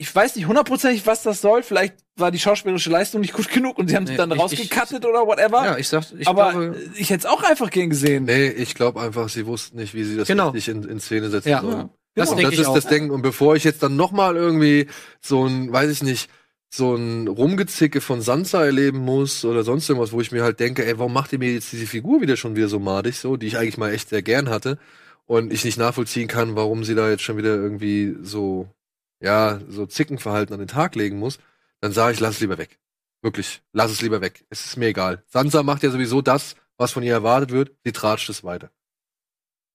ich weiß nicht hundertprozentig, was das soll. Vielleicht war die schauspielerische Leistung nicht gut genug und sie haben es Nee, dann rausgecuttet oder whatever. Ja, ich sag, ich aber glaube, ich hätte es auch einfach gern gesehen. Nee, ich glaube einfach, sie wussten nicht, wie sie das Genau. richtig in, in Szene setzen Ja. sollen. das Genau. denke das ich ist auch. das Denken. Und bevor ich jetzt dann noch mal irgendwie so ein, weiß ich nicht, so ein Rumgezicke von Sansa erleben muss oder sonst irgendwas, wo ich mir halt denke, ey, warum macht ihr mir jetzt diese Figur wieder schon wieder so madig, so, die ich eigentlich mal echt sehr gern hatte und ich nicht nachvollziehen kann, warum sie da jetzt schon wieder irgendwie so, ja, so Zickenverhalten an den Tag legen muss, dann sage ich, lass es lieber weg. Wirklich, lass es lieber weg. Es ist mir egal. Sansa macht ja sowieso das, was von ihr erwartet wird, sie tratscht es weiter.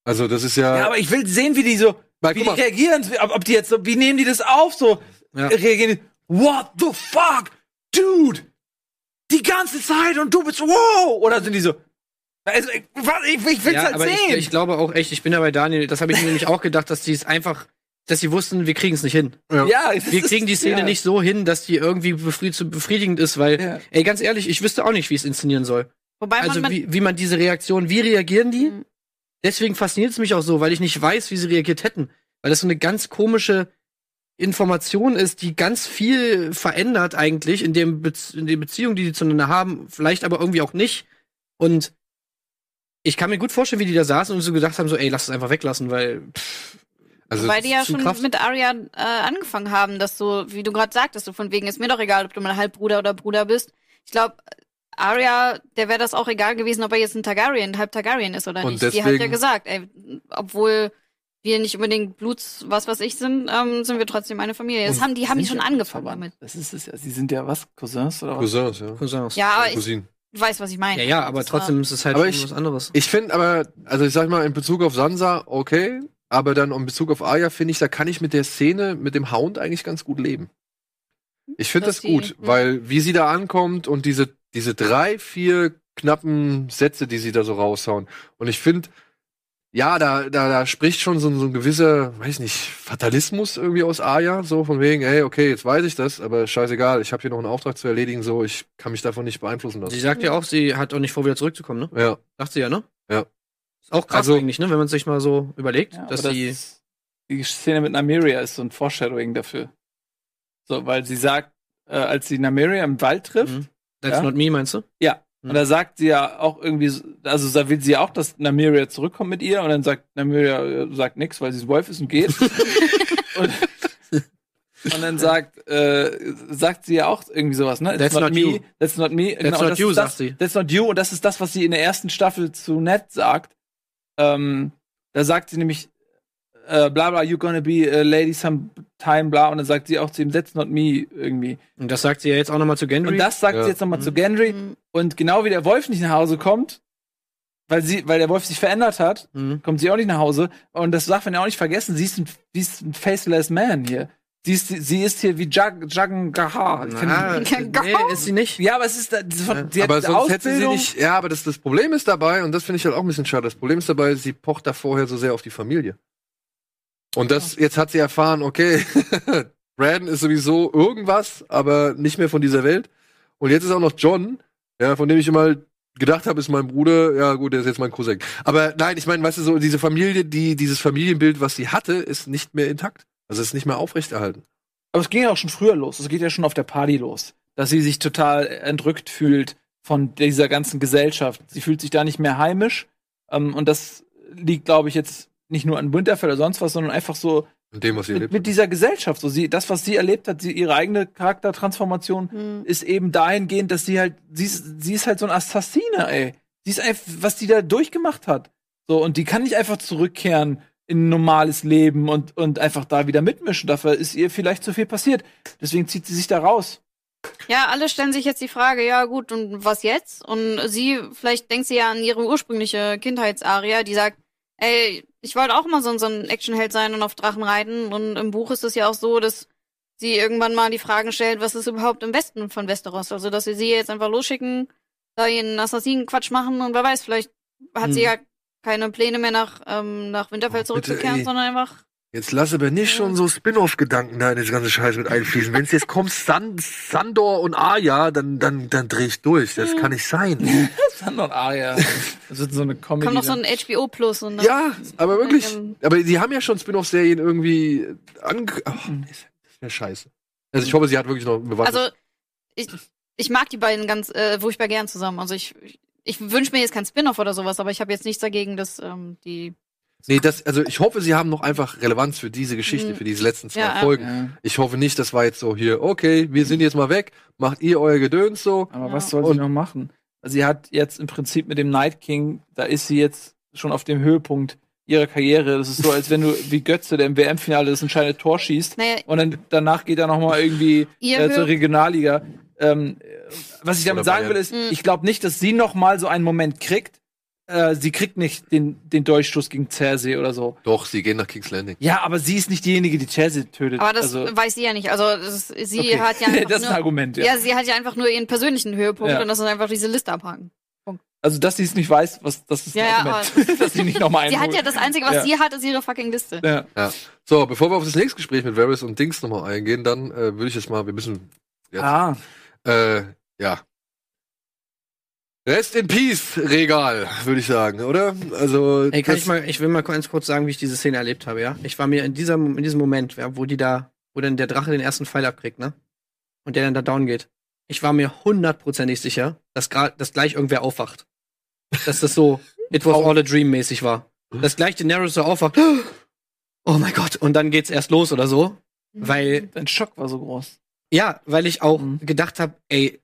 Also, das ist ja, Ja, aber ich will sehen, wie die so, Weil, wie die mal, reagieren, ob, die jetzt so, wie nehmen die das auf, so, Ja. reagieren die, what the fuck, dude, die ganze Zeit und du bist, wow, oder sind die so, also, ich, ich, ich will's ja, halt aber sehen. ich, ich glaube auch echt, ich bin da bei Daniel, das habe ich mir nämlich auch gedacht, dass die es einfach, dass sie wussten, wir kriegen es nicht hin. ja, es Wir kriegen die Szene ja. nicht so hin, dass die irgendwie befried zu befriedigend ist, weil, Ja. ey, ganz ehrlich, ich wüsste auch nicht, wie es inszenieren soll. Wobei Also man, wie, wie man diese Reaktion, wie reagieren die? Mhm. Deswegen fasziniert es mich auch so, weil ich nicht weiß, wie sie reagiert hätten. Weil das so eine ganz komische Information ist, die ganz viel verändert eigentlich in dem Bez in den Beziehungen, die die zueinander haben, vielleicht aber irgendwie auch nicht. Und ich kann mir gut vorstellen, wie die da saßen und so gedacht haben, so, ey, lass es einfach weglassen, weil pff, also, Weil die ja schon Kraft. mit Arya äh, angefangen haben, dass du, wie du gerade sagtest, so von wegen ist mir doch egal, ob du mein Halbbruder oder Bruder bist. Ich glaube, Arya, der wäre das auch egal gewesen, ob er jetzt ein Targaryen, halb Targaryen ist oder Und nicht. Die hat ja deswegen- gesagt, ey, obwohl wir nicht unbedingt Bluts, was weiß ich sind, ähm, sind wir trotzdem eine Familie. Das haben die haben die schon ja angefangen damit. Das ist es ja. Sie sind ja was? Cousins oder was? Cousins, ja. Cousins. Ja, aber ich Cousinen. weiß, was ich meine. Ja, ja, aber Das war- trotzdem ist es halt Aber ich- was anderes. Ich finde aber, also ich sag mal, in Bezug auf Sansa, okay, aber dann in Bezug auf Arya finde ich, da kann ich mit der Szene, mit dem Hound eigentlich ganz gut leben. Ich finde das gut, die- weil wie sie da ankommt und diese, diese drei, vier knappen Sätze, die sie da so raushauen. Und ich finde, ja, da, da, da spricht schon so, ein- so ein gewisser, weiß nicht, Fatalismus irgendwie aus Arya, so von wegen, hey, okay, jetzt weiß ich das, aber scheißegal, ich habe hier noch einen Auftrag zu erledigen, so, ich kann mich davon nicht beeinflussen Sie lassen. sagt ja auch, sie hat auch nicht vor, wieder zurückzukommen, ne? Ja. Sagt sie ja, ne? Ja. Ist auch krass Also- eigentlich, ne? Wenn man sich mal so überlegt, Ja, dass sie. das, die Szene mit Nymeria ist so ein Foreshadowing dafür. So, weil sie sagt, äh, als sie Nymeria im Wald trifft, Mhm. That's Ja? not me, meinst du? und da sagt sie ja auch irgendwie, so- also da will sie ja auch, dass Nymeria zurückkommt mit ihr und dann sagt Nymeria äh, sagt nix, weil sie Wolf ist und geht. und, und dann sagt, äh, sagt sie ja auch irgendwie sowas, ne? It's That's not me, you. That's not me. Genau, That's und not das you, das, sagt sie. That's not you. Und das ist das, was sie in der ersten Staffel zu Ned sagt. Ähm, da sagt sie nämlich, äh, bla bla, you're gonna be a lady sometime, bla. Und dann sagt sie auch zu ihm, that's not me irgendwie. Und das sagt sie ja jetzt auch nochmal zu Gendry. Und das sagt Ja. sie jetzt nochmal Mhm. zu Gendry. Mhm. Und genau wie der Wolf nicht nach Hause kommt, weil sie, weil der Wolf sich verändert hat, Mhm. kommt sie auch nicht nach Hause. Und das darf man ja auch nicht vergessen. Sie ist ein, sie ist ein faceless man hier. Sie ist, sie ist hier wie Jag, Jagan Ah, Go. nee, ist sie nicht. Ja, aber es ist, sie hat aber sonst hätte sie Ausbildung. nicht. Ja, aber das, das Problem ist dabei, und das finde ich halt auch ein bisschen schade. Das Problem ist dabei, sie pocht da vorher so sehr auf die Familie. Und das, jetzt hat sie erfahren, okay, Brandon ist sowieso irgendwas, aber nicht mehr von dieser Welt. Und jetzt ist auch noch John, ja, von dem ich immer gedacht habe, ist mein Bruder, ja gut, der ist jetzt mein Cousin. Aber nein, ich meine, weißt du, so diese Familie, die, dieses Familienbild, was sie hatte, ist nicht mehr intakt. Also ist nicht mehr aufrechterhalten. Aber es ging ja auch schon früher los. Es geht ja schon auf der Party los. Dass sie sich total entrückt fühlt von dieser ganzen Gesellschaft. Sie fühlt sich da nicht mehr heimisch. Ähm, und das liegt, glaube ich, jetzt nicht nur an Winterfell oder sonst was, sondern einfach so dem, was sie mit, mit dieser Gesellschaft. So sie, das, was sie erlebt hat, sie, ihre eigene Charaktertransformation Hm. ist eben dahingehend, dass sie halt, sie ist, sie ist halt so ein Assassine, ey. Sie ist einfach, was die da durchgemacht hat. So, und die kann nicht einfach zurückkehren in ein normales Leben und, und einfach da wieder mitmischen. Dafür ist ihr vielleicht zu viel passiert. Deswegen zieht sie sich da raus. Ja, alle stellen sich jetzt die Frage, ja gut, und was jetzt? Und sie, vielleicht denkt sie ja an ihre ursprüngliche Kindheitsaria, die sagt, ey, ich wollte auch mal so, so ein Actionheld sein und auf Drachen reiten. Und im Buch ist es ja auch so, dass sie irgendwann mal die Fragen stellt, was ist überhaupt im Westen von Westeros? Also, dass sie sie jetzt einfach losschicken, da ihren Assassinenquatsch machen und wer weiß, vielleicht hat sie Hm. ja keine Pläne mehr nach, ähm, nach Winterfell Oh, bitte, zurückzukehren, ey. sondern einfach Jetzt lass aber nicht schon so Spin-off-Gedanken da in das ganze Scheiß mit einfließen. Wenn es jetzt kommt, San Sandor und Arya, dann, dann, dann dreh ich durch. Das kann nicht sein. Sandor und Arya. Das ist so eine Comedy. kommt noch so ein HBO Plus und dann- Ja, aber wirklich. Aber sie haben ja schon Spin-off-Serien irgendwie ange... Ach, das wäre scheiße. Also ich hoffe, sie hat wirklich noch Beweis. Also, ich, ich mag die beiden ganz äh, furchtbar gern zusammen. Also ich, ich wünsche mir jetzt kein Spin-off oder sowas, aber ich habe jetzt nichts dagegen, dass ähm, die. nee, das, also ich hoffe, sie haben noch einfach Relevanz für diese Geschichte, Mhm. für diese letzten zwei Ja. Folgen. Ja. Ich hoffe nicht, das war jetzt so hier, okay, wir sind jetzt mal weg, macht ihr euer Gedöns so. Aber Ja. was soll sie noch machen? Also sie hat jetzt im Prinzip mit dem Night King, da ist sie jetzt schon auf dem Höhepunkt ihrer Karriere. Das ist so, als wenn du wie Götze, der im WM-Finale das entscheidende Tor schießt Naja, und dann danach geht er noch mal irgendwie äh, zur Regionalliga. Ähm, äh, was ich damit Oder sagen Bayern. will, ist, Mhm. ich glaube nicht, dass sie noch mal so einen Moment kriegt. Äh, sie kriegt nicht den, den Durchstoß gegen Cersei oder so. Doch, sie gehen nach King's Landing. Ja, aber sie ist nicht diejenige, die Cersei tötet. aber das also, weiß sie ja nicht. Also das, sie okay. hat ja einfach das ist ein nur, Argument, ja. ja. sie hat ja einfach nur ihren persönlichen Höhepunkt Ja. und das ist einfach diese Liste abhaken. Also, dass sie es nicht weiß, was das ist ein Ja, ja, dass sie nicht noch mal Sie hat ja das Einzige, was Ja. sie hat, ist ihre fucking Liste. Ja. So, bevor wir auf das nächste Gespräch mit Varys und Dings nochmal eingehen, dann äh, würde ich jetzt mal, wir müssen jetzt, Ah, äh, ja. Rest in Peace, Regal, würde ich sagen, oder? Also, Ey, kann ich mal, ich will mal ganz kurz sagen, wie ich diese Szene erlebt habe, ja? Ich war mir in dieser, in diesem Moment, ja, wo die da, wo dann der Drache den ersten Pfeil abkriegt, ne? Und der dann da down geht. Ich war mir hundertprozentig sicher, dass gerade, dass gleich irgendwer aufwacht. Dass das so, it was all a dream mäßig war. Dass gleich Daenerys so aufwacht. Oh mein Gott. Und dann geht's erst los oder so. Weil, dein Schock war so groß. Ja, weil ich auch Mhm. gedacht habe, ey,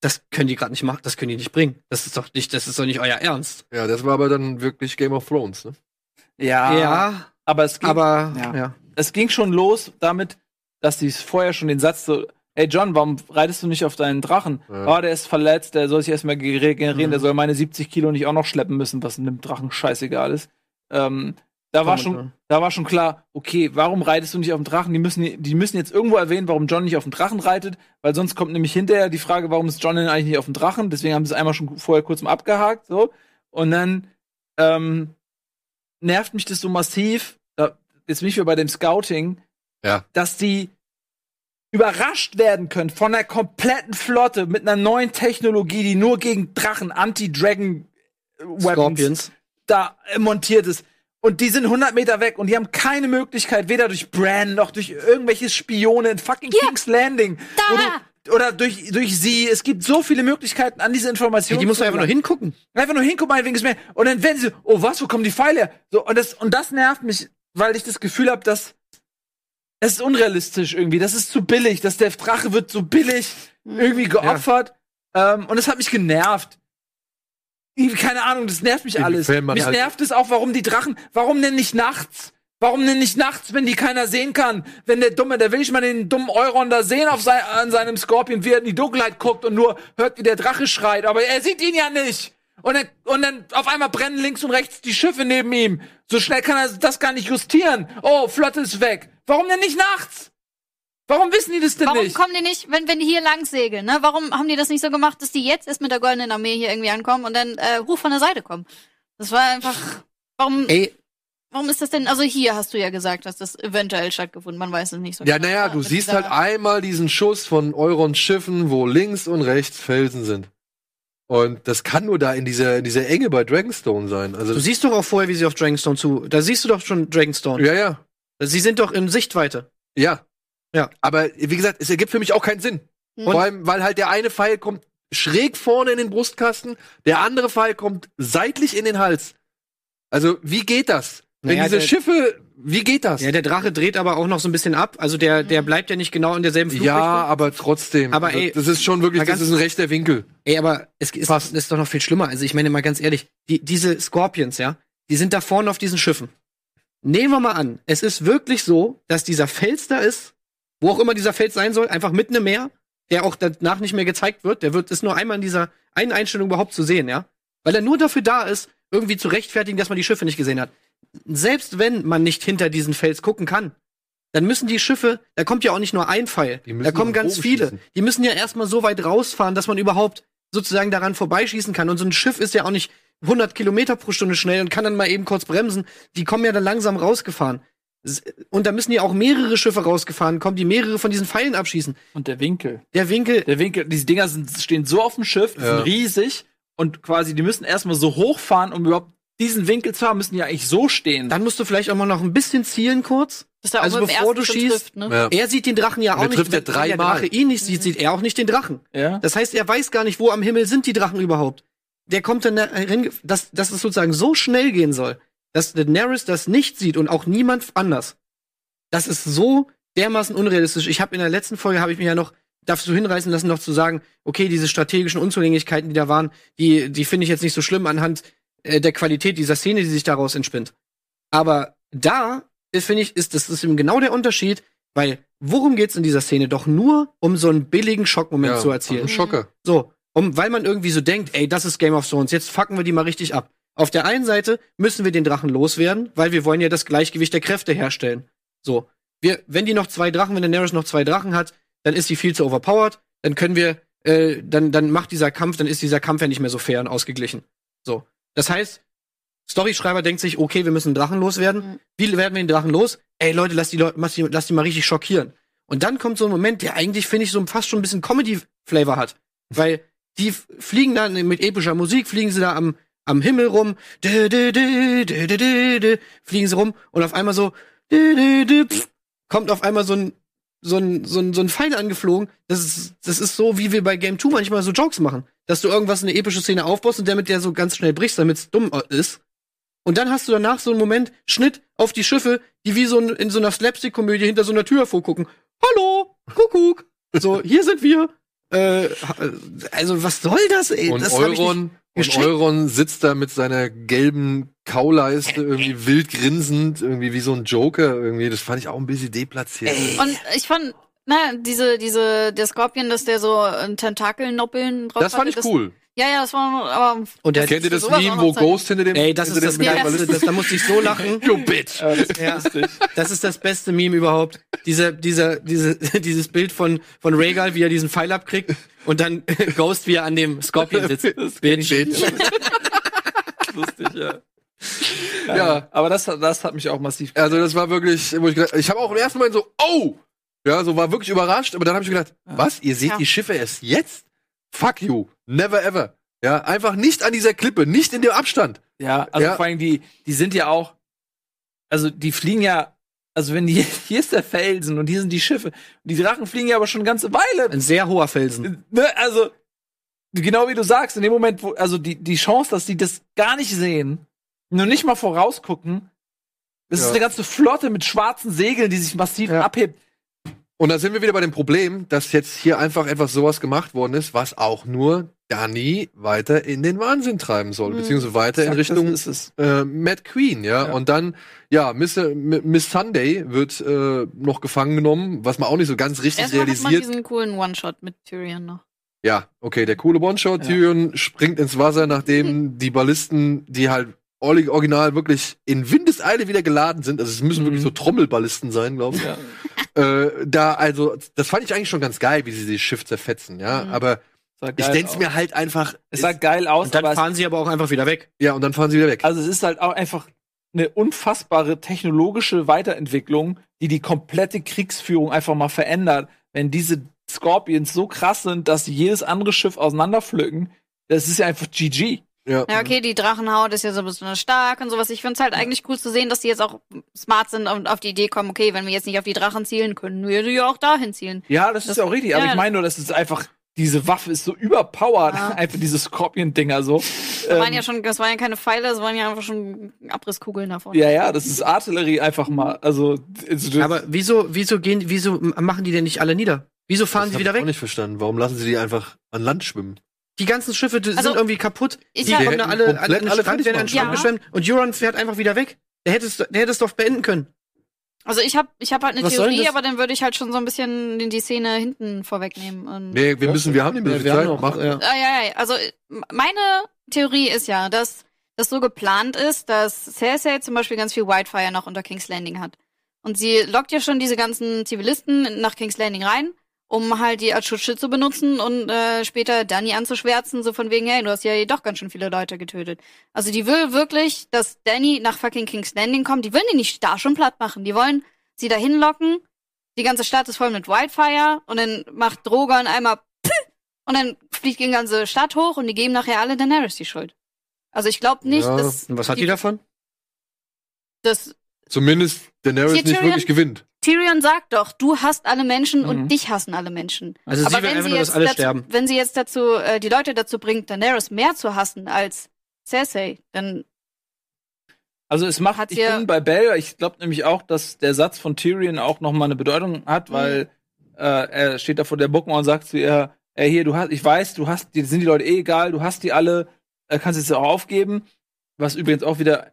das können die gerade nicht machen, das können die nicht bringen. Das ist doch nicht, das ist doch nicht euer Ernst. ja, das war aber dann wirklich Game of Thrones, ne? Ja, ja, aber es ging, aber, ja. ja. es ging schon los damit, dass sie vorher schon den Satz so, ey John, warum reitest du nicht auf deinen Drachen? Ja. Oh, der ist verletzt, der soll sich erstmal regenerieren, Mhm. der soll meine 70 Kilo nicht auch noch schleppen müssen, was einem Drachen scheißegal ist. Ähm, da war schon, da war schon klar, okay, warum reitest du nicht auf dem Drachen? Die müssen, die müssen jetzt irgendwo erwähnen, warum John nicht auf dem Drachen reitet, weil sonst kommt nämlich hinterher die Frage, warum ist John denn eigentlich nicht auf dem Drachen? Deswegen haben sie es einmal schon vorher kurz mal abgehakt, so. Und dann, ähm, nervt mich das so massiv, da, jetzt bin ich wieder bei dem Scouting, Ja. dass die überrascht werden können von der kompletten Flotte mit einer neuen Technologie, die nur gegen Drachen, Anti-Dragon Weapons Scorpions. da montiert ist. Und die sind 100 Meter weg und die haben keine Möglichkeit, weder durch Bran noch durch irgendwelche Spione in fucking King's Landing. du- Oder durch, durch sie. Es gibt so viele Möglichkeiten an diese Ja, Informationen. die muss zu einfach nur hingucken. Einfach nur hingucken, meinetwegen ist mehr. Und dann werden sie, so, oh was, wo kommen die Pfeile her? So, und das, und das nervt mich, weil ich das Gefühl habe, dass es ist unrealistisch irgendwie. Das ist zu billig. Dass der Drache wird so billig irgendwie geopfert. Ähm, und das hat mich genervt. Keine Ahnung, das nervt mich alles. Mich halt- nervt es auch, warum die Drachen, warum denn nicht nachts? Warum denn nicht nachts, wenn die keiner sehen kann? Wenn der Dumme, da will ich mal den dummen Euron da sehen auf sein, an seinem Scorpion, wie er in die Dunkelheit guckt und nur hört, wie der Drache schreit, aber er sieht ihn ja nicht. Und dann, und dann auf einmal brennen links und rechts die Schiffe neben ihm. So schnell kann er das gar nicht justieren. Oh, Flotte ist weg. Warum denn nicht nachts? Warum wissen die das denn Warum nicht? kommen die nicht, wenn, wenn die hier lang segeln, ne? Warum haben die das nicht so gemacht, dass die jetzt erst mit der goldenen Armee hier irgendwie ankommen und dann äh, hoch von der Seite kommen? Das war einfach. Warum, Ey, warum ist das denn? Also hier hast du ja gesagt, dass das eventuell stattgefunden. Man weiß es nicht so. Ja, genau. naja, du siehst halt einmal diesen Schuss von Eurons Schiffen, wo links und rechts Felsen sind. Und das kann nur da in dieser, in dieser Enge bei Dragonstone sein. Also, du siehst doch auch vorher, wie sie auf Dragonstone zu. Da siehst du doch schon Dragonstone. ja, ja. Sie sind doch in Sichtweite. Ja. Ja. Aber wie gesagt, es ergibt für mich auch keinen Sinn. Hm. Vor allem, weil halt der eine Pfeil kommt schräg vorne in den Brustkasten, der andere Pfeil kommt seitlich in den Hals. Also, wie geht das? Wenn Naja, diese der- Schiffe, wie geht das? Ja, der Drache dreht aber auch noch so ein bisschen ab. Also der, der bleibt ja nicht genau in derselben Flugrichtung. Ja, aber trotzdem. Aber Also, ey, das ist schon wirklich, mal das ganz- ist ein rechter Winkel. Ey, aber es ist, Fast. ist doch noch viel schlimmer. Also ich meine mal ganz ehrlich, die, diese Scorpions, ja, die sind da vorne auf diesen Schiffen. Nehmen wir mal an, es ist wirklich so, dass dieser Fels da ist, wo auch immer dieser Fels sein soll, einfach mitten im Meer, der auch danach nicht mehr gezeigt wird. Der wird ist nur einmal in dieser einen Einstellung überhaupt zu sehen, ja, weil er nur dafür da ist, irgendwie zu rechtfertigen, dass man die Schiffe nicht gesehen hat. Selbst wenn man nicht hinter diesen Fels gucken kann, dann müssen die Schiffe, da kommt ja auch nicht nur ein Pfeil, da kommen ganz viele. schießen. Die müssen ja erstmal so weit rausfahren, dass man überhaupt sozusagen daran vorbeischießen kann. Und so ein Schiff ist ja auch nicht 100 Kilometer pro Stunde schnell und kann dann mal eben kurz bremsen. Die kommen ja dann langsam rausgefahren. Und da müssen ja auch mehrere Schiffe rausgefahren kommen, die mehrere von diesen Pfeilen abschießen. Und der Winkel. Der Winkel, Der Winkel, diese Dinger sind, stehen so auf dem Schiff, die Ja. sind riesig und quasi, die müssen erstmal so hochfahren, um überhaupt diesen Winkel zu haben, müssen die ja eigentlich so stehen. dann musst du vielleicht auch mal noch ein bisschen zielen kurz. er also bevor du schießt, trifft, ne? Ja. Er sieht den Drachen ja auch er nicht. trifft ja Wenn der dreimal. Drache ihn nicht sieht, sieht er auch nicht den Drachen. ja. Das heißt, er weiß gar nicht, wo am Himmel sind die Drachen überhaupt. Der kommt dann, dahin, dass, dass es sozusagen so schnell gehen soll, dass Daenerys das nicht sieht und auch niemand anders. Das ist so dermaßen unrealistisch. Ich habe in der letzten Folge habe ich mich ja noch dazu hinreißen lassen, noch zu sagen, okay, diese strategischen Unzulänglichkeiten, die da waren, die, die finde ich jetzt nicht so schlimm anhand äh, der Qualität dieser Szene, die sich daraus entspinnt. Aber da ist, finde ich, ist das ist eben genau der Unterschied, weil worum geht's in dieser Szene? Doch nur um so einen billigen Schockmoment zu erzielen. Ein Schocker. So, um, weil man irgendwie so denkt, ey, das ist Game of Thrones, jetzt fucken wir die mal richtig ab. Auf der einen Seite müssen wir den Drachen loswerden, weil wir wollen ja das Gleichgewicht der Kräfte herstellen. So, wir, wenn die noch zwei Drachen, wenn Daenerys noch zwei Drachen hat, dann ist sie viel zu overpowered, dann können wir, äh, dann, dann macht dieser Kampf, dann ist dieser Kampf ja nicht mehr so fair und ausgeglichen. So, das heißt, Storyschreiber denkt sich, okay, wir müssen einen Drachen loswerden. Mhm. Wie werden wir den Drachen los? Ey, Leute, lass die Leute, lass die, lass die mal richtig schockieren. Und dann kommt so ein Moment, der eigentlich, finde ich, so fast schon ein bisschen Comedy-Flavor hat. Weil die fliegen dann mit epischer Musik, fliegen sie da am, am Himmel rum, dü, dü, dü, fliegen sie rum und auf einmal so, pff, kommt auf einmal so ein, so ein, so ein, so ein Pfeil angeflogen. Das ist, das ist so, wie wir bei Game 2 manchmal so Jokes machen. Dass du irgendwas, eine epische Szene aufbaust und damit der so ganz schnell brichst, damit es dumm ist. Und dann hast du danach so einen Moment, Schnitt auf die Schiffe, die wie so ein, in so einer Slapstick-Komödie hinter so einer Tür hervorgucken. Hallo, Kuckuck. So, hier sind wir. Äh, also, was soll das, ey? Und das Euron, und. Euron sitzt da mit seiner gelben Kauleiste irgendwie wild grinsend, irgendwie wie so ein Joker irgendwie. Das fand ich auch ein bisschen deplatziert. Und ich fand, na, diese, diese, der Scorpion, dass der so ein Tentakelnoppeln drauf Das fand hatte, ich cool. Ja, ja, das war, aber. Und der, Kennt ihr das Meme, wo. Ghost hinter dem ey, das ist das. Kannibalisten- Das, da musste ich so lachen. You bitch. Das Ja. Das ist das beste Meme überhaupt. Dieser, dieser, diese, dieses Bild von, von Rhaegal, wie er diesen Pfeil abkriegt und dann Ghost, wie er an dem Scorpion sitzt. Bitch. lustig, ja. Ja. Aber das, das hat mich auch massiv. Also das war wirklich, wo ich gedacht, ich habe auch im ersten Moment so, oh, ja, so war wirklich überrascht, aber dann habe ich gedacht, was? Ihr seht Ja. die Schiffe erst jetzt? Fuck you, never ever. Ja, einfach nicht an dieser Klippe, nicht in dem Abstand. Ja, also Ja. vor allem die, die sind ja auch, also die fliegen ja, also wenn die, hier ist der Felsen und hier sind die Schiffe. Die Drachen fliegen ja aber schon eine ganze Weile. Ein sehr hoher Felsen. Ne, also, genau wie du sagst, in dem Moment, wo, also die, die Chance, dass die das gar nicht sehen, nur nicht mal vorausgucken, das Ja. ist eine ganze Flotte mit schwarzen Segeln, die sich massiv Ja. abhebt. Und da sind wir wieder bei dem Problem, dass jetzt hier einfach etwas sowas gemacht worden ist, was auch nur Dani weiter in den Wahnsinn treiben soll, Mhm. beziehungsweise weiter in Richtung äh, Mad Queen, ja? Ja. Und dann, ja, Miss, Miss Sunday wird äh, noch gefangen genommen, was man auch nicht so ganz richtig Erstmal hat man realisiert. diesen coolen One-Shot mit Tyrion noch. Ja, okay, der coole One-Shot. Ja. Tyrion springt ins Wasser, nachdem die Ballisten, die halt original wirklich in Windeseile wieder geladen sind, also es müssen Mhm. wirklich so Trommelballisten sein, glaube ich. Ja. Äh, da, also, das fand ich eigentlich schon ganz geil, wie sie das Schiff zerfetzen, ja. Mhm. Aber ich denk's aus. mir halt einfach. Es sah geil aus, Und dann aber es, fahren sie aber auch einfach wieder weg. ja, und dann fahren sie wieder weg. also es ist halt auch einfach eine unfassbare technologische Weiterentwicklung, die die komplette Kriegsführung einfach mal verändert. Wenn diese Scorpions so krass sind, dass sie jedes andere Schiff auseinanderpflücken, das ist ja einfach GG. Ja. Ja, okay, die Drachenhaut ist ja so besonders stark und sowas. Ich find's halt eigentlich cool zu sehen, dass die jetzt auch smart sind und auf die Idee kommen, okay, wenn wir jetzt nicht auf die Drachen zielen, können wir die ja auch dahin zielen. Ja, das, Das- ist ja auch richtig, aber ja, ich meine nur, das ist einfach, diese Waffe ist so überpowered, Ja. einfach diese Scorpion-Dinger so. Das waren Ähm, ja schon, das waren ja keine Pfeile, das waren ja einfach schon Abrisskugeln davon. ja, ja, das ist Artillerie einfach mal. Also, also Aber wieso, wieso gehen, wieso machen die denn nicht alle nieder? Wieso fahren das sie wieder ich auch weg? nicht verstanden. Warum lassen sie die einfach an Land schwimmen? Die ganzen Schiffe die Also, sind irgendwie kaputt. ich Die kommen da alle den komplett alle Strand, werden an den Strand machen. geschwemmt und Euron fährt einfach wieder weg. Der hätte es, der hätte es doch beenden können. Also ich habe ich hab halt eine Was Theorie, aber dann würde ich halt schon so ein bisschen die, die Szene hinten vorwegnehmen. Und Nee, wir müssen, wir haben die Möglichkeit. Mach. ja. Ah, ja, ja, also meine Theorie ist ja, dass das so geplant ist, dass Cersei zum Beispiel ganz viel Whitefire noch unter King's Landing hat. Und sie lockt ja schon diese ganzen Zivilisten nach King's Landing rein, um halt die als Schutzschild zu benutzen und äh, später Dany anzuschwärzen, so von wegen, hey, du hast ja doch ganz schön viele Leute getötet. Also die will wirklich, dass Dany nach fucking King's Landing kommt. Die wollen die nicht da schon platt machen. Die wollen sie dahin locken. Die ganze Stadt ist voll mit Wildfire und dann macht Drogon einmal und dann fliegt die ganze Stadt hoch und die geben nachher alle Daenerys die Schuld. Also ich glaube nicht, Ja. dass, Und was hat die davon? dass Zumindest Daenerys nicht wirklich gewinnt. Tyrion sagt doch, du hasst alle Menschen Mhm. und dich hassen alle Menschen. Also sie will einfach nur, dass alle dazu, sterben. wenn sie jetzt dazu äh, die Leute dazu bringt, Daenerys mehr zu hassen als Cersei, dann Also es macht, ich bin bei Bell, ich glaube nämlich auch, dass der Satz von Tyrion auch noch mal eine Bedeutung hat, Mhm. weil äh, er steht da vor der Bookmauer und sagt zu ihr, ey, hier, du hast, ich weiß, du hast, dir sind die Leute eh egal, du hast die alle, äh, kannst jetzt auch aufgeben. Was übrigens auch wieder,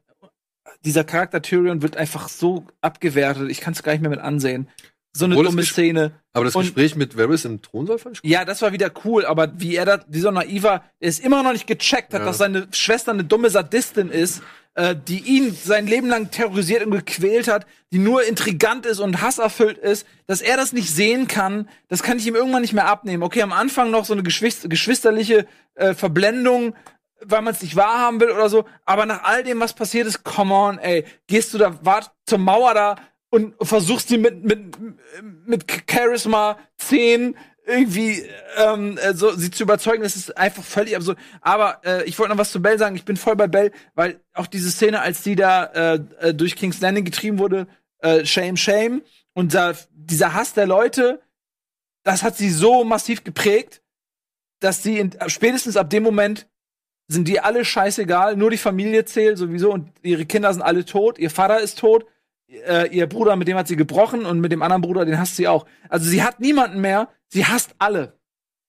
dieser Charakter Tyrion wird einfach so abgewertet, ich kann es gar nicht mehr mit ansehen. So eine Obwohl dumme Szene. Aber das Und- Gespräch mit Varys im Thronsaal fand ich. Ja, das war wieder cool, aber wie er da, dieser naiver, der ist immer noch nicht gecheckt hat, Ja. dass seine Schwester eine dumme Sadistin ist, äh, die ihn sein Leben lang terrorisiert und gequält hat, die nur intrigant ist und hasserfüllt ist, dass er das nicht sehen kann, das kann ich ihm irgendwann nicht mehr abnehmen. Okay, am Anfang noch so eine geschwis- geschwisterliche äh, Verblendung, weil man es nicht wahrhaben will oder so, aber nach all dem, was passiert ist, come on, ey, gehst du da, wart zur Mauer da und versuchst die mit, mit, mit Charisma 10 irgendwie ähm, äh, so, sie zu überzeugen, das ist einfach völlig absurd. Aber äh, ich wollte noch was zu Bell sagen. Ich bin voll bei Bell, weil auch diese Szene, als die da äh, äh, durch King's Landing getrieben wurde, äh, Shame, Shame, und da, dieser Hass der Leute, das hat sie so massiv geprägt, dass sie in, spätestens ab dem Moment sind die alle scheißegal, nur die Familie zählt sowieso und ihre Kinder sind alle tot, ihr Vater ist tot, äh, ihr Bruder, mit dem hat sie gebrochen und mit dem anderen Bruder, den hasst sie auch. Also sie hat niemanden mehr, sie hasst alle.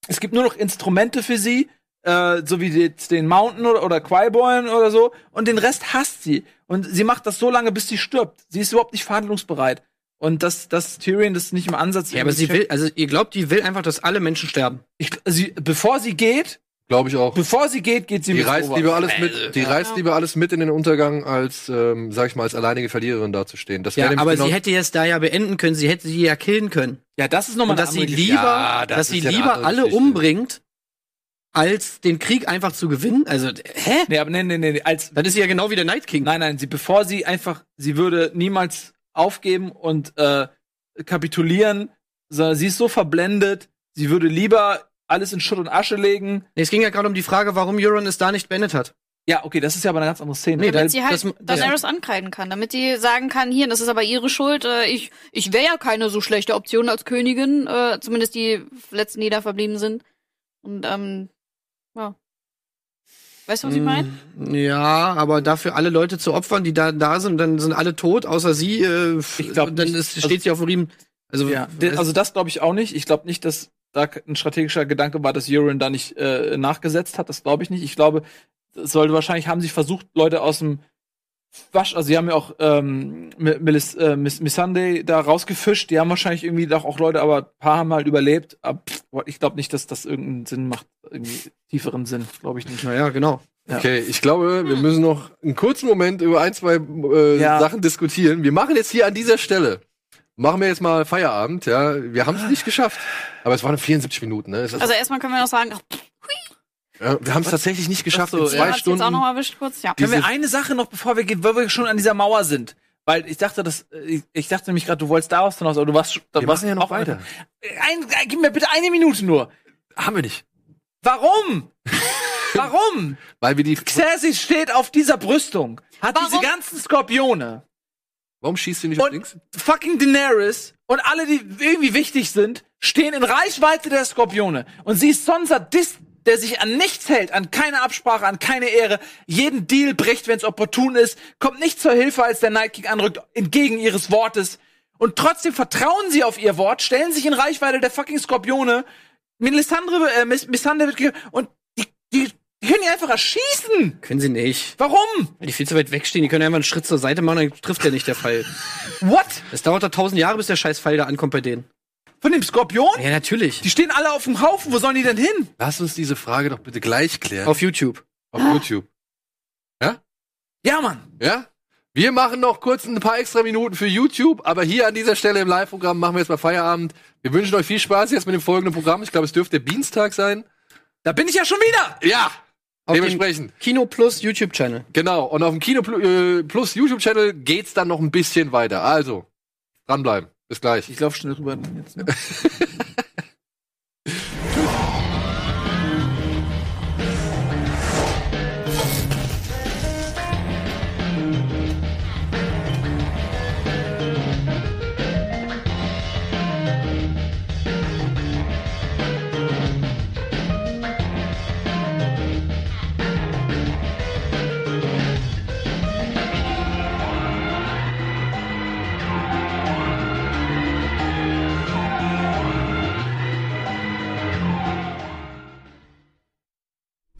Es gibt nur noch Instrumente für sie, äh, so wie jetzt den Mountain oder, oder Qui-Boin oder so, und den Rest hasst sie. Und sie macht das so lange, bis sie stirbt. Sie ist überhaupt nicht verhandlungsbereit. Und dass dass Tyrion das nicht im Ansatz Ja, aber sie will, also ihr glaubt, die will einfach, dass alle Menschen sterben. ich, sie, bevor sie geht, Glaube ich auch. bevor sie geht, geht sie Die mit reißt Ober. lieber alles mit, die ja. reißt lieber alles mit in den Untergang, als, ähm, sag ich mal, als alleinige Verliererin dazustehen. Das Ja, aber genau- sie hätte es da ja beenden können, sie hätte sie ja killen können. Ja, das ist nochmal Und dass sie lieber, Ja, das dass sie ja eine lieber alle Geschichte. umbringt, als den Krieg einfach zu gewinnen. Also, hä? Nee, aber nee, nee, nee, als Dann ist sie ja genau wie der Night King. Nein, nein, sie, bevor sie einfach, sie würde niemals aufgeben und äh, kapitulieren, sondern sie ist so verblendet, sie würde lieber alles in Schutt und Asche legen. Nee, es ging ja gerade um die Frage, warum Euron es da nicht beendet hat. Ja, okay, das ist ja aber eine ganz andere Szene. Nee, Weil- damit sie halt das- das- Daenerys ankreiden kann, damit sie sagen kann, hier, das ist aber ihre Schuld, äh, ich, ich wäre ja keine so schlechte Option als Königin, äh, zumindest die letzten, die da verblieben sind. Und, ähm, ja. Weißt du, was ich meine? Mm, Ja, aber dafür alle Leute zu opfern, die da, da sind, dann sind alle tot, außer sie. Äh, Ich glaub dann nicht. ist, Also- steht sie auf dem Riemen. Also, ja, also das glaube ich auch nicht. Ich glaube nicht, dass da ein strategischer Gedanke war, dass Euron da nicht äh, nachgesetzt hat. Das glaube ich nicht. Ich glaube, es sollte wahrscheinlich haben sie versucht, Leute aus dem Wasch, also sie haben ja auch ähm, Melis, äh, Miss, Miss Sunday da rausgefischt. Die haben wahrscheinlich irgendwie doch auch Leute, aber ein paar haben halt überlebt. Aber ich glaube nicht, dass das irgendeinen Sinn macht, irgendwie tieferen Sinn, glaube ich nicht. Naja, genau. Ja. Okay, ich glaube, wir müssen noch einen kurzen Moment über ein, zwei äh, Ja. Sachen diskutieren. Wir machen jetzt hier an dieser Stelle, machen wir jetzt mal Feierabend, ja. Wir haben es nicht geschafft. Aber es waren 74 Minuten, ne? Also erstmal können wir noch sagen, ach, ja, wir haben es tatsächlich nicht geschafft so, in zwei ja, hat's jetzt Stunden. auch noch mal erwischt kurz, ja. Können wir eine Sache noch, bevor wir gehen, weil wir schon an dieser Mauer sind? Weil ich dachte, das, äh, ich, ich dachte nämlich gerade, du wolltest daraus hinaus, aber du warst, schon- da wir warst machen ja noch weiter. Ein, ein, gib mir bitte eine Minute nur. Haben wir nicht. Warum? Warum? Weil wir die. Xerxes steht auf dieser Brüstung, hat Warum? diese ganzen Skorpione Warum schießt du nicht auf und links? fucking Daenerys und alle, die irgendwie wichtig sind, stehen in Reichweite der Skorpione. Und sie ist so ein Sadist, der sich an nichts hält, an keine Absprache, an keine Ehre, jeden Deal bricht, wenn es opportun ist, kommt nicht zur Hilfe, als der Night King anrückt, entgegen ihres Wortes. Und trotzdem vertrauen sie auf ihr Wort, stellen sich in Reichweite der fucking Skorpione. Melisandre, äh, Miss, Missandre wird und die, die, die können die einfach erschießen. Können sie nicht. Warum? Weil die viel zu weit wegstehen. Die können einfach einen Schritt zur Seite machen, dann trifft der nicht der Pfeil. What? Es dauert doch tausend Jahre, bis der scheiß Pfeil da ankommt bei denen. Von dem Skorpion? Ja, natürlich. Die stehen alle auf dem Haufen. Wo sollen die denn hin? Lass uns diese Frage doch bitte gleich klären. Auf YouTube. auf YouTube. Ja, Mann. Ja? Wir machen noch kurz ein paar extra Minuten für YouTube, aber hier an dieser Stelle im Live-Programm machen wir jetzt mal Feierabend. Wir wünschen euch viel Spaß jetzt mit dem folgenden Programm. Ich glaube, es dürfte der Dienstag sein. Da bin ich ja schon wieder. Ja! Auf Dementsprechend. Kino Plus YouTube-Channel. Genau. Und auf dem Kino äh, Plus YouTube-Channel geht's dann noch ein bisschen weiter. Also, dranbleiben. Bis gleich. Ich laufe schnell rüber jetzt. Ne?